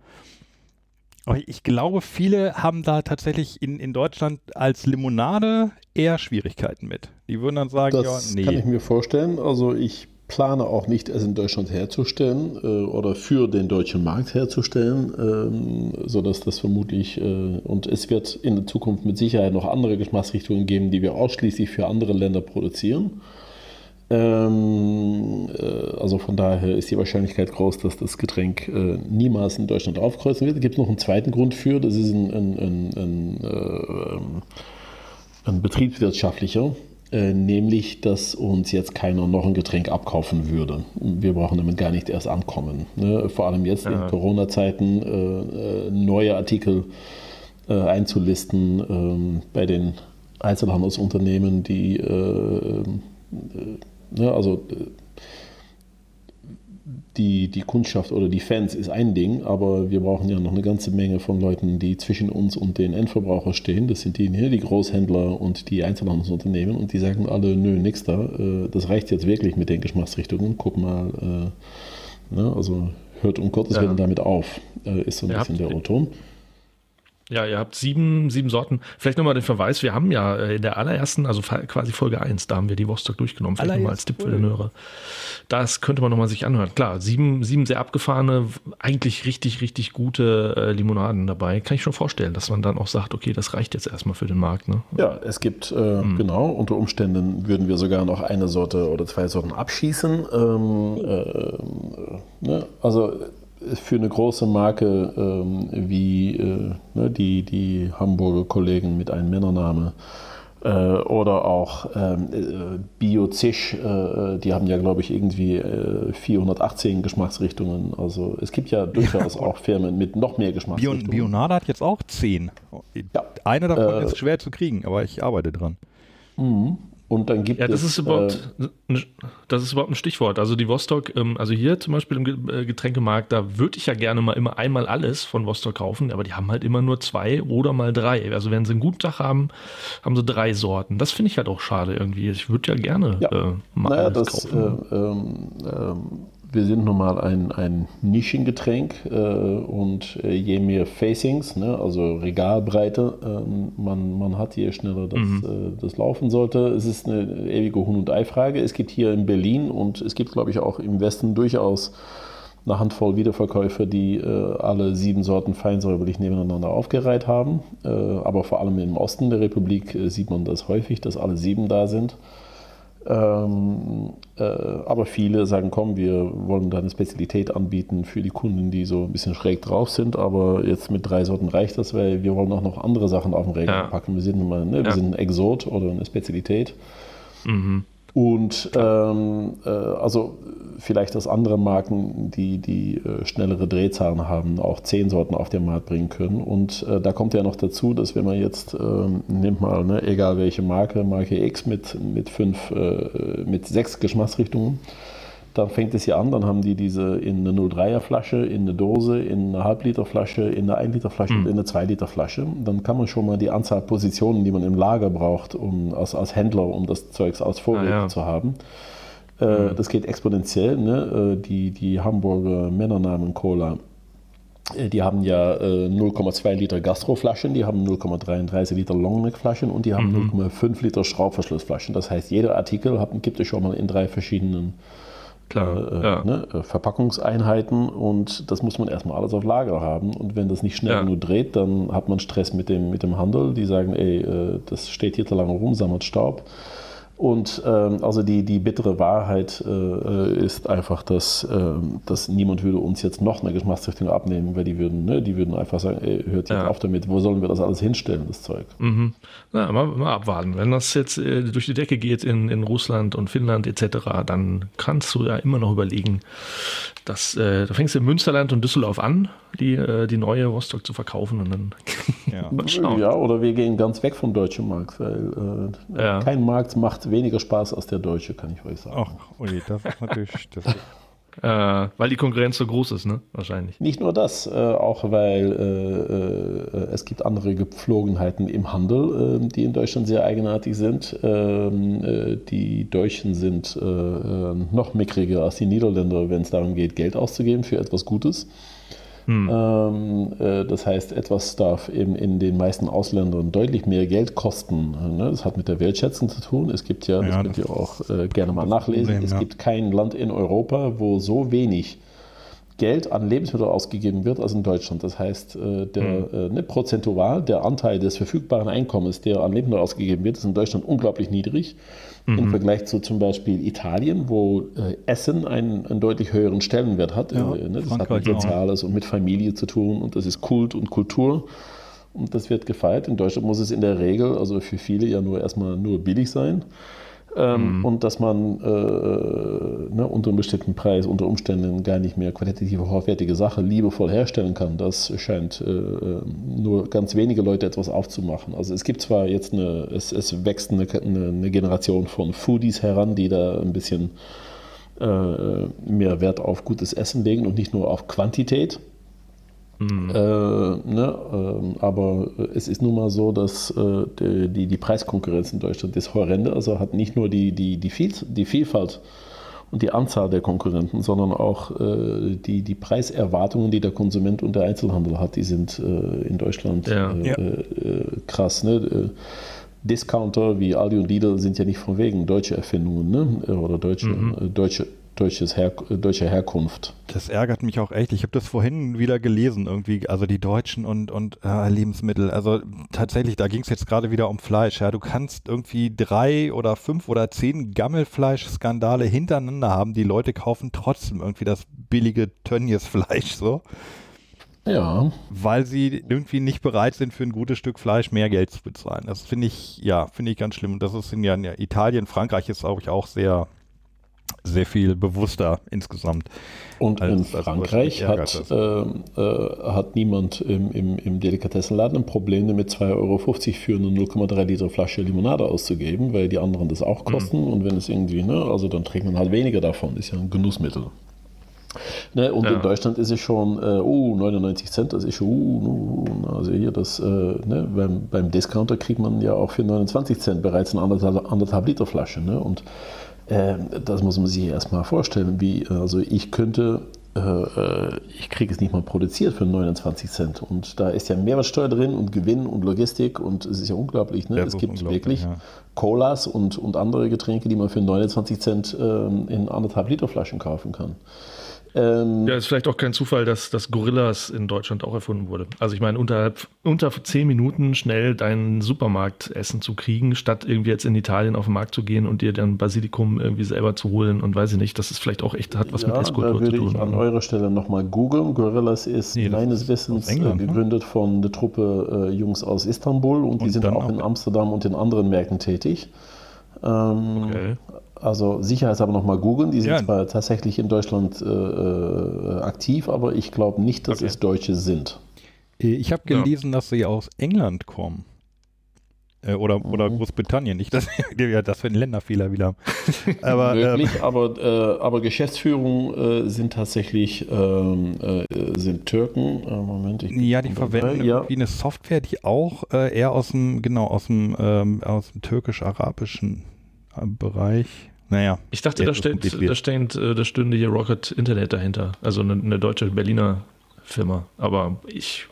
Aber ich glaube, viele haben da tatsächlich in, in Deutschland als Limonade eher Schwierigkeiten mit. Die würden dann sagen, das ja, nee. kann ich mir vorstellen. Also ich plane auch nicht, es in Deutschland herzustellen äh, oder für den deutschen Markt herzustellen, ähm, sodass das vermutlich, äh, und es wird in der Zukunft mit Sicherheit noch andere Geschmacksrichtungen geben, die wir ausschließlich für andere Länder produzieren. Ähm, äh, also von daher ist die Wahrscheinlichkeit groß, dass das Getränk äh, niemals in Deutschland aufkreuzen wird. Es gibt noch einen zweiten Grund für, das ist ein, ein, ein, ein, äh, ein betriebswirtschaftlicher, äh, nämlich dass uns jetzt keiner noch ein Getränk abkaufen würde. Wir brauchen damit gar nicht erst ankommen. Ne? Vor allem jetzt ja. in Corona-Zeiten äh, äh, neue Artikel einzulisten ähm, bei den Einzelhandelsunternehmen, die Ne, also äh, die, die Kundschaft oder die Fans ist ein Ding, aber wir brauchen ja noch eine ganze Menge von Leuten, die zwischen uns und den Endverbraucher stehen. Das sind die, die Großhändler und die Einzelhandelsunternehmen und die sagen alle, nö, nix da, äh, das reicht jetzt wirklich mit den Geschmacksrichtungen. Guck mal, äh, ne, also hört um Gottes Willen ja. damit auf, ist so ein ja, bisschen der O-Ton. Ja, ihr habt sieben, sieben Sorten. Vielleicht nochmal den Verweis, wir haben ja äh, in der allerersten, also quasi Folge 1, da haben wir die Vostok durchgenommen, vielleicht nochmal als Tipp für den Hörer. Das könnte man nochmal sich anhören. Klar, sieben, sieben sehr abgefahrene, eigentlich richtig, richtig gute äh, Limonaden dabei. Kann ich schon vorstellen, dass man dann auch sagt, okay, das reicht jetzt erstmal für den Markt. Ne? Ja, es gibt, äh, mhm. genau, unter Umständen würden wir sogar noch eine Sorte oder zwei Sorten abschießen. Ähm, äh, ne? Also für eine große Marke ähm, wie äh, ne, die, die Hamburger Kollegen mit einem Männername Äh, oder auch ähm, äh, Bio-Zisch, äh, die haben ja, glaube ich, irgendwie äh, 418 Geschmacksrichtungen. Also es gibt ja durchaus auch Firmen mit noch mehr Geschmacksrichtungen. Bion, Bionade hat jetzt auch zehn. Ja. Eine davon Äh, ist schwer zu kriegen, aber ich arbeite dran. Mhm. Und dann gibt Ja, das es. ist überhaupt, ein- das ist überhaupt ein Stichwort. Also die Vostok, ähm, also hier zum Beispiel im äh, Getränkemarkt, da würde ich ja gerne mal immer einmal alles von Vostok kaufen, aber die haben halt immer nur zwei oder mal drei. Also wenn sie einen guten Tag haben, haben sie drei Sorten. Das finde ich halt auch schade irgendwie. Ich würde ja gerne Ja. äh, mal Naja, das, kaufen. äh, ähm, ähm, wir sind nun mal ein, ein Nischengetränk äh, und äh, je mehr Facings, ne, also Regalbreite, ähm, man, man hat, je schneller das, Mhm. äh, das laufen sollte. Es ist eine ewige Huhn- und Ei-Frage. Es gibt hier in Berlin und es gibt, glaube ich, auch im Westen durchaus eine Handvoll Wiederverkäufer, die äh, alle sieben Sorten feinsäuberlich nebeneinander aufgereiht haben. Äh, aber vor allem im Osten der Republik äh, sieht man das häufig, dass alle sieben da sind. Ähm, äh, aber viele sagen, komm, wir wollen da eine Spezialität anbieten für die Kunden, die so ein bisschen schräg drauf sind. Aber jetzt mit drei Sorten reicht das, weil wir wollen auch noch andere Sachen auf den Regal Ja. packen. Wir sind, mal, ne, wir Ja. sind ein Exot oder eine Spezialität. Mhm. Und ähm, äh, also vielleicht, dass andere Marken, die, die äh, schnellere Drehzahlen haben, auch zehn Sorten auf den Markt bringen können. Und äh, da kommt ja noch dazu, dass wenn man jetzt, ähm, nimmt mal, ne, egal welche Marke, Marke X mit, mit fünf, äh, mit sechs Geschmacksrichtungen, dann fängt es ja an, dann haben die diese in eine 0,3er Flasche, in eine Dose, in eine Halbliter Flasche, in eine 1 Liter Flasche und in eine 2 Liter Flasche. Dann kann man schon mal die Anzahl Positionen, die man im Lager braucht, um als, als Händler, um das Zeugs als Vorräte Ah, ja. zu haben. Äh, Das geht exponentiell. Ne? Äh, Die, die Hamburger Männernamen Cola, äh, die haben ja äh, 0,2 Liter Gastroflaschen, die haben 0,33 Liter Longneck-Flaschen und die haben 0,5 Liter Schraubverschlussflaschen. Das heißt, jeder Artikel hat, gibt es schon mal in drei verschiedenen Klar. äh, ja. ne, äh, Verpackungseinheiten und das muss man erstmal alles auf Lager haben. Und wenn das nicht schnell Ja. genug dreht, dann hat man Stress mit dem, mit dem Handel. Die sagen, ey, äh, das steht hier zu lange rum, sammelt Staub. Und ähm, also die, die bittere Wahrheit äh, ist einfach, dass, ähm, dass niemand würde uns jetzt noch eine Geschmacksrichtung abnehmen, weil die würden, ne, die würden einfach sagen, ey, hört jetzt Ja. auf damit, wo sollen wir das alles hinstellen, das Zeug? Mhm. Na, mal, mal abwarten. Wenn das jetzt äh, durch die Decke geht in, in Russland und Finnland etc., dann kannst du ja immer noch überlegen, dass äh, da fängst du in Münsterland und Düsseldorf an, die, äh, die neue Rostock zu verkaufen und dann Ja. mal schauen. Ja, oder wir gehen ganz weg vom deutschen Markt, weil äh, Ja. kein Markt macht weniger Spaß als der deutsche, kann ich euch sagen. Ach, ui, das ist natürlich. Das ist, Äh, weil die Konkurrenz so groß ist, ne? Wahrscheinlich. Nicht nur das, äh, auch weil äh, äh, es gibt andere Gepflogenheiten im Handel, äh, die in Deutschland sehr eigenartig sind. Ähm, äh, die Deutschen sind äh, äh, noch mickriger als die Niederländer, wenn es darum geht, Geld auszugeben für etwas Gutes. Hm. Ähm, äh, das heißt, etwas darf eben in den meisten Ausländern deutlich mehr Geld kosten. Ne? Das hat mit der Wertschätzung zu tun. Es gibt ja, das Ja, könnt das ihr auch äh, gerne mal das nachlesen, Problem, es ja. gibt kein Land in Europa, wo so wenig Geld an Lebensmittel ausgegeben wird als in Deutschland. Das heißt, äh, der, äh, ne, prozentual der Anteil des verfügbaren Einkommens, der an Lebensmittel ausgegeben wird, ist in Deutschland unglaublich niedrig. Im Vergleich zu zum Beispiel Italien, wo äh, Essen einen, einen deutlich höheren Stellenwert hat. Ja, Äh, ne, das hat Frankreich mit auch. Soziales und mit Familie zu tun und das ist Kult und Kultur. Und das wird gefeiert. In Deutschland muss es in der Regel, also für viele ja nur erstmal nur billig sein. Ähm, Und dass man äh, ne, unter einem bestimmten Preis, unter Umständen gar nicht mehr qualitative, hochwertige Sache liebevoll herstellen kann, das scheint äh, äh, nur ganz wenige Leute etwas aufzumachen. Also es gibt zwar jetzt eine, es, es wächst eine, eine, eine Generation von Foodies heran, die da ein bisschen äh, mehr Wert auf gutes Essen legen und nicht nur auf Quantität. Äh, ne, ähm, aber es ist nun mal so, dass äh, die, die, die Preiskonkurrenz in Deutschland ist horrende. Also hat nicht nur die, die, die, Viel, die Vielfalt und die Anzahl der Konkurrenten, sondern auch äh, die, die Preiserwartungen, die der Konsument und der Einzelhandel hat, die sind äh, in Deutschland Ja. äh, Ja. krass. Ne? Discounter wie Aldi und Lidl sind ja nicht von wegen deutsche Erfindungen ne? oder deutsche, äh, deutsche, deutsches Her äh, deutsche Herkunft. das ärgert mich auch echt. Ich habe das vorhin wieder gelesen, irgendwie, also die Deutschen und, und äh, Lebensmittel. Also tatsächlich, da ging es jetzt gerade wieder um Fleisch. Ja, du kannst irgendwie drei oder fünf oder zehn Gammelfleisch-Skandale hintereinander haben. Die Leute kaufen trotzdem irgendwie das billige Tönnies-Fleisch so. Ja. Weil sie irgendwie nicht bereit sind, für ein gutes Stück Fleisch mehr Geld zu bezahlen. Das finde ich, ja, finde ich ganz schlimm. Und das ist in ja, in Italien, Frankreich ist, glaube ich, auch sehr, sehr viel bewusster insgesamt. Und als, in Frankreich hat, äh, äh, hat niemand im, im, im Delikatessenladen ein Problem damit, 2,50 Euro für eine 0,3 Liter Flasche Limonade auszugeben, weil die anderen das auch kosten. Mhm. Und wenn es irgendwie, ne, also dann trägt man halt weniger davon. Ist ja ein Genussmittel. Ne, und ja. in Deutschland ist es schon, äh, oh, 99 Cent, das ist schon, uh, uh, also hier das, äh, ne, beim, beim Discounter kriegt man ja auch für 29 Cent bereits eine anderthalb, anderthalb Liter Flasche. Ne? Und das muss man sich erstmal vorstellen, wie, also ich könnte, äh, äh, ich kriege es nicht mal produziert für 29 Cent. Und da ist ja Mehrwertsteuer drin und Gewinn und Logistik und es ist ja unglaublich. Ne? Ja, es gibt wirklich ja. Colas und, und andere Getränke, die man für 29 Cent ähm, in anderthalb Liter Flaschen kaufen kann. Ähm, ja, ist vielleicht auch kein Zufall, dass das Gorillas in Deutschland auch erfunden wurde. Also ich meine, unter, unter zehn Minuten schnell dein Supermarktessen zu kriegen, statt irgendwie jetzt in Italien auf den Markt zu gehen und dir dann Basilikum irgendwie selber zu holen und weiß ich nicht, das ist vielleicht auch echt, hat was ja, mit Esskultur zu tun. würde ich an eurer Stelle nochmal googeln. Gorillas ist nee, meines Wissens England, äh, ne? gegründet ne? von der Truppe äh, Jungs aus Istanbul und, und die sind auch in Amsterdam und in anderen Märkten tätig. Ähm, okay. Also sicherheitshalber nochmal googeln. Die sind ja. zwar tatsächlich in Deutschland äh, äh aktiv, aber ich glaube nicht, dass okay. es Deutsche sind. Äh, ich habe gelesen, ja. dass sie aus England kommen. Äh, oder, mhm. oder Großbritannien. Nicht, dass ja, das für ein Länderfehler wieder. Aber, Möglich, ähm, aber, äh, aber Geschäftsführung äh, sind tatsächlich ähm, sind Türken. Moment, ja, die verwenden ja. irgendwie eine Software, die auch eher aus dem, genau, aus dem, ähm, aus dem türkisch-arabischen Bereich naja. Ich dachte, da, steht, da, steht, äh, da stünde hier Rocket Internet dahinter. Also eine, eine, deutsche Berliner Firma. Aber ich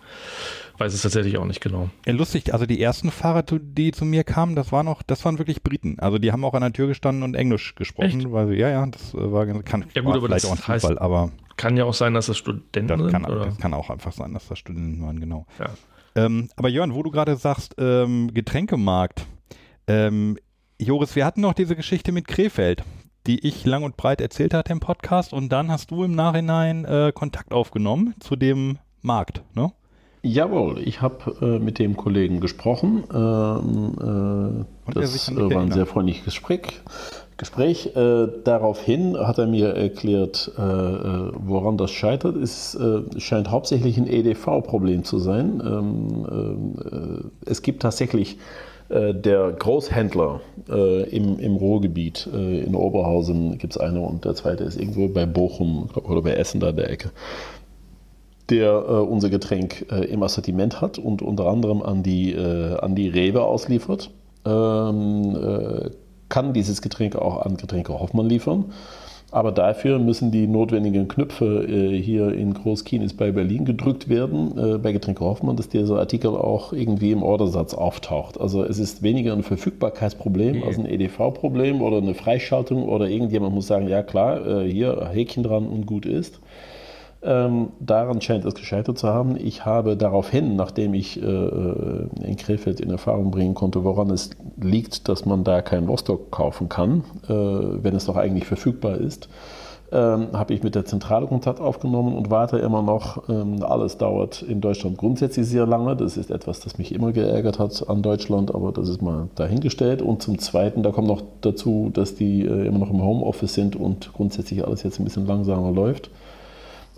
weiß es tatsächlich auch nicht genau. Ja, lustig, also die ersten Fahrer, die zu mir kamen, das waren auch, das waren wirklich Briten. Also die haben auch an der Tür gestanden und Englisch gesprochen. Echt? Weil sie, ja, ja, das äh, war, kann, ja, gut, aber vielleicht das auch ein Zufall, aber. Kann ja auch sein, dass das Studenten das sind. Kann, oder? Das kann auch einfach sein, dass das Studenten waren, genau. Ja. Ähm, aber Jörn, wo du gerade sagst, ähm, Getränkemarkt, ähm, Joris, wir hatten noch diese Geschichte mit Krefeld, die ich lang und breit erzählt hatte im Podcast und dann hast du im Nachhinein äh, Kontakt aufgenommen zu dem Markt, ne? Jawohl, ich habe äh, mit dem Kollegen gesprochen. Ähm, äh, das äh, war ein sehr freundliches Gespräch. Gespräch. Äh, daraufhin hat er mir erklärt, äh, äh, woran das scheitert. Es scheint hauptsächlich ein EDV-Problem zu sein. Ähm, ähm, es gibt tatsächlich äh, der Großhändler äh, im, im Ruhrgebiet, äh, in Oberhausen gibt es eine und der zweite ist irgendwo bei Bochum oder bei Essen da der Ecke, der äh, unser Getränk äh, im Assortiment hat und unter anderem an die, äh, an die Rewe ausliefert. Ähm, kann dieses Getränk auch an Getränke Hoffmann liefern. Aber dafür müssen die notwendigen Knöpfe äh, hier in Großkienis bei Berlin gedrückt werden, äh, bei Getränke Hoffmann, dass dieser Artikel auch irgendwie im Ordersatz auftaucht. Also es ist weniger ein Verfügbarkeitsproblem mhm. als ein EDV-Problem oder eine Freischaltung oder irgendjemand muss sagen, ja klar, äh, hier Häkchen dran und gut ist. Ähm, daran scheint es gescheitert zu haben. Ich habe daraufhin, nachdem ich äh, äh, in Krefeld in Erfahrung bringen konnte, woran es liegt, dass man da kein Rostock kaufen kann, äh, wenn es doch eigentlich verfügbar ist, ähm, habe ich mit der Zentrale Kontakt aufgenommen und warte immer noch. Ähm, alles dauert in Deutschland grundsätzlich sehr lange. Das ist etwas, das mich immer geärgert hat an Deutschland, aber das ist mal dahingestellt. Und zum Zweiten, da kommt noch dazu, dass die äh, immer noch im Homeoffice sind und grundsätzlich alles jetzt ein bisschen langsamer läuft.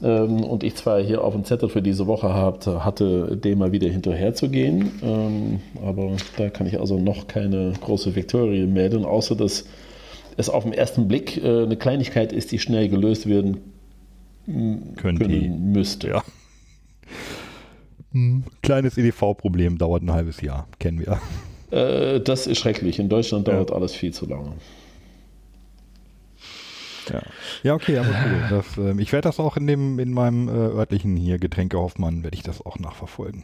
Ähm, und ich zwar hier auf dem Zettel für diese Woche hatte, hatte dem mal wieder hinterher zu gehen, ähm, aber da kann ich also noch keine große Viktorie melden, außer dass es auf den ersten Blick äh, eine Kleinigkeit ist, die schnell gelöst werden können, können müsste. Ja. Hm, kleines EDV-Problem dauert ein halbes Jahr, kennen wir. Äh, das ist schrecklich. In Deutschland dauert ja. alles viel zu lange. Ja, ja okay, aber cool. Das, äh, ich werde das auch in, dem, in meinem äh, örtlichen hier Getränke Hoffmann, werde ich das auch nachverfolgen.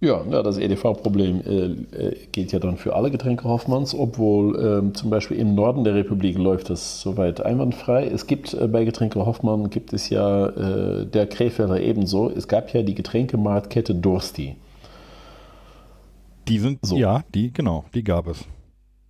Ja, ja das EDV-Problem äh, äh, gilt ja dann für alle Getränke Hoffmanns, obwohl ähm, zum Beispiel im Norden der Republik läuft das soweit einwandfrei. Es gibt äh, bei Getränke Hoffmann gibt es ja äh, der Krefelder ebenso. Es gab ja die Getränkemarktkette Dursti. Die sind, so. ja, die, genau, die gab es.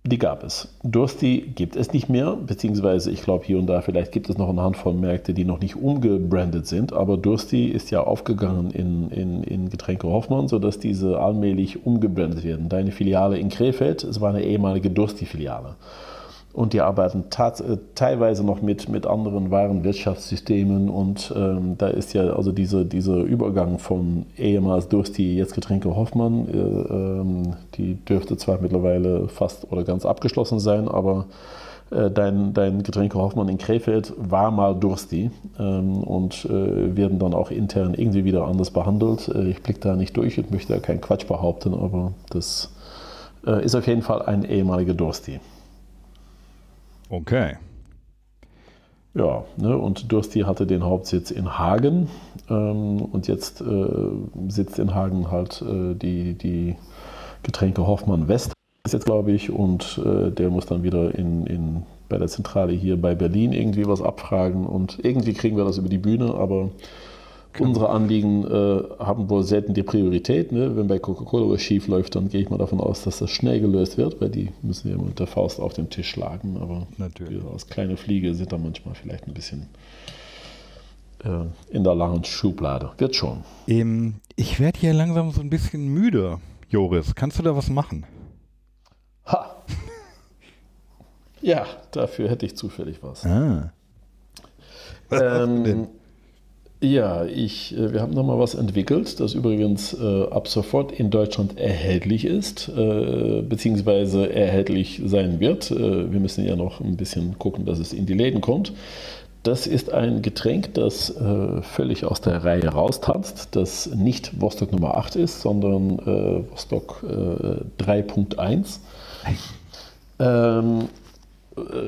Die gab es. Dursti gibt es nicht mehr, beziehungsweise ich glaube hier und da vielleicht gibt es noch eine Handvoll Märkte, die noch nicht umgebrandet sind, aber Dursti ist ja aufgegangen in, in, in Getränke Hoffmann, sodass diese allmählich umgebrandet werden. Deine Filiale in Krefeld, es war eine ehemalige Dursti-Filiale und die arbeiten äh, teilweise noch mit, mit anderen Warenwirtschaftssystemen und ähm, da ist ja also diese, dieser Übergang von ehemals Dursti, jetzt Getränke Hoffmann, äh, ähm, die dürfte zwar mittlerweile fast oder ganz abgeschlossen sein, aber äh, dein, dein Getränke Hoffmann in Krefeld war mal Dursti ähm, und äh, werden dann auch intern irgendwie wieder anders behandelt. Äh, ich blicke da nicht durch und möchte da keinen Quatsch behaupten, aber das äh, ist auf jeden Fall ein ehemaliger Dursti. Okay. Ja, ne, und Dursti hatte den Hauptsitz in Hagen ähm, und jetzt äh, sitzt in Hagen halt äh, die, die Getränke Hoffmann West ist jetzt, glaube ich, und äh, der muss dann wieder in, in, bei der Zentrale hier bei Berlin irgendwie was abfragen und irgendwie kriegen wir das über die Bühne, aber Unsere Anliegen äh, haben wohl selten die Priorität. Ne? Wenn bei Coca-Cola was schief läuft, dann gehe ich mal davon aus, dass das schnell gelöst wird, weil die müssen ja mit der Faust auf den Tisch schlagen. Aber Natürlich. wir als kleine Fliege sind da manchmal vielleicht ein bisschen äh, in der langen Schublade. Wird schon. Ähm, ich werde hier langsam so ein bisschen müde, Joris. Kannst du da was machen? Ha! ja, dafür hätte ich zufällig was. Ah. Was ähm, ja, ich, äh, wir haben nochmal was entwickelt, das übrigens äh, ab sofort in Deutschland erhältlich ist, äh, beziehungsweise erhältlich sein wird. Äh, wir müssen ja noch ein bisschen gucken, dass es in die Läden kommt. Das ist ein Getränk, das äh, völlig aus der Reihe raustanzt, das nicht Vostok Nummer 8 ist, sondern äh, Vostok 3.1. Ähm, äh,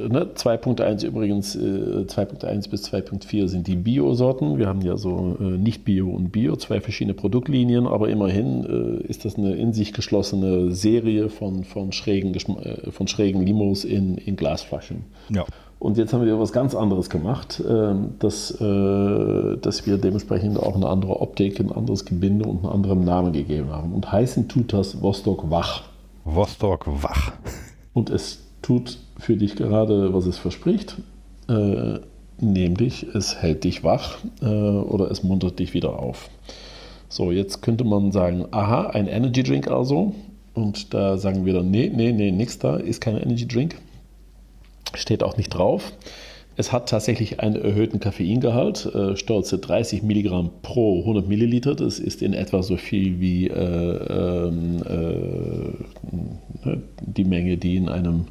ne, 2.1 übrigens, äh, 2.1 bis 2.4 sind die Bio-Sorten. Wir haben ja so äh, nicht Bio und Bio, zwei verschiedene Produktlinien, aber immerhin äh, ist das eine in sich geschlossene Serie von, von, schrägen, äh, von schrägen Limos in, in Glasflaschen. Ja. Und jetzt haben wir was ganz anderes gemacht, ähm, dass, äh, dass wir dementsprechend auch eine andere Optik, ein anderes Gebinde und einen anderen Namen gegeben haben. Und heißen tut das Vostok Wach. Vostok Wach. Und es tut für dich gerade, was es verspricht, äh, nämlich es hält dich wach äh, oder es muntert dich wieder auf. So, jetzt könnte man sagen, aha, ein Energy Drink also. Und da sagen wir dann, nee, nee, nee, nix da, ist kein Energy Drink. Steht auch nicht drauf. Es hat tatsächlich einen erhöhten Koffeingehalt, äh, stolze 30 Milligramm pro 100 Milliliter. Das ist in etwa so viel wie äh, ähm, äh, die Menge, die in einem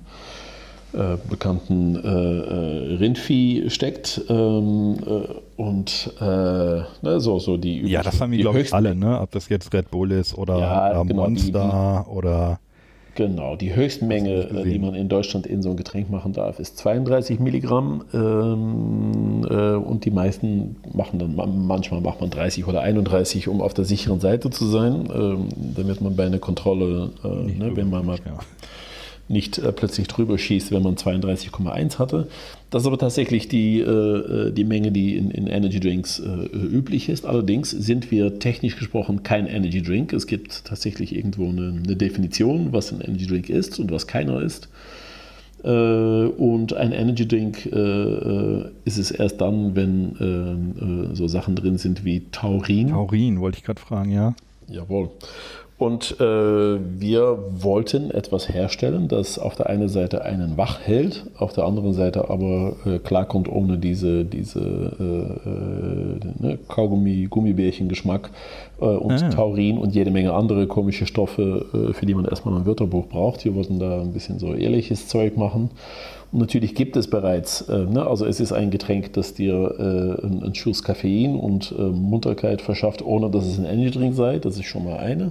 äh, bekannten äh, äh, Rindvieh steckt. Ähm, und ne, so, so die Ja, das haben wir, glaube ich, alle, ne? Ob das jetzt Red Bull ist oder ja, genau, Monster die, die, oder Genau, die Höchstmenge, äh, die man in Deutschland in so ein Getränk machen darf, ist 32 Milligramm. Ähm, äh, und die meisten machen dann, manchmal macht man 30 oder 31, um auf der sicheren Seite zu sein, ähm, damit man bei einer Kontrolle, äh, ne, wenn man mal ja nicht äh, plötzlich drüber schießt, wenn man 32,1 hatte. Das ist aber tatsächlich die, äh, die Menge, die in, in Energy Drinks äh, üblich ist. Allerdings sind wir technisch gesprochen kein Energy Drink. Es gibt tatsächlich irgendwo eine, eine Definition, was ein Energy Drink ist und was keiner ist. Äh, und ein Energy Drink äh, äh, ist es erst dann, wenn so Sachen drin sind wie Taurin. Taurin, wollte ich gerade fragen, ja. Jawohl. Und äh, wir wollten etwas herstellen, das auf der einen Seite einen wach hält, auf der anderen Seite aber äh, klarkommt ohne diese, diese äh, äh ne, Kaugummi, Gummibärchen-Geschmack äh, und ah. Taurin und jede Menge andere komische Stoffe, äh, für die man erstmal ein Wörterbuch braucht. Wir wollten da ein bisschen so ehrliches Zeug machen. Und natürlich gibt es bereits, äh, ne, also es ist ein Getränk, das dir äh, einen Schuss Koffein und äh, Munterkeit verschafft, ohne dass es ein Energy Drink sei. Das ist schon mal eine.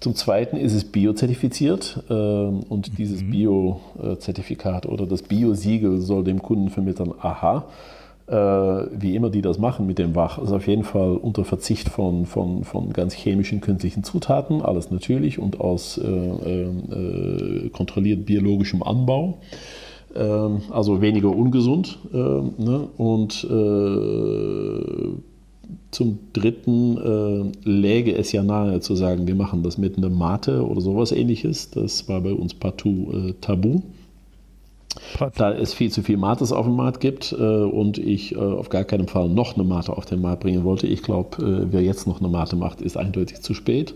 Zum Zweiten ist es biozertifiziert äh, und dieses mhm. Bio-Zertifikat oder das Bio-Siegel soll dem Kunden vermitteln, aha, äh, wie immer die das machen mit dem Wach, ist auf jeden Fall unter Verzicht von, von, von ganz chemischen, künstlichen Zutaten, alles natürlich und aus äh, kontrolliert biologischem Anbau. Ähm, also weniger ungesund. Ähm, ne? Und äh, zum dritten äh, läge es ja nahe zu sagen, wir machen das mit einer Mate oder sowas ähnliches. Das war bei uns partout äh, tabu. Da es viel zu viel Mates auf dem Markt gibt äh, und ich äh, auf gar keinen Fall noch eine Mate auf den Markt bringen wollte. Ich glaube, äh, wer jetzt noch eine Mate macht, ist eindeutig zu spät.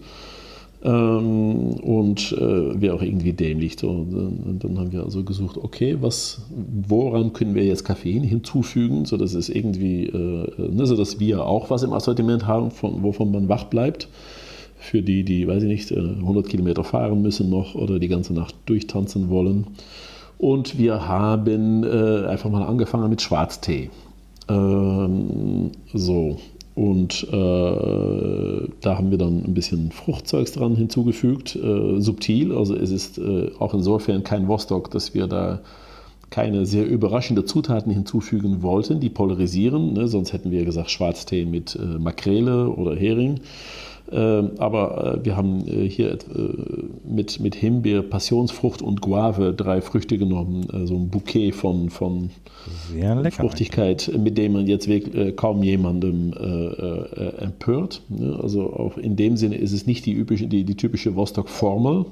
Ähm, und äh, wäre auch irgendwie dämlich. So, dann, dann, haben wir also gesucht, okay, was, woran können wir jetzt Koffein hinzufügen, sodass es irgendwie, äh, ne, sodass wir auch was im Assortiment haben, von, wovon man wach bleibt. Für die, die, weiß ich nicht, 100 äh, Kilometer fahren müssen noch oder die ganze Nacht durchtanzen wollen. Und wir haben äh, einfach mal angefangen mit Schwarztee. Ähm, so, und äh, da haben wir dann ein bisschen Fruchtzeugs dran hinzugefügt, äh, subtil. Also es ist äh, auch insofern kein Vostok, dass wir da keine sehr überraschende Zutaten hinzufügen wollten, die polarisieren. Ne? Sonst hätten wir gesagt Schwarztee mit äh, Makrele oder Hering. Ähm, aber äh, wir haben äh, hier äh, mit, mit Himbeer, Passionsfrucht und Guave drei Früchte genommen. So ein Bouquet von, von Fruchtigkeit, mit dem man jetzt kaum jemandem empört. Ne? Also auch in dem Sinne ist es nicht die, übliche, die, die typische Vostok-Formel.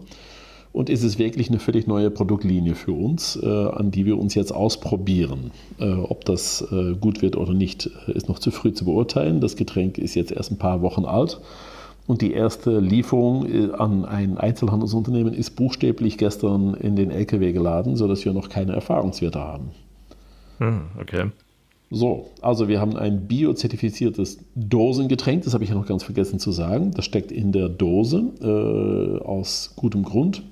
Und ist es wirklich eine völlig neue Produktlinie für uns, an die wir uns jetzt ausprobieren. ob das gut wird oder nicht, ist noch zu früh zu beurteilen. Das Getränk ist jetzt erst ein paar Wochen alt. Und die erste Lieferung äh, an ein Einzelhandelsunternehmen ist buchstäblich gestern in den LKW geladen, sodass wir noch keine Erfahrungswerte haben. Hm, okay. So, also wir haben ein biozertifiziertes Dosengetränk, das habe ich ja noch ganz vergessen zu sagen. Das steckt in der Dose äh, aus gutem Grund,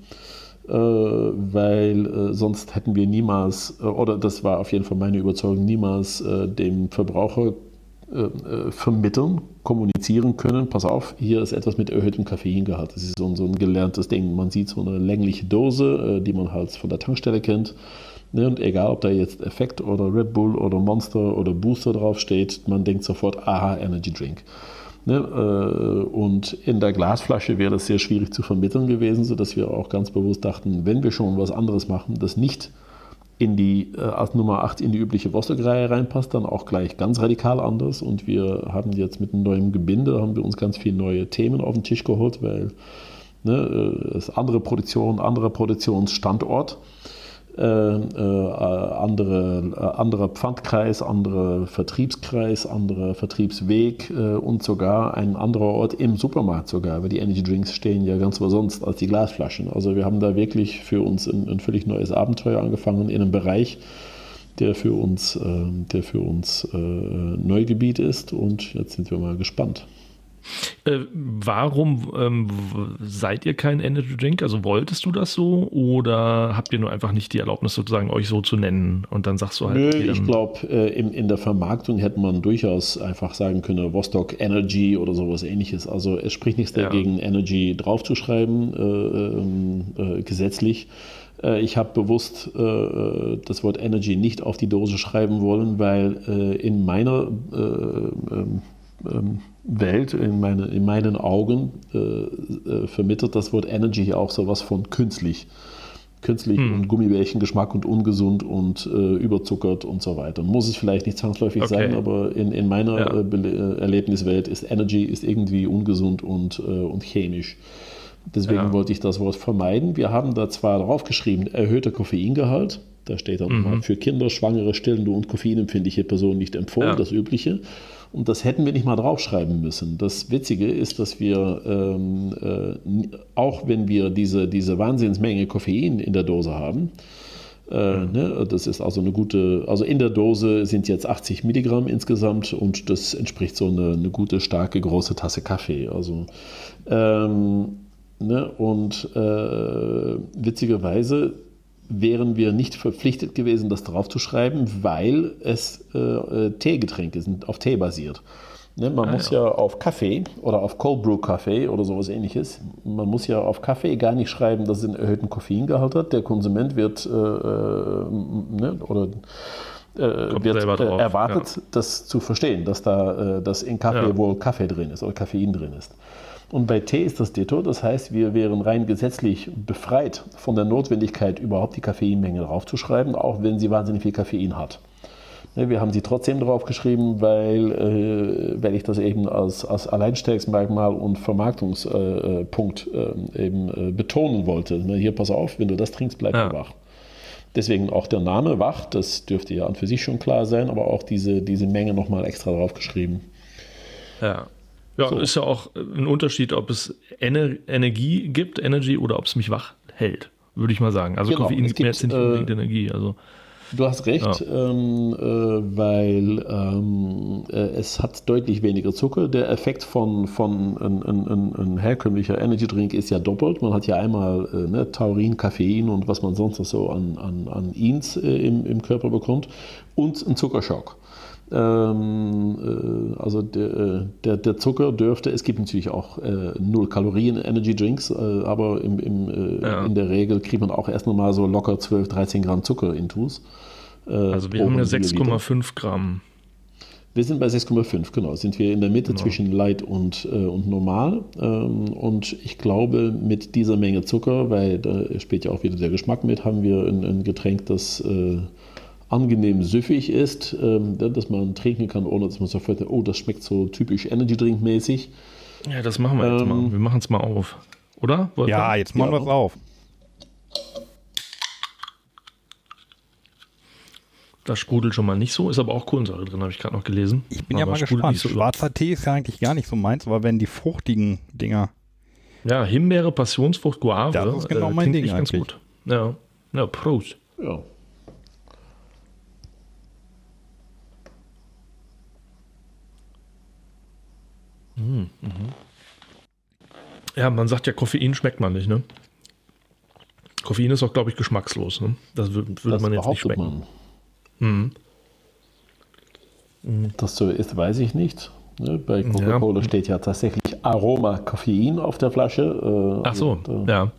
äh, weil äh, sonst hätten wir niemals, äh, oder das war auf jeden Fall meine Überzeugung, niemals äh, dem Verbraucher vermitteln, kommunizieren können. Pass auf, hier ist etwas mit erhöhtem Koffeingehalt. Das ist so, so ein gelerntes Ding. Man sieht so eine längliche Dose, äh, die man halt von der Tankstelle kennt. Ne, und egal, ob da jetzt Effekt oder Red Bull oder Monster oder Booster draufsteht, man denkt sofort, aha, Energy Drink. Ne, äh, und in der Glasflasche wäre das sehr schwierig zu vermitteln gewesen, sodass wir auch ganz bewusst dachten, wenn wir schon was anderes machen, das nicht in die, äh, als Nummer 8 in die übliche Vostok-Reihe reinpasst, dann auch gleich ganz radikal anders. Und wir haben jetzt mit einem neuen Gebinde, haben wir uns ganz viele neue Themen auf den Tisch geholt, weil ne, äh, es andere Produktion, anderer Produktionsstandort. Äh, äh, andere, äh, anderer Pfandkreis, anderer Vertriebskreis, anderer Vertriebsweg äh, und sogar ein anderer Ort im Supermarkt sogar, weil die Energy Drinks stehen ja ganz sonst als die Glasflaschen. Also wir haben da wirklich für uns ein, ein völlig neues Abenteuer angefangen in einem Bereich, der für uns, äh, der für uns äh, Neugebiet ist und jetzt sind wir mal gespannt. Äh, warum ähm, seid ihr kein Energy Drink? Also wolltest du das so oder habt ihr nur einfach nicht die Erlaubnis, sozusagen euch so zu nennen? Und dann sagst du halt. Nö, okay, ich glaube, äh, in, in der Vermarktung hätte man durchaus einfach sagen können, Vostok Energy oder sowas ähnliches. Also es spricht nichts ja. dagegen, Energy draufzuschreiben, äh, ähm, äh, gesetzlich. Äh, ich habe bewusst äh, das Wort Energy nicht auf die Dose schreiben wollen, weil in meiner ähm, ähm, Welt, in, meine, in meinen Augen, äh, äh, vermittelt das Wort Energy auch sowas von künstlich. Künstlich hm. und Gummibärchengeschmack und ungesund und äh, überzuckert und so weiter. Muss es vielleicht nicht zwangsläufig okay. sein, aber in, in meiner ja. Äh, äh, Erlebniswelt ist Energy ist irgendwie ungesund und, äh, und chemisch. Deswegen ja. wollte ich das Wort vermeiden. Wir haben da zwar draufgeschrieben, erhöhter Koffeingehalt. Da steht dann mhm. für Kinder, Schwangere, Stillende und koffeinempfindliche Personen nicht empfohlen, ja. das Übliche. Und das hätten wir nicht mal draufschreiben müssen. Das Witzige ist, dass wir, ähm, äh, auch wenn wir diese, diese Wahnsinnsmenge Koffein in der Dose haben, äh, ne, das ist also eine gute, also in der Dose sind jetzt 80 Milligramm insgesamt und das entspricht so eine, eine gute, starke, große Tasse Kaffee. Also, ähm, ne, und äh, witzigerweise wären wir nicht verpflichtet gewesen, das draufzuschreiben, weil es äh, äh, Teegetränke sind, auf Tee basiert. Ne, man ah, muss ja. ja. auf Kaffee oder auf Cold Brew Kaffee oder sowas ähnliches, man muss ja auf Kaffee gar nicht schreiben, dass es einen erhöhten Koffeingehalt hat. Der Konsument wird äh, äh ne, oder äh, wird äh, erwartet, ja. das zu verstehen, dass da äh, dass in Kaffee ja. wohl Kaffee drin ist oder Koffein drin ist. Und bei Tee ist das Ditto, das heißt, wir wären rein gesetzlich befreit von der Notwendigkeit, überhaupt die Koffeinmenge draufzuschreiben, auch wenn sie wahnsinnig viel Koffein hat. Ne, wir haben sie trotzdem drauf geschrieben, weil, äh, weil ich das eben als, als Alleinstellungsmerkmal und Vermarktungspunkt äh, eben äh, betonen wollte. Ne, hier, pass auf, wenn du das trinkst, bleib ja. wach. Deswegen auch der Name wach, das dürfte ja an für sich schon klar sein, aber auch diese, diese Menge nochmal extra drauf geschrieben. Ja. Ja, so. ist ja auch ein Unterschied, ob es Ener Energie gibt, Energy, oder ob es mich wach hält, würde ich mal sagen. Also genau. Koffein gibt mir jetzt nicht unbedingt äh, Energie. Also. Du hast recht, ja. ähm, äh, weil ähm, äh, es hat deutlich weniger Zucker. Der Effekt von, von ein, ein, ein herkömmlicher Energy Drink ist ja doppelt. Man hat ja einmal äh, ne, Taurin, Koffein und was man sonst noch so an, an, an Ins äh, im, im Körper bekommt und ein Zuckerschock. Ähm, äh, also der, äh, der, der, Zucker dürfte, es gibt natürlich auch äh, null Kalorien Energy Drinks, äh, aber im, im, äh, ja. in der Regel kriegt man auch erst mal so locker 12, 13 Gramm Zucker intus. Äh, also wir haben ja 6,5 Gramm. Wir sind bei 6,5, genau. Sind wir in der Mitte genau. zwischen Light und, und Normal. Ähm, und ich glaube, mit dieser Menge Zucker, weil da spielt ja auch wieder der Geschmack mit, haben wir ein, ein Getränk, das angenehm süffig ist, ähm, dass man trinken kann, ohne dass man sofort, oh, das schmeckt so typisch Energy Drink mäßig. Ja, das machen wir jetzt mal. Ähm, wir machen es mal auf. Oder? Wolfgang? Ja, jetzt machen ja. wir es auf. Das sprudelt schon mal nicht so, ist aber auch Kohlensäure drin, habe ich gerade noch gelesen. Ich bin aber ja mal gespannt. So Schwarzer Tee ist ja eigentlich gar nicht so meins, aber wenn die fruchtigen Dinger. Ja, Himbeere, Passionsfrucht, Guave. Das ist genau äh, mein Ding ganz gut. Ja, ja Prost. Ja. Mhm. Ja, man sagt ja, Koffein schmeckt man nicht, ne? Koffein ist auch, glaube ich, geschmackslos. Ne? Das würde das man jetzt nicht schmecken. Mhm. Mhm. Das so ist, weiß ich nicht. Ne? Bei Coca-Cola ja. steht ja tatsächlich Aroma Koffein auf der Flasche. Äh, Ach so, und, äh, ja.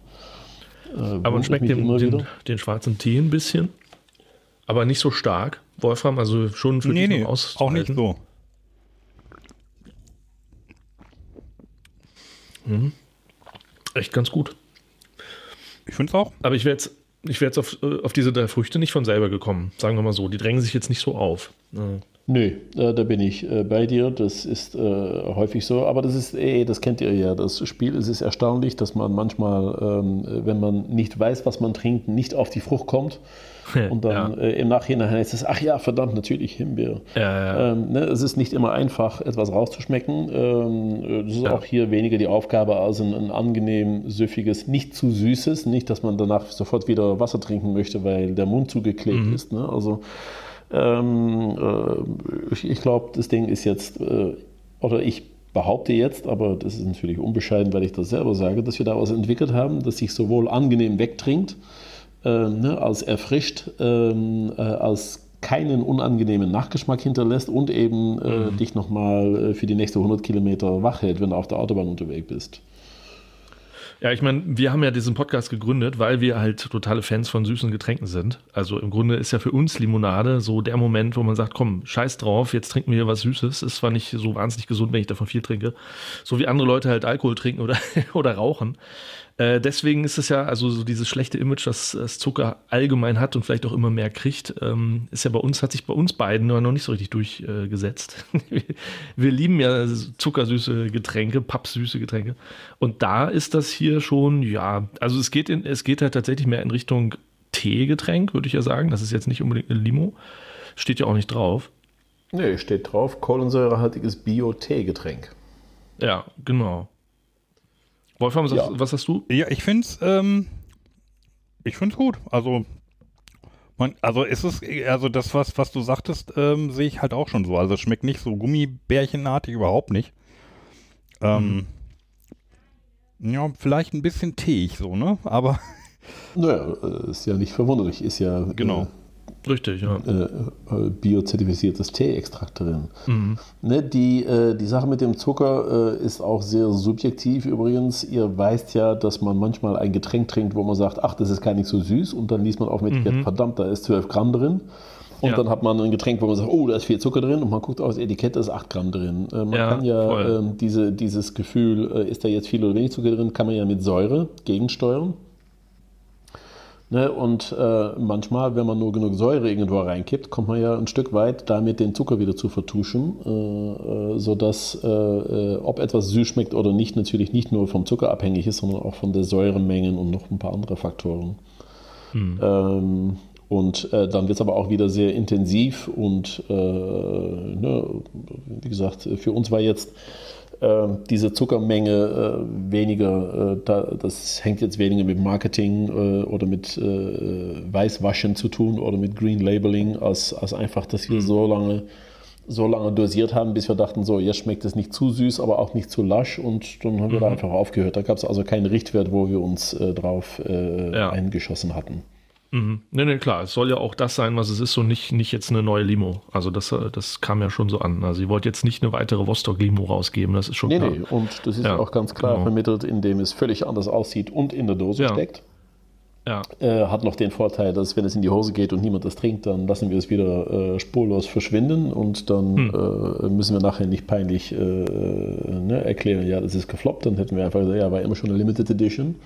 Äh, Aber man schmeckt den, den, den, schwarzen Tee ein bisschen. Aber nicht so stark, Wolfram. Also schon für nee, nee, auch nicht so. Mhm. Echt ganz gut. Ich finde es auch. Aber ich wäre jetzt, ich wär jetzt auf, äh, auf diese drei Früchte nicht von selber gekommen. Sagen wir mal so. Die drängen sich jetzt nicht so auf. Nö, äh, da bin ich äh, bei dir. Das ist äh, häufig so. Aber das ist, ey, das kennt ihr ja. Das Spiel es ist erstaunlich, dass man manchmal, ähm, wenn man nicht weiß, was man trinkt, nicht auf die Frucht kommt. Und dann ja. äh, im Nachhinein heißt es, ach ja, verdammt, natürlich Himbeer. Ja, ja. Ähm, ne, es ist nicht immer einfach, etwas rauszuschmecken. Ähm, das ist auch hier weniger die Aufgabe als ein, ein, angenehm süffiges, nicht zu süßes. Nicht, dass man danach sofort wieder Wasser trinken möchte, weil der Mund zugeklebt mhm. ist. Ne? Also ähm, äh, ich, ich glaube, das Ding ist jetzt, äh, oder ich behaupte jetzt, aber das ist natürlich unbescheiden, weil ich das selber sage, dass wir da was entwickelt haben, das sich sowohl angenehm wegtrinkt, ähm, ne, als erfrischt, ähm, äh, als keinen unangenehmen Nachgeschmack hinterlässt und eben äh, mhm. dich nochmal äh, für die nächsten 100 Kilometer wach hält, wenn du auf der Autobahn unterwegs bist. Ja, ich meine, wir haben ja diesen Podcast gegründet, weil wir halt totale Fans von süßen Getränken sind. Also im Grunde ist ja für uns Limonade so der Moment, wo man sagt, komm, scheiß drauf, jetzt trinken wir was Süßes. Ist zwar nicht so wahnsinnig gesund, wenn ich davon viel trinke, so wie andere Leute halt Alkohol trinken oder, oder rauchen. Äh, deswegen ist es ja, also so dieses schlechte Image, das, das, Zucker allgemein hat und vielleicht auch immer mehr kriegt, ähm, ist ja bei uns, hat sich bei uns beiden noch nicht so richtig durchgesetzt. Äh, wir lieben ja zuckersüße Getränke, pappsüße Getränke. Und da ist das hier schon, ja, also es geht, in, es geht halt tatsächlich mehr in Richtung Teegetränk, würde ich ja sagen. Das ist jetzt nicht unbedingt eine Limo. Steht ja auch nicht drauf. Nee, steht drauf, kohlensäurehaltiges Bio-Teegetränk. Ja, genau. Wolfram, was, ja. was hast du? Ja, ich finde es ähm, ich find's gut. Also, man, also ist es, also das, was, was du sagtest, ähm, sehe ich halt auch schon so. Also es schmeckt nicht so gummibärchenartig, überhaupt nicht. Ähm, mhm. Ja, vielleicht ein bisschen teig so, ne? Aber. Naja, äh, ist ja nicht verwunderlich, ist ja. Genau. Äh, Richtig, ja. Äh, äh, biozertifiziertes Teeextrakt drin. Mhm. Ne, die, äh, die Sache mit dem Zucker äh, ist auch sehr subjektiv übrigens. Ihr weißt ja, dass man manchmal ein Getränk trinkt, wo man sagt, ach, das ist gar nicht so süß und dann liest man auf mit mhm. verdammt, da ist 12 Gramm drin. Und ja. dann hat man ein Getränk, wo man sagt, oh, da ist viel Zucker drin und man guckt auf das Etikett, da ist 8 Gramm drin. Äh, man ja, kann ja ähm, diese, dieses Gefühl, äh, ist da jetzt viel oder wenig Zucker drin, kann man ja mit Säure gegensteuern. Ne? Und äh, manchmal, wenn man nur genug Säure irgendwo reinkippt, kommt man ja ein Stück weit damit den Zucker wieder zu vertuschen, äh, äh, sodass äh, äh, ob etwas süß schmeckt oder nicht, natürlich nicht nur vom Zucker abhängig ist, sondern auch von der Säuremengen und noch ein paar andere Faktoren. Hm. Ähm, und äh, dann wird es aber auch wieder sehr intensiv und äh, ne, wie gesagt, für uns war jetzt diese Zuckermenge äh, weniger, äh, da, das hängt jetzt weniger mit Marketing äh, oder mit Weißwaschen zu tun oder mit Green Labeling, als, als einfach, dass wir mhm. so lange so lange dosiert haben, bis wir dachten, so, jetzt schmeckt es nicht zu süß, aber auch nicht zu lasch und dann haben wir mhm. da einfach aufgehört. Da gab es also keinen Richtwert, wo wir uns äh, drauf äh, ja. eingeschossen hatten. Mhm. Nee, nee, klar. Es soll ja auch das sein, was es ist und nicht, nicht jetzt eine neue Limo. Also das, äh, das kam ja schon so an. Also sie wollte jetzt nicht eine weitere Vostok-Limo rausgeben, das ist schon nee, klar. Nee, und das ist ja, auch ganz klar genau. vermittelt, indem es völlig anders aussieht und in der Dose ja. steckt. Ja. Äh, hat noch den Vorteil, dass wenn es in die Hose geht und niemand das trinkt, dann lassen wir es wieder äh, spurlos verschwinden und dann hm. äh, müssen wir nachher nicht peinlich äh, ne, erklären, ja, das ist gefloppt. Dann hätten wir einfach gesagt, ja, war immer schon eine Limited Edition.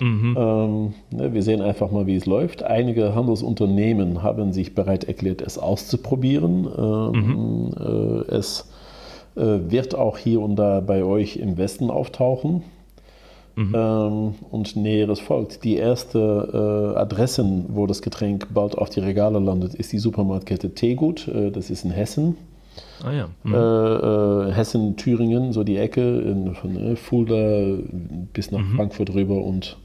Mhm. Ähm, ne, wir sehen einfach mal, wie es läuft. Einige Handelsunternehmen haben sich bereit erklärt, es auszuprobieren. Ähm, mhm. äh, es äh, wird auch hier und da bei euch im Westen auftauchen. Mhm. Ähm, und Näheres folgt. Die erste äh, Adressen, wo das Getränk bald auf die Regale landet, ist die Supermarktkette Teegut. Äh, das ist in Hessen. Ah ja. Mhm. Äh, äh, Hessen, Thüringen, so die Ecke, in, von äh, Fulda bis nach mhm. Frankfurt rüber. Und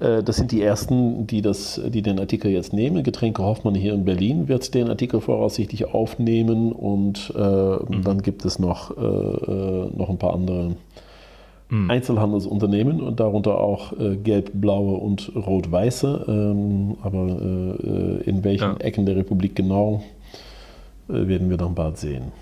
äh, das sind die ersten, die, das, die den Artikel jetzt nehmen. Getränke Hoffmann hier in Berlin wird den Artikel voraussichtlich aufnehmen. Und äh, mhm. dann gibt es noch, äh, noch ein paar andere mhm. Einzelhandelsunternehmen und darunter auch gelb-blaue und rot-weiße. Ähm, aber in welchen ja. Ecken der Republik genau, werden wir dann bald sehen.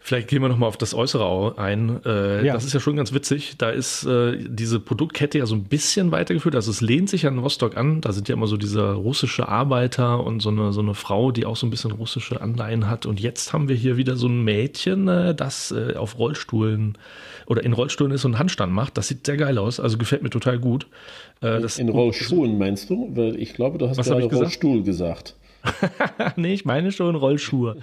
Vielleicht gehen wir nochmal auf das Äußere ein. Äh, ja. Das ist ja schon ganz witzig. Da ist äh, diese Produktkette ja so ein bisschen weitergeführt. Also es lehnt sich an Rostock an. Da sind ja immer so dieser russische Arbeiter und so eine, so eine Frau, die auch so ein bisschen russische Anleihen hat. Und jetzt haben wir hier wieder so ein Mädchen, äh, das äh, auf Rollstuhlen oder in Rollstuhlen ist und einen Handstand macht. Das sieht sehr geil aus. Also gefällt mir total gut. Äh, in Rollschuhen meinst du? Weil ich glaube, du hast gerade Rollstuhl gesagt. nee, ich meine schon Rollschuhe.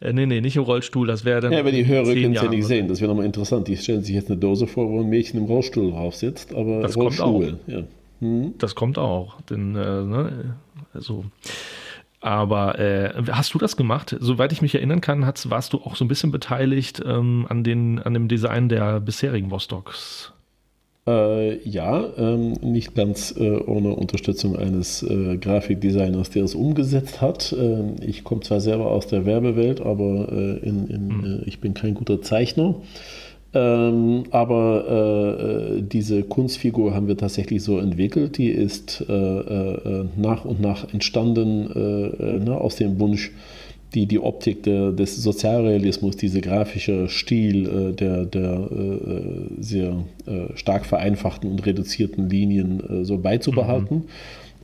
Äh, nee, nee, nicht im Rollstuhl, das wäre dann. Ja, aber die Hörer können es ja nicht sehen, das wäre nochmal interessant. Die stellen sich jetzt eine Dose vor, wo ein Mädchen im Rollstuhl drauf sitzt, aber das Rollstuhl. Kommt auch. Ja. Hm? Das kommt auch. Denn, äh, ne, also. Aber äh, hast du das gemacht? Soweit ich mich erinnern kann, warst du auch so ein bisschen beteiligt ähm, an, den, an dem Design der bisherigen Vostocks. Äh, ja, ähm, nicht ganz äh, ohne Unterstützung eines äh, Grafikdesigners, der es umgesetzt hat. Ähm, ich komme zwar selber aus der Werbewelt, aber äh, in, in, mhm. ich bin kein guter Zeichner. Ähm, aber äh, diese Kunstfigur haben wir tatsächlich so entwickelt. Die ist äh, nach und nach entstanden ne, aus dem Wunsch, die, die Optik der, des Sozialrealismus, dieser grafische Stil äh, der, der äh, sehr äh, stark vereinfachten und reduzierten Linien äh, so beizubehalten, mhm.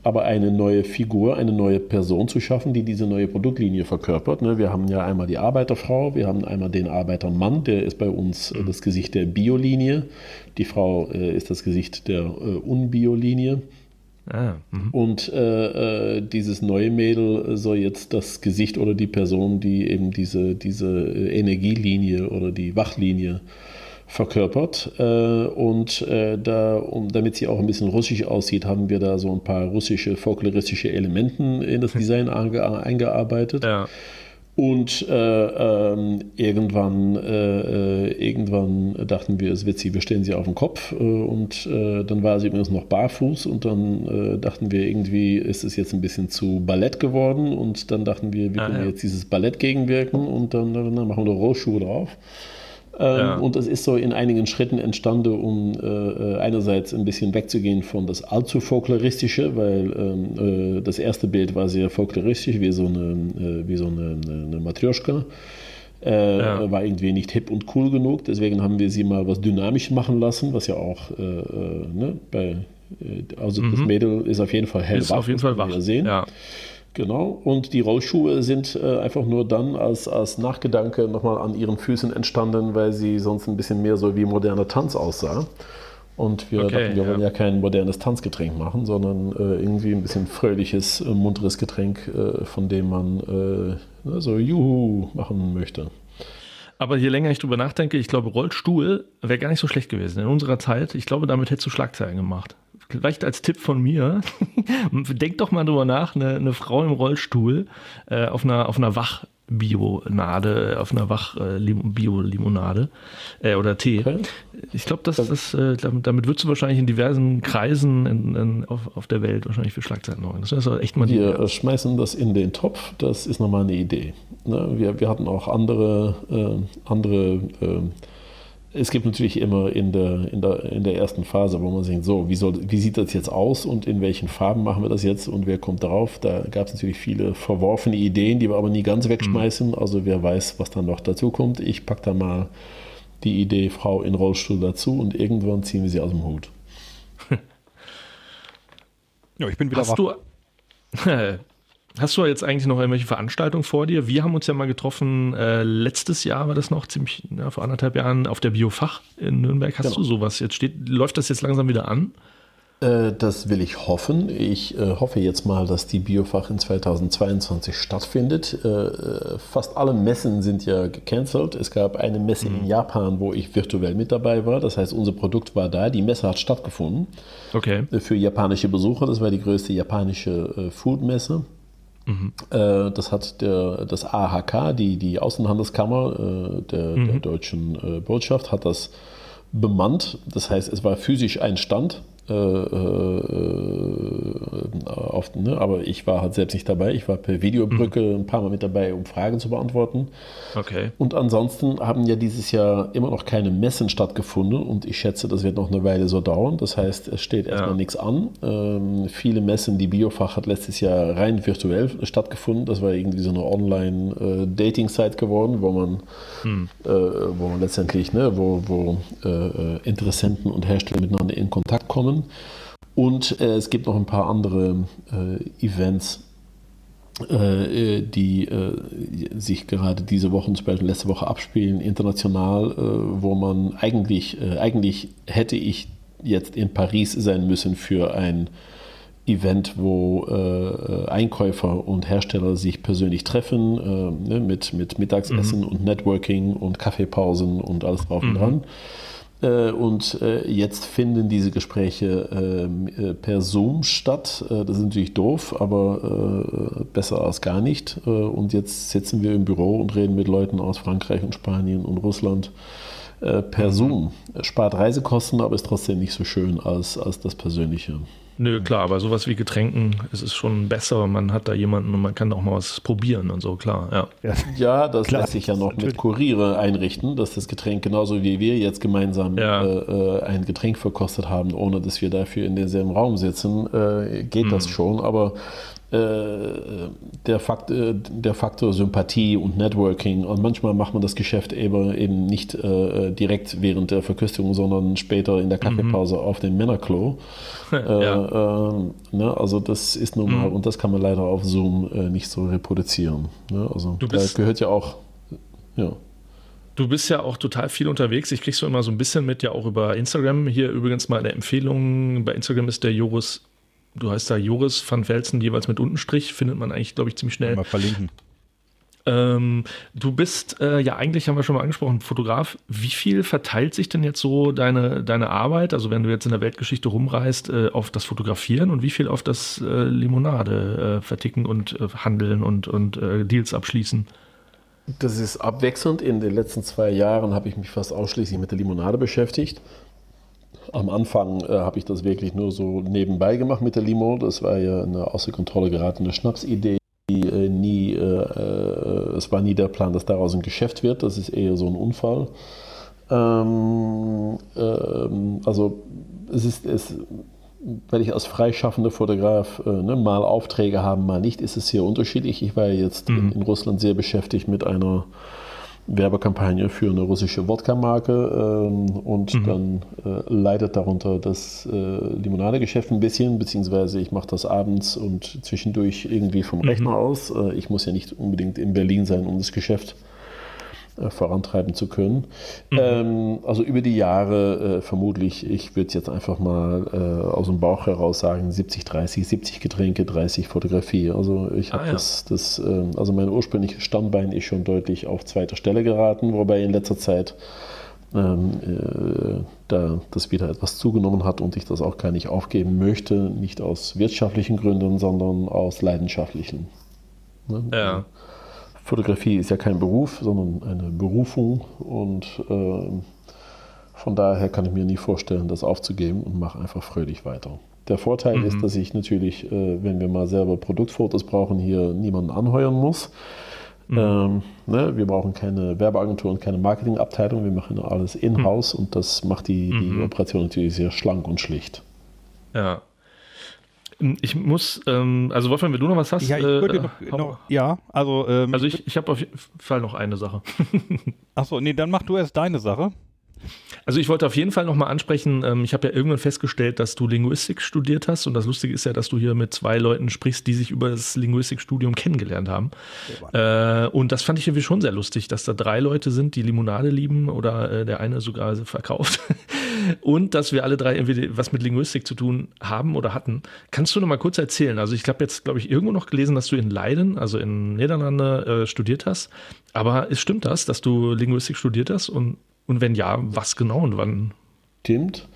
aber eine neue Figur, eine neue Person zu schaffen, die diese neue Produktlinie verkörpert. Ne? Wir haben ja einmal die Arbeiterfrau, wir haben einmal den Arbeitermann, der ist bei uns äh, mhm. das Gesicht der Biolinie, die Frau äh, ist das Gesicht der Unbiolinie. Ah, mhm. und äh, äh, dieses neue Mädel soll jetzt das Gesicht oder die Person, die eben diese, diese äh, Energielinie oder die Wachlinie verkörpert. Äh, und äh, da, um, damit sie auch ein bisschen russisch aussieht, haben wir da so ein paar russische, folkloristische Elementen in das Design eingearbeitet. Ja. Und äh, ähm, irgendwann, äh, äh, irgendwann dachten wir, es wird sie, wir stellen sie auf den Kopf. Äh, und äh, dann war sie übrigens noch barfuß. Und dann äh, dachten wir, irgendwie ist es jetzt ein bisschen zu Ballett geworden. Und dann dachten wir, wir ah, können ja. jetzt dieses Ballett gegenwirken. Und dann, dann machen wir Rollschuhe drauf. Ähm, ja. Und es ist so in einigen Schritten entstanden, um äh, äh, einerseits ein bisschen wegzugehen von das allzu folkloristische, weil ähm, äh, das erste Bild war sehr folkloristisch, wie so eine, äh, wie so eine, eine Matrioschka. Äh, ja. War irgendwie nicht hip und cool genug, deswegen haben wir sie mal was dynamisch machen lassen, was ja auch äh, ne, bei, also mhm. das Mädel ist auf jeden Fall hellwach. Ist auf jeden Fall wach. Sehen. Ja. Genau, und die Rollschuhe sind äh, einfach nur dann als, als Nachgedanke nochmal an ihren Füßen entstanden, weil sie sonst ein bisschen mehr so wie moderner Tanz aussah. Und wir Okay, dachten, wir ja. wollen ja kein modernes Tanzgetränk machen, sondern äh, irgendwie ein bisschen fröhliches, äh, munteres Getränk, äh, von dem man äh, ne, so Juhu machen möchte. Aber je länger ich drüber nachdenke, ich glaube, Rollstuhl wäre gar nicht so schlecht gewesen. In unserer Zeit, ich glaube, damit hättest du Schlagzeilen gemacht. Vielleicht als Tipp von mir, denk doch mal drüber nach, eine, eine Frau im Rollstuhl äh, auf einer, auf einer Wach-Bionade, auf einer Wach-Bio-Limonade äh, oder Tee. Okay. Ich glaube, das, das, äh, damit, würdest du wahrscheinlich in diversen Kreisen in, in, auf, auf der Welt wahrscheinlich für Schlagzeilen sorgen. Das ist also echt mal die Wir äh, schmeißen das in den Topf, das ist nochmal eine Idee. Ne? Wir, wir hatten auch andere, äh, andere äh, es gibt natürlich immer in der, in, der, in der ersten Phase, wo man denkt, so, wie, soll, wie sieht das jetzt aus und in welchen Farben machen wir das jetzt und wer kommt drauf? Da gab es natürlich viele verworfene Ideen, die wir aber nie ganz wegschmeißen. Also wer weiß, was dann noch dazu kommt. Ich packe da mal die Idee Frau in Rollstuhl dazu und irgendwann ziehen wir sie aus dem Hut. Ja, ich bin wieder Hast wach. du, hast du jetzt eigentlich noch irgendwelche Veranstaltungen vor dir? Wir haben uns ja mal getroffen, äh, letztes Jahr war das noch, ziemlich ja, vor anderthalb Jahren, auf der Biofach in Nürnberg. Hast Genau. du sowas? Jetzt steht, läuft das jetzt langsam wieder an? Äh, Das will ich hoffen. Ich äh, hoffe jetzt mal, dass die Biofach in 2022 stattfindet. Äh, Fast alle Messen sind ja gecancelt. Es gab eine Messe in Japan, wo ich virtuell mit dabei war. Das heißt, unser Produkt war da. Die Messe hat stattgefunden Okay. für japanische Besucher. Das war die größte japanische Foodmesse. Äh, Das hat der, das AHK, die, die Außenhandelskammer äh, der, der deutschen äh, Botschaft, hat das bemannt. Das heißt, es war physisch ein Stand. Äh, äh, auf, ne? Aber ich war halt selbst nicht dabei. Ich war per Videobrücke ein paar Mal mit dabei, um Fragen zu beantworten. Okay. Und ansonsten haben ja dieses Jahr immer noch keine Messen stattgefunden und ich schätze, das wird noch eine Weile so dauern. Das heißt, es steht erstmal Ja. nichts an. Ähm, viele Messen, die Biofach hat letztes Jahr rein virtuell stattgefunden. Das war irgendwie so eine Online-Dating-Site geworden, wo man, äh, wo man letztendlich, ne, wo, wo äh, äh, Interessenten und Hersteller miteinander in Kontakt kommen. Und äh, es gibt noch ein paar andere äh, Events, äh, die äh, sich gerade diese Woche, zum Beispiel letzte Woche abspielen, international, äh, wo man eigentlich, äh, eigentlich hätte ich jetzt in Paris sein müssen für ein Event, wo äh, Einkäufer und Hersteller sich persönlich treffen, äh, ne, mit, mit Mittagsessen und Networking und Kaffeepausen und alles drauf und dran. Äh, Und äh, jetzt finden diese Gespräche äh, per Zoom statt. Das ist natürlich doof, aber besser als gar nicht. Und jetzt sitzen wir im Büro und reden mit Leuten aus Frankreich und Spanien und Russland per Zoom. Spart Reisekosten, aber ist trotzdem nicht so schön als, als das Persönliche. Nö, klar, aber sowas wie Getränken, es ist schon besser. Man hat da jemanden und man kann auch mal was probieren und so, klar, ja. Ja. Ja, das Klar, lässt sich ja noch mit Kuriere einrichten, dass das Getränk genauso wie wir jetzt gemeinsam Ja. äh, äh, ein Getränk verkostet haben, ohne dass wir dafür in demselben Raum sitzen, äh, geht das schon. Aber der, Fakt, äh, der Faktor Sympathie und Networking und manchmal macht man das Geschäft eben, eben nicht äh, direkt während der Verköstigung, sondern später in der Kaffeepause auf dem Männerklo. Äh, Ja. äh, ne, also das ist normal und das kann man leider auf Zoom äh, nicht so reproduzieren. Ne? Also Du da bist- gehört ja auch, ja. Du bist ja auch total viel unterwegs. Ich krieg's so immer so ein bisschen mit, ja auch über Instagram. Hier übrigens mal eine Empfehlung. Bei Instagram ist der Joris, du heißt da Joris van Velzen, jeweils mit Untenstrich. Findet man eigentlich, glaube ich, ziemlich schnell. Mal verlinken. Ähm, du bist äh, ja eigentlich, haben wir schon mal angesprochen, Fotograf. Wie viel verteilt sich denn jetzt so deine, deine Arbeit, also wenn du jetzt in der Weltgeschichte rumreist, äh, auf das Fotografieren und wie viel auf das äh, Limonade äh, verticken und äh, handeln und, und äh, Deals abschließen? Das ist abwechselnd. In den letzten zwei Jahren habe ich mich fast ausschließlich mit der Limonade beschäftigt. Am Anfang äh, habe ich das wirklich nur so nebenbei gemacht mit der Limo. Das war ja eine außer Kontrolle geratene Schnapsidee. Die, äh, nie, äh, äh, es war nie der Plan, dass daraus ein Geschäft wird. Das ist eher so ein Unfall. Ähm, ähm, also es ist, es, weil ich als freischaffender Fotograf äh, ne, mal Aufträge habe, mal nicht, ist es sehr unterschiedlich. Ich war jetzt in, in Russland sehr beschäftigt mit einer Werbekampagne für eine russische Wodka-Marke ähm, und dann äh, leidet darunter das äh, Limonadegeschäft ein bisschen, beziehungsweise ich mache das abends und zwischendurch irgendwie vom Rechner aus. Äh, ich muss ja nicht unbedingt in Berlin sein, um das Geschäft äh, vorantreiben zu können. Mhm. Ähm, also über die Jahre äh, vermutlich, ich würde jetzt einfach mal äh, aus dem Bauch heraus sagen, 70, 30, 70 Getränke, 30 Fotografie. Also ich habe ah, ja. das, das ähm, also mein ursprüngliches Standbein ist schon deutlich auf zweiter Stelle geraten, wobei in letzter Zeit ähm, äh, da das wieder etwas zugenommen hat und ich das auch gar nicht aufgeben möchte, nicht aus wirtschaftlichen Gründen, sondern aus leidenschaftlichen. Ne? Ja. Fotografie ist ja kein Beruf, sondern eine Berufung und äh, von daher kann ich mir nie vorstellen, das aufzugeben und mache einfach fröhlich weiter. Der Vorteil mhm. ist, dass ich natürlich, äh, wenn wir mal selber Produktfotos brauchen, hier niemanden anheuern muss. Mhm. Ähm, ne, wir brauchen keine Werbeagentur und keine Marketingabteilung, wir machen alles in-house mhm. und das macht die, die mhm. Operation natürlich sehr schlank und schlicht. Ja. Ich muss, ähm, also Wolfgang, wenn du noch was hast. Ja, ich würde äh, noch, noch, ja, also. Ähm, also ich, ich habe auf jeden Fall noch eine Sache. Achso, nee, dann mach du erst deine Sache. Also ich wollte auf jeden Fall nochmal ansprechen, ähm, ich habe ja irgendwann festgestellt, dass du Linguistik studiert hast und das Lustige ist ja, dass du hier mit zwei Leuten sprichst, die sich über das Linguistikstudium kennengelernt haben. Äh, und das fand ich irgendwie schon sehr lustig, dass da drei Leute sind, die Limonade lieben oder äh, der eine sogar verkauft und dass wir alle drei irgendwie was mit Linguistik zu tun haben oder hatten. Kannst du noch mal kurz erzählen? Also ich habe jetzt, glaube ich, irgendwo noch gelesen, dass du in Leiden, also in Niederlande, äh, studiert hast. Aber es stimmt das, dass du Linguistik studiert hast und und wenn ja, was genau und wann? Stimmt.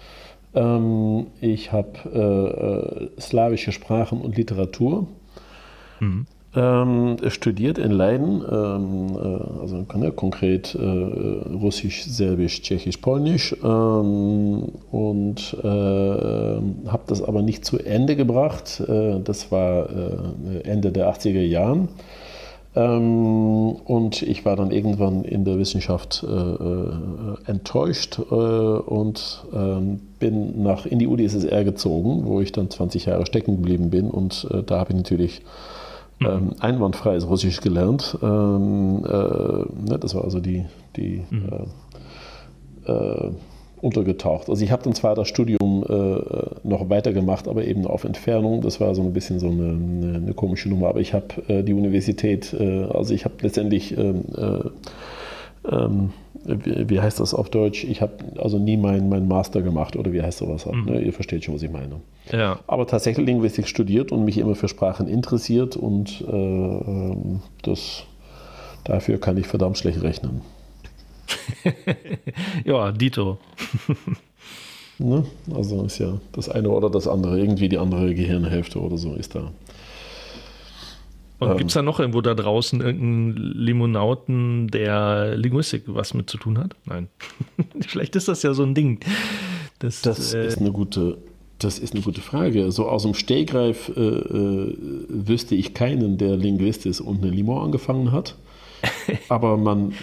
Ähm, ich habe äh, äh, slawische Sprachen und Literatur mhm. ähm, studiert in Leiden, ähm, äh, also ne, konkret äh, Russisch, Serbisch, Tschechisch, Polnisch ähm, und äh, habe das aber nicht zu Ende gebracht. Äh, das war Ende der 80er Jahren. Ähm, und ich war dann irgendwann in der Wissenschaft äh, äh, enttäuscht äh, und ähm, bin nach in die UdSSR gezogen, wo ich dann 20 Jahre stecken geblieben bin. Und äh, da habe ich natürlich mhm. ähm, einwandfreies Russisch gelernt. Ähm, äh, ne, das war also die, die mhm. Untergetaucht. Also ich habe dann zwar das Studium äh, noch weitergemacht, aber eben auf Entfernung. Das war so ein bisschen so eine, eine, eine komische Nummer. Aber ich habe äh, die Universität, äh, also ich habe letztendlich, ähm, äh, ähm, wie, wie, heißt das auf Deutsch? Ich habe also nie meinen mein Master gemacht oder wie heißt sowas? Mhm. Ne? Ihr versteht schon, was ich meine. Ja. Aber tatsächlich Linguistik studiert und mich immer für Sprachen interessiert und äh, ähm, das, dafür kann ich verdammt schlecht rechnen. ja, Dito. ne? Also ist ja das eine oder das andere, irgendwie die andere Gehirnhälfte oder so ist da. Und ähm, gibt es da noch irgendwo da draußen irgendeinen Limonauten, der Linguistik was mit zu tun hat? Nein. Vielleicht ist das ja so ein Ding. Das, das äh, ist eine gute, das ist eine gute Frage. So aus dem Stehgreif äh, äh, wüsste ich keinen, der Linguist ist und eine Limo angefangen hat. Aber man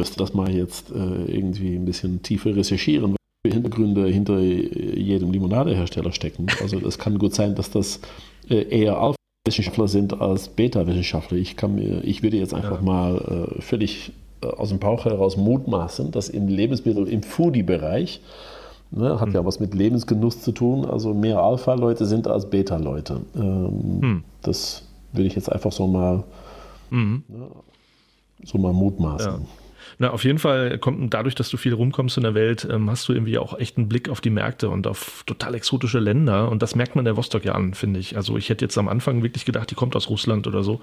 müsste das mal jetzt äh, irgendwie ein bisschen tiefer recherchieren, welche Hintergründe hinter jedem Limonadehersteller stecken. Also es kann gut sein, dass das äh, eher Alpha-Wissenschaftler sind als Beta-Wissenschaftler. Ich, ich würde jetzt einfach ja. mal äh, völlig äh, aus dem Bauch heraus mutmaßen, dass im Lebensmittel, im Foodie-Bereich, ne, hat hm. ja was mit Lebensgenuss zu tun, also mehr Alpha-Leute sind als Beta-Leute. Ähm, hm. Das würde ich jetzt einfach so mal, mhm. ne, so mal mutmaßen. Ja. Na, auf jeden Fall kommt dadurch, dass du viel rumkommst in der Welt, ähm, hast du irgendwie auch echt einen Blick auf die Märkte und auf total exotische Länder. Und das merkt man der Vostok ja an, finde ich. Also ich hätte jetzt am Anfang wirklich gedacht, die kommt aus Russland oder so.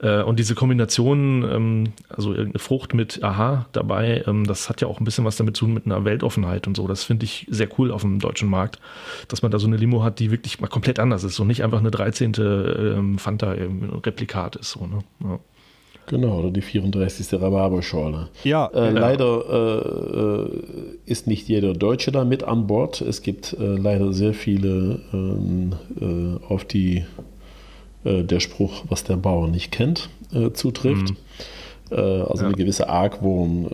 Äh, und diese Kombination, ähm, also irgendeine Frucht mit Aha dabei, ähm, das hat ja auch ein bisschen was damit zu tun mit einer Weltoffenheit und so. Das finde ich sehr cool auf dem deutschen Markt, dass man da so eine Limo hat, die wirklich mal komplett anders ist und nicht einfach eine 13. Ähm, Fanta-Replikat ist. So, ne? ja. Genau, oder die 34. Rhabarberschorle. Ja, äh, ja. Leider äh, äh, ist nicht jeder Deutsche da mit an Bord. Es gibt äh, leider sehr viele ähm, äh, auf die äh, der Spruch, was der Bauer nicht kennt, zutrifft. Mhm. Also ja. eine gewisse Argwohn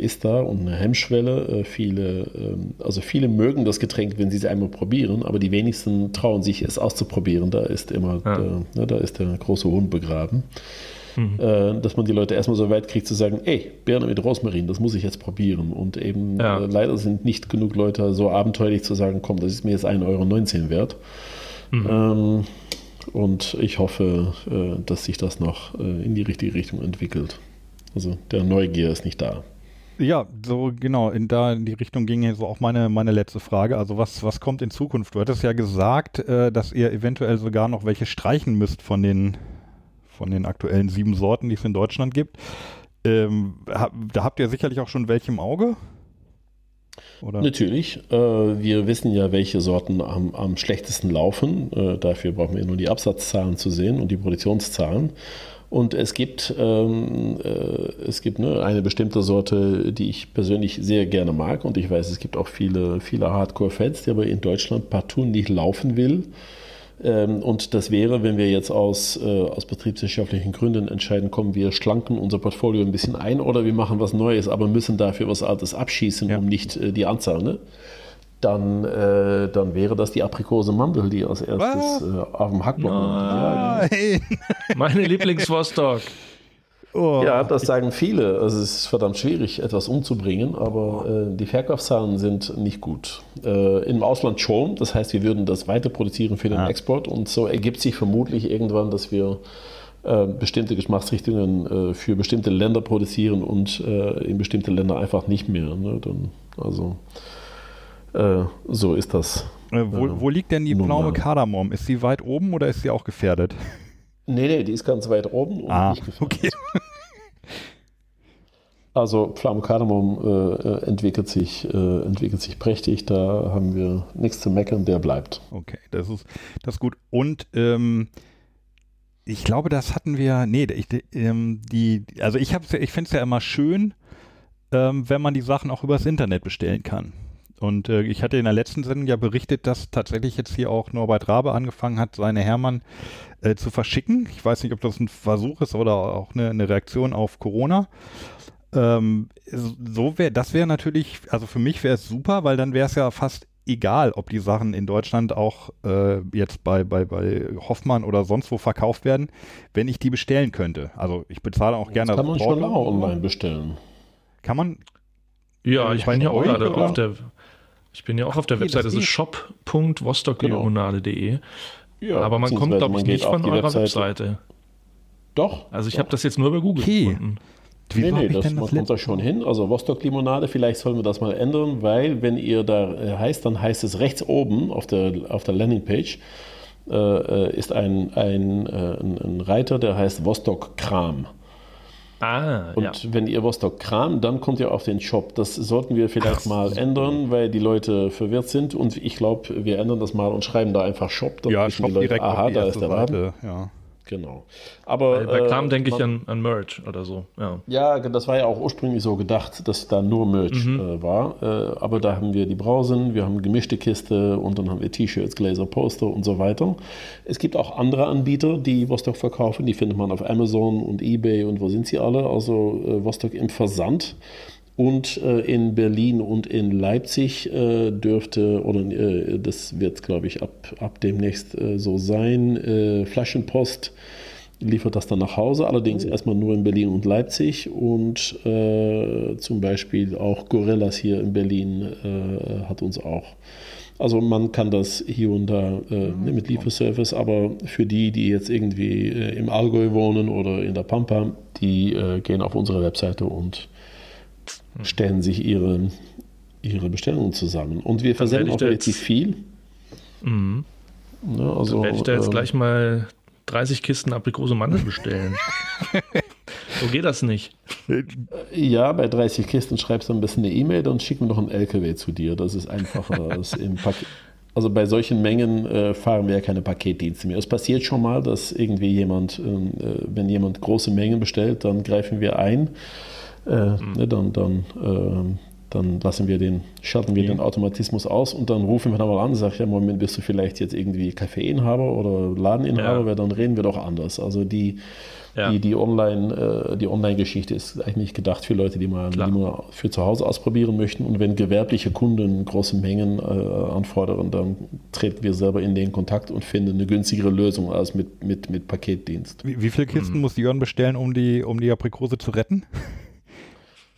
ist da und eine Hemmschwelle. viele, ähm, also viele mögen das Getränk, wenn sie es einmal probieren, aber die wenigsten trauen sich es auszuprobieren. Da ist immer, ja. der, ne, da ist der große Hund begraben mhm. äh, dass man die Leute erstmal so weit kriegt zu sagen, ey, Birne mit Rosmarin, das muss ich jetzt probieren. Und eben ja. äh, leider sind nicht genug Leute so abenteuerlich zu sagen, komm, das ist mir jetzt 1,19 Euro wert. Mhm. Ähm, und ich hoffe, äh, dass sich das noch äh, in die richtige Richtung entwickelt. Also der Neugier ist nicht da. Ja, so genau, in da in die Richtung ging so auch meine, meine letzte Frage. Also was, was kommt in Zukunft? Du hattest ja gesagt, äh, dass ihr eventuell sogar noch welche streichen müsst von den, von den aktuellen sieben Sorten, die es in Deutschland gibt. Ähm, hab, da habt ihr sicherlich auch schon welche im Auge? Oder? Natürlich. Äh, wir wissen ja, welche Sorten am, am schlechtesten laufen. Äh, dafür brauchen wir nur die Absatzzahlen zu sehen und die Produktionszahlen. Und es gibt, ähm, äh, es gibt ne, eine bestimmte Sorte, die ich persönlich sehr gerne mag. Und ich weiß, es gibt auch viele, viele Hardcore-Fans, die aber in Deutschland partout nicht laufen will. Ähm, und das wäre, wenn wir jetzt aus, äh, aus betriebswirtschaftlichen Gründen entscheiden, kommen wir schlanken unser Portfolio ein bisschen ein oder wir machen was Neues, aber müssen dafür was Altes abschießen, ja. um nicht äh, die Anzahl. Ne? Dann, äh, dann wäre das die Aprikose Mandel, die als erstes äh, auf dem Hackblock Nein. Meine Lieblingswurstdog. Oh. Ja, das sagen viele. Also es ist verdammt schwierig, etwas umzubringen, aber äh, die Verkaufszahlen sind nicht gut. Äh, Im Ausland schon, das heißt, wir würden das weiter produzieren für den ja. Export und so ergibt sich vermutlich irgendwann, dass wir äh, bestimmte Geschmacksrichtungen äh, für bestimmte Länder produzieren und äh, in bestimmte Länder einfach nicht mehr. Ne? Dann, also äh, so ist das. wo, wo, liegt denn die Pflaume Kardamom? Ist sie weit oben oder ist sie auch gefährdet? Nee, nee, die ist ganz weit oben und ah, nicht gefährdet. Okay. Also Pflaumenkardamom äh, äh, entwickelt, sich, äh, entwickelt sich prächtig, da haben wir nichts zu meckern, der bleibt. Okay, das ist, das ist gut. Und ähm, ich glaube, das hatten wir, nee, ich, ähm, die, also ich, ich finde es ja immer schön, ähm, wenn man die Sachen auch übers Internet bestellen kann. Und äh, ich hatte in der letzten Sendung ja berichtet, dass tatsächlich jetzt hier auch Norbert Rabe angefangen hat, seine Hermann äh, zu verschicken. Ich weiß nicht, ob das ein Versuch ist oder auch eine, eine Reaktion auf Corona. Ähm, so wäre, das wäre natürlich, also für mich wäre es super, weil dann wäre es ja fast egal, ob die Sachen in Deutschland auch äh, jetzt bei, bei, bei Hoffmann oder sonst wo verkauft werden, wenn ich die bestellen könnte. Also ich bezahle auch gerne. Das kann man schon auch online bestellen. Kann man? Ja, ich bin ja auch gerade auf der, ich bin ja auch auf der okay, Webseite, das ist shop.vostoklimonade.de. Genau. Ja, aber man kommt, glaube ich, nicht von eurer Webseite. Webseite. Doch. Also ich habe das jetzt nur bei Google okay. gefunden. Wie nee, nee, das, man kommt da schon hin. Also Vostok-Limonade, vielleicht sollen wir das mal ändern, weil wenn ihr da äh, heißt, dann heißt es rechts oben auf der, auf der Landingpage äh, äh ist ein, ein, äh, ein, Reiter, der heißt Vostok-Kram. Ah, und ja. wenn ihr Vostok Kram, dann kommt ihr auf den Shop. Das sollten wir vielleicht Ach, mal ändern, weil die Leute verwirrt sind. Und ich glaube, wir ändern das mal und schreiben da einfach Shop. Dann ja, Shop die Leute, direkt aha, da ist der Laden. Seite, ja. Genau. Aber, bei, bei Kram äh, denke ich an, an Merch oder so. Ja. ja, das war ja auch ursprünglich so gedacht, dass da nur Merch mhm. äh, war. Äh, aber da haben wir die Brausen, wir haben gemischte Kiste und dann haben wir T-Shirts, Gläser, Poster und so weiter. Es gibt auch andere Anbieter, die Vostok verkaufen. Die findet man auf Amazon und eBay und wo sind sie alle? Also äh, Vostok im Versand. Und äh, in Berlin und in Leipzig äh, dürfte, oder äh, das wird, glaube ich, ab, ab demnächst äh, so sein, äh, Flaschenpost liefert das dann nach Hause, allerdings oh. erstmal nur in Berlin und Leipzig und äh, zum Beispiel auch Gorillas hier in Berlin hat uns auch. Also man kann das hier und da mhm. mit Lieferservice, aber für die, die jetzt irgendwie im Allgäu wohnen oder in der Pampa, die gehen auf unsere Webseite und. Stellen sich ihre, ihre Bestellungen zusammen. Und wir versenden auch relativ viel. Mhm. Ja, also, werde ich da jetzt ähm, gleich mal 30 Kisten Aprikose Mandel bestellen. so geht das nicht. Ja, bei 30 Kisten schreibst du ein bisschen eine E-Mail, dann schicken wir noch einen LKW zu dir. Das ist einfacher als im Paket. Also bei solchen Mengen äh, fahren wir ja keine Paketdienste mehr. Es passiert schon mal, dass irgendwie jemand, ähm, äh, wenn jemand große Mengen bestellt, dann greifen wir ein äh, mhm. ne, dann, dann, äh, dann lassen wir den, schalten wir ja. den Automatismus aus und dann rufen wir dann mal an und sagen, ja, Moment, bist du vielleicht jetzt irgendwie Kaffeeinhaber oder Ladeninhaber, ja. weil dann reden wir doch anders. Also die, ja. die, die Online, äh, die Online-Geschichte ist eigentlich gedacht für Leute, die mal, die mal für zu Hause ausprobieren möchten. Und wenn gewerbliche Kunden große Mengen äh, anfordern, dann treten wir selber in den Kontakt und finden eine günstigere Lösung als mit, mit, mit Paketdienst. Wie, wie viele Kisten mhm. muss Jörn bestellen, um die, um die Aprikose zu retten?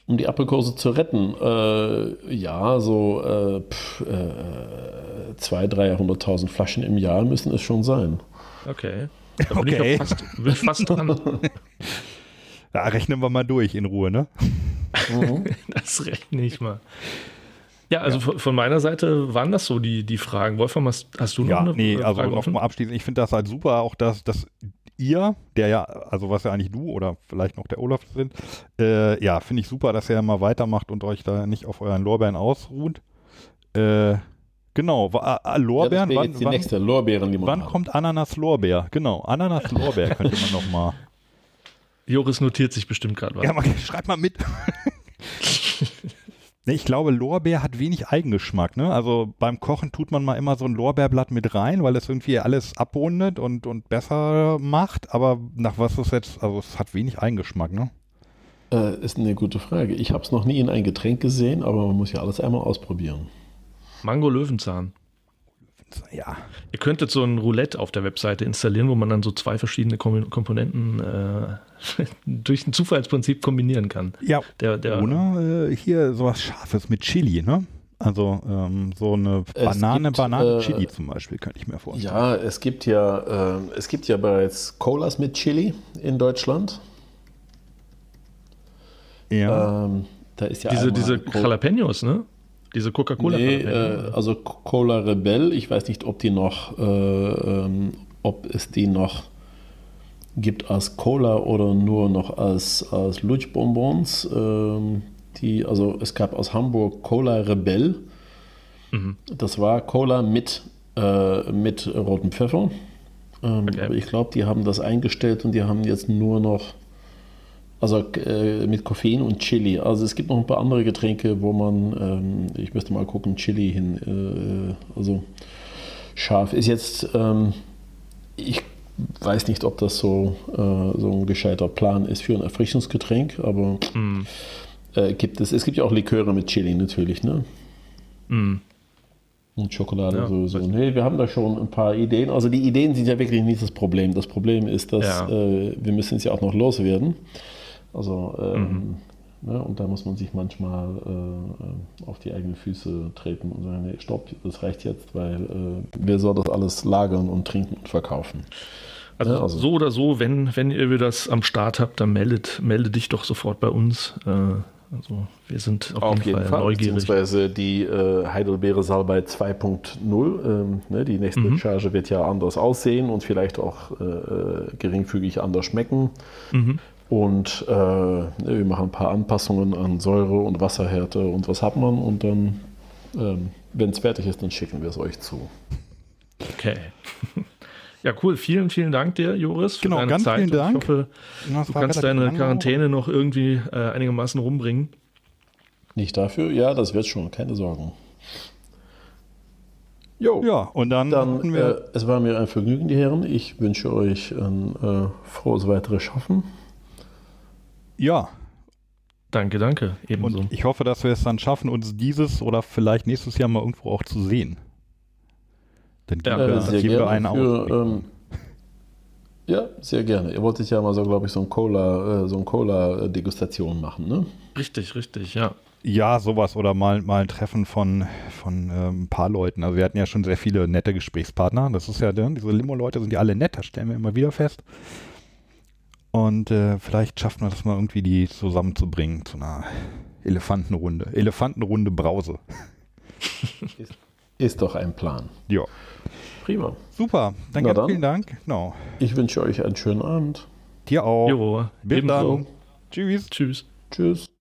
Um die Aprikose zu retten. Äh, ja, so äh, pff, äh, 200.000, 300.000 Flaschen im Jahr müssen es schon sein. Okay. Da bin okay. ich fast, bin fast dran. Da rechnen wir mal durch in Ruhe, ne? Mhm. das rechne ich mal. Ja, also ja. von meiner Seite waren das so die, die Fragen. Wolfram, hast, hast du noch ja, eine nee, Frage also nochmal abschließend. Ich finde das halt super, auch dass, dass ihr, der ja, also was ja eigentlich du oder vielleicht noch der Olaf sind, äh, ja, finde ich super, dass ihr mal weitermacht und euch da nicht auf euren Lorbeeren ausruht. Äh, genau, äh, Lorbeeren. Ja, wann, die wann, nächste Lorbeeren, wann kommt Ananas-Lorbeer? Genau, Ananas-Lorbeer könnte man noch mal. Joris notiert sich bestimmt gerade was. Ja, man, schreib mal mit. Nee, ich glaube, Lorbeer hat wenig Eigengeschmack. Ne? Also beim Kochen tut man mal immer so ein Lorbeerblatt mit rein, weil es irgendwie alles abrundet und, und besser macht. Aber nach was ist jetzt, also es hat wenig Eigengeschmack, ne? Äh, ist eine gute Frage. Ich habe es noch nie in ein Getränk gesehen, aber man muss ja alles einmal ausprobieren. Mango Löwenzahn. Ja. Ihr könntet so ein Roulette auf der Webseite installieren, wo man dann so zwei verschiedene Komponenten äh, durch ein Zufallsprinzip kombinieren kann. Ja. Der, der, Oder äh, hier sowas Scharfes mit Chili, ne? Also ähm, so eine Banane, gibt, Banane, äh, Chili zum Beispiel, könnte ich mir vorstellen. Ja, es gibt ja, äh, es gibt ja bereits Colas mit Chili in Deutschland. Ja. Ähm, da ist ja diese, diese Jalapenos, ne? Diese Coca-Cola. Nee, äh, also Cola Rebel, ich weiß nicht, ob die noch, äh, ähm, ob es die noch gibt als Cola oder nur noch als, als Lutschbonbons. Ähm, die, also es gab aus Hamburg Cola Rebel. Mhm. Das war Cola mit, äh, mit rotem Pfeffer. Ähm, okay. Aber ich glaube, die haben das eingestellt und die haben jetzt nur noch also äh, mit Koffein und Chili. Also es gibt noch ein paar andere Getränke, wo man, ähm, ich müsste mal gucken, Chili hin. Äh, also scharf ist jetzt, ähm, ich weiß nicht, ob das so, äh, so ein gescheiter Plan ist für ein Erfrischungsgetränk, aber mm. gibt es, es gibt ja auch Liköre mit Chili natürlich, ne? Mm. Und Schokolade ja, sowieso. Nee, wir haben da schon ein paar Ideen. Also die Ideen sind ja wirklich nicht das Problem. Das Problem ist, dass ja. äh, wir müssen es ja auch noch loswerden. Also, ähm, mhm. ne, und da muss man sich manchmal äh, auf die eigenen Füße treten und sagen, nee, stopp, das reicht jetzt, weil äh, wer soll das alles lagern und trinken und verkaufen? Also, ja, also, so oder so, wenn, wenn ihr das am Start habt, dann meldet, melde dich doch sofort bei uns. Äh, also wir sind auf, auf jeden, jeden, Fall, neugierig. Beziehungsweise die äh, Heidelbeere Salbei 2.0, ähm, ne, die nächste mhm. Charge wird ja anders aussehen und vielleicht auch äh, äh geringfügig anders schmecken. Mhm. Und äh, wir machen ein paar Anpassungen an Säure und Wasserhärte und was hat man. Und dann, ähm, wenn es fertig ist, dann schicken wir es euch zu. Okay. Ja, cool. Vielen, vielen Dank dir, Joris, für genau, deine ganz Zeit. Vielen Dank. Ich hoffe, du kannst deine Quarantäne noch irgendwie äh, einigermaßen rumbringen. Nicht dafür? Ja, das wird schon. Keine Sorgen. Jo. Ja, und dann, dann wir äh, es war mir ein Vergnügen, die Herren. Ich wünsche euch ein äh, frohes weiteres Schaffen. Ja. Danke, danke. Ebenso. Und ich hoffe, dass wir es dann schaffen, uns dieses oder vielleicht nächstes Jahr mal irgendwo auch zu sehen. Dann geben ja, wir, sehr geben wir einen für, ähm, ja, sehr gerne. Ihr wolltet ja mal so, glaube ich, so ein Cola, äh, so ein Cola-Degustation machen, ne? Richtig, richtig, ja. Ja, sowas oder mal, mal ein Treffen von, von äh, ein paar Leuten. Also wir hatten ja schon sehr viele nette Gesprächspartner. Das ist ja, diese Limo-Leute sind ja alle nett, das stellen wir immer wieder fest. Und äh, vielleicht schaffen wir das mal irgendwie, die zusammenzubringen zu einer Elefantenrunde. Elefantenrunde Brause. Ist, ist doch ein Plan. Ja. Prima. Super. Danke, dann, vielen Dank. Genau. Ich wünsche euch einen schönen Abend. Dir auch. Jo, Bis dann. Tschüss. Tschüss. Tschüss.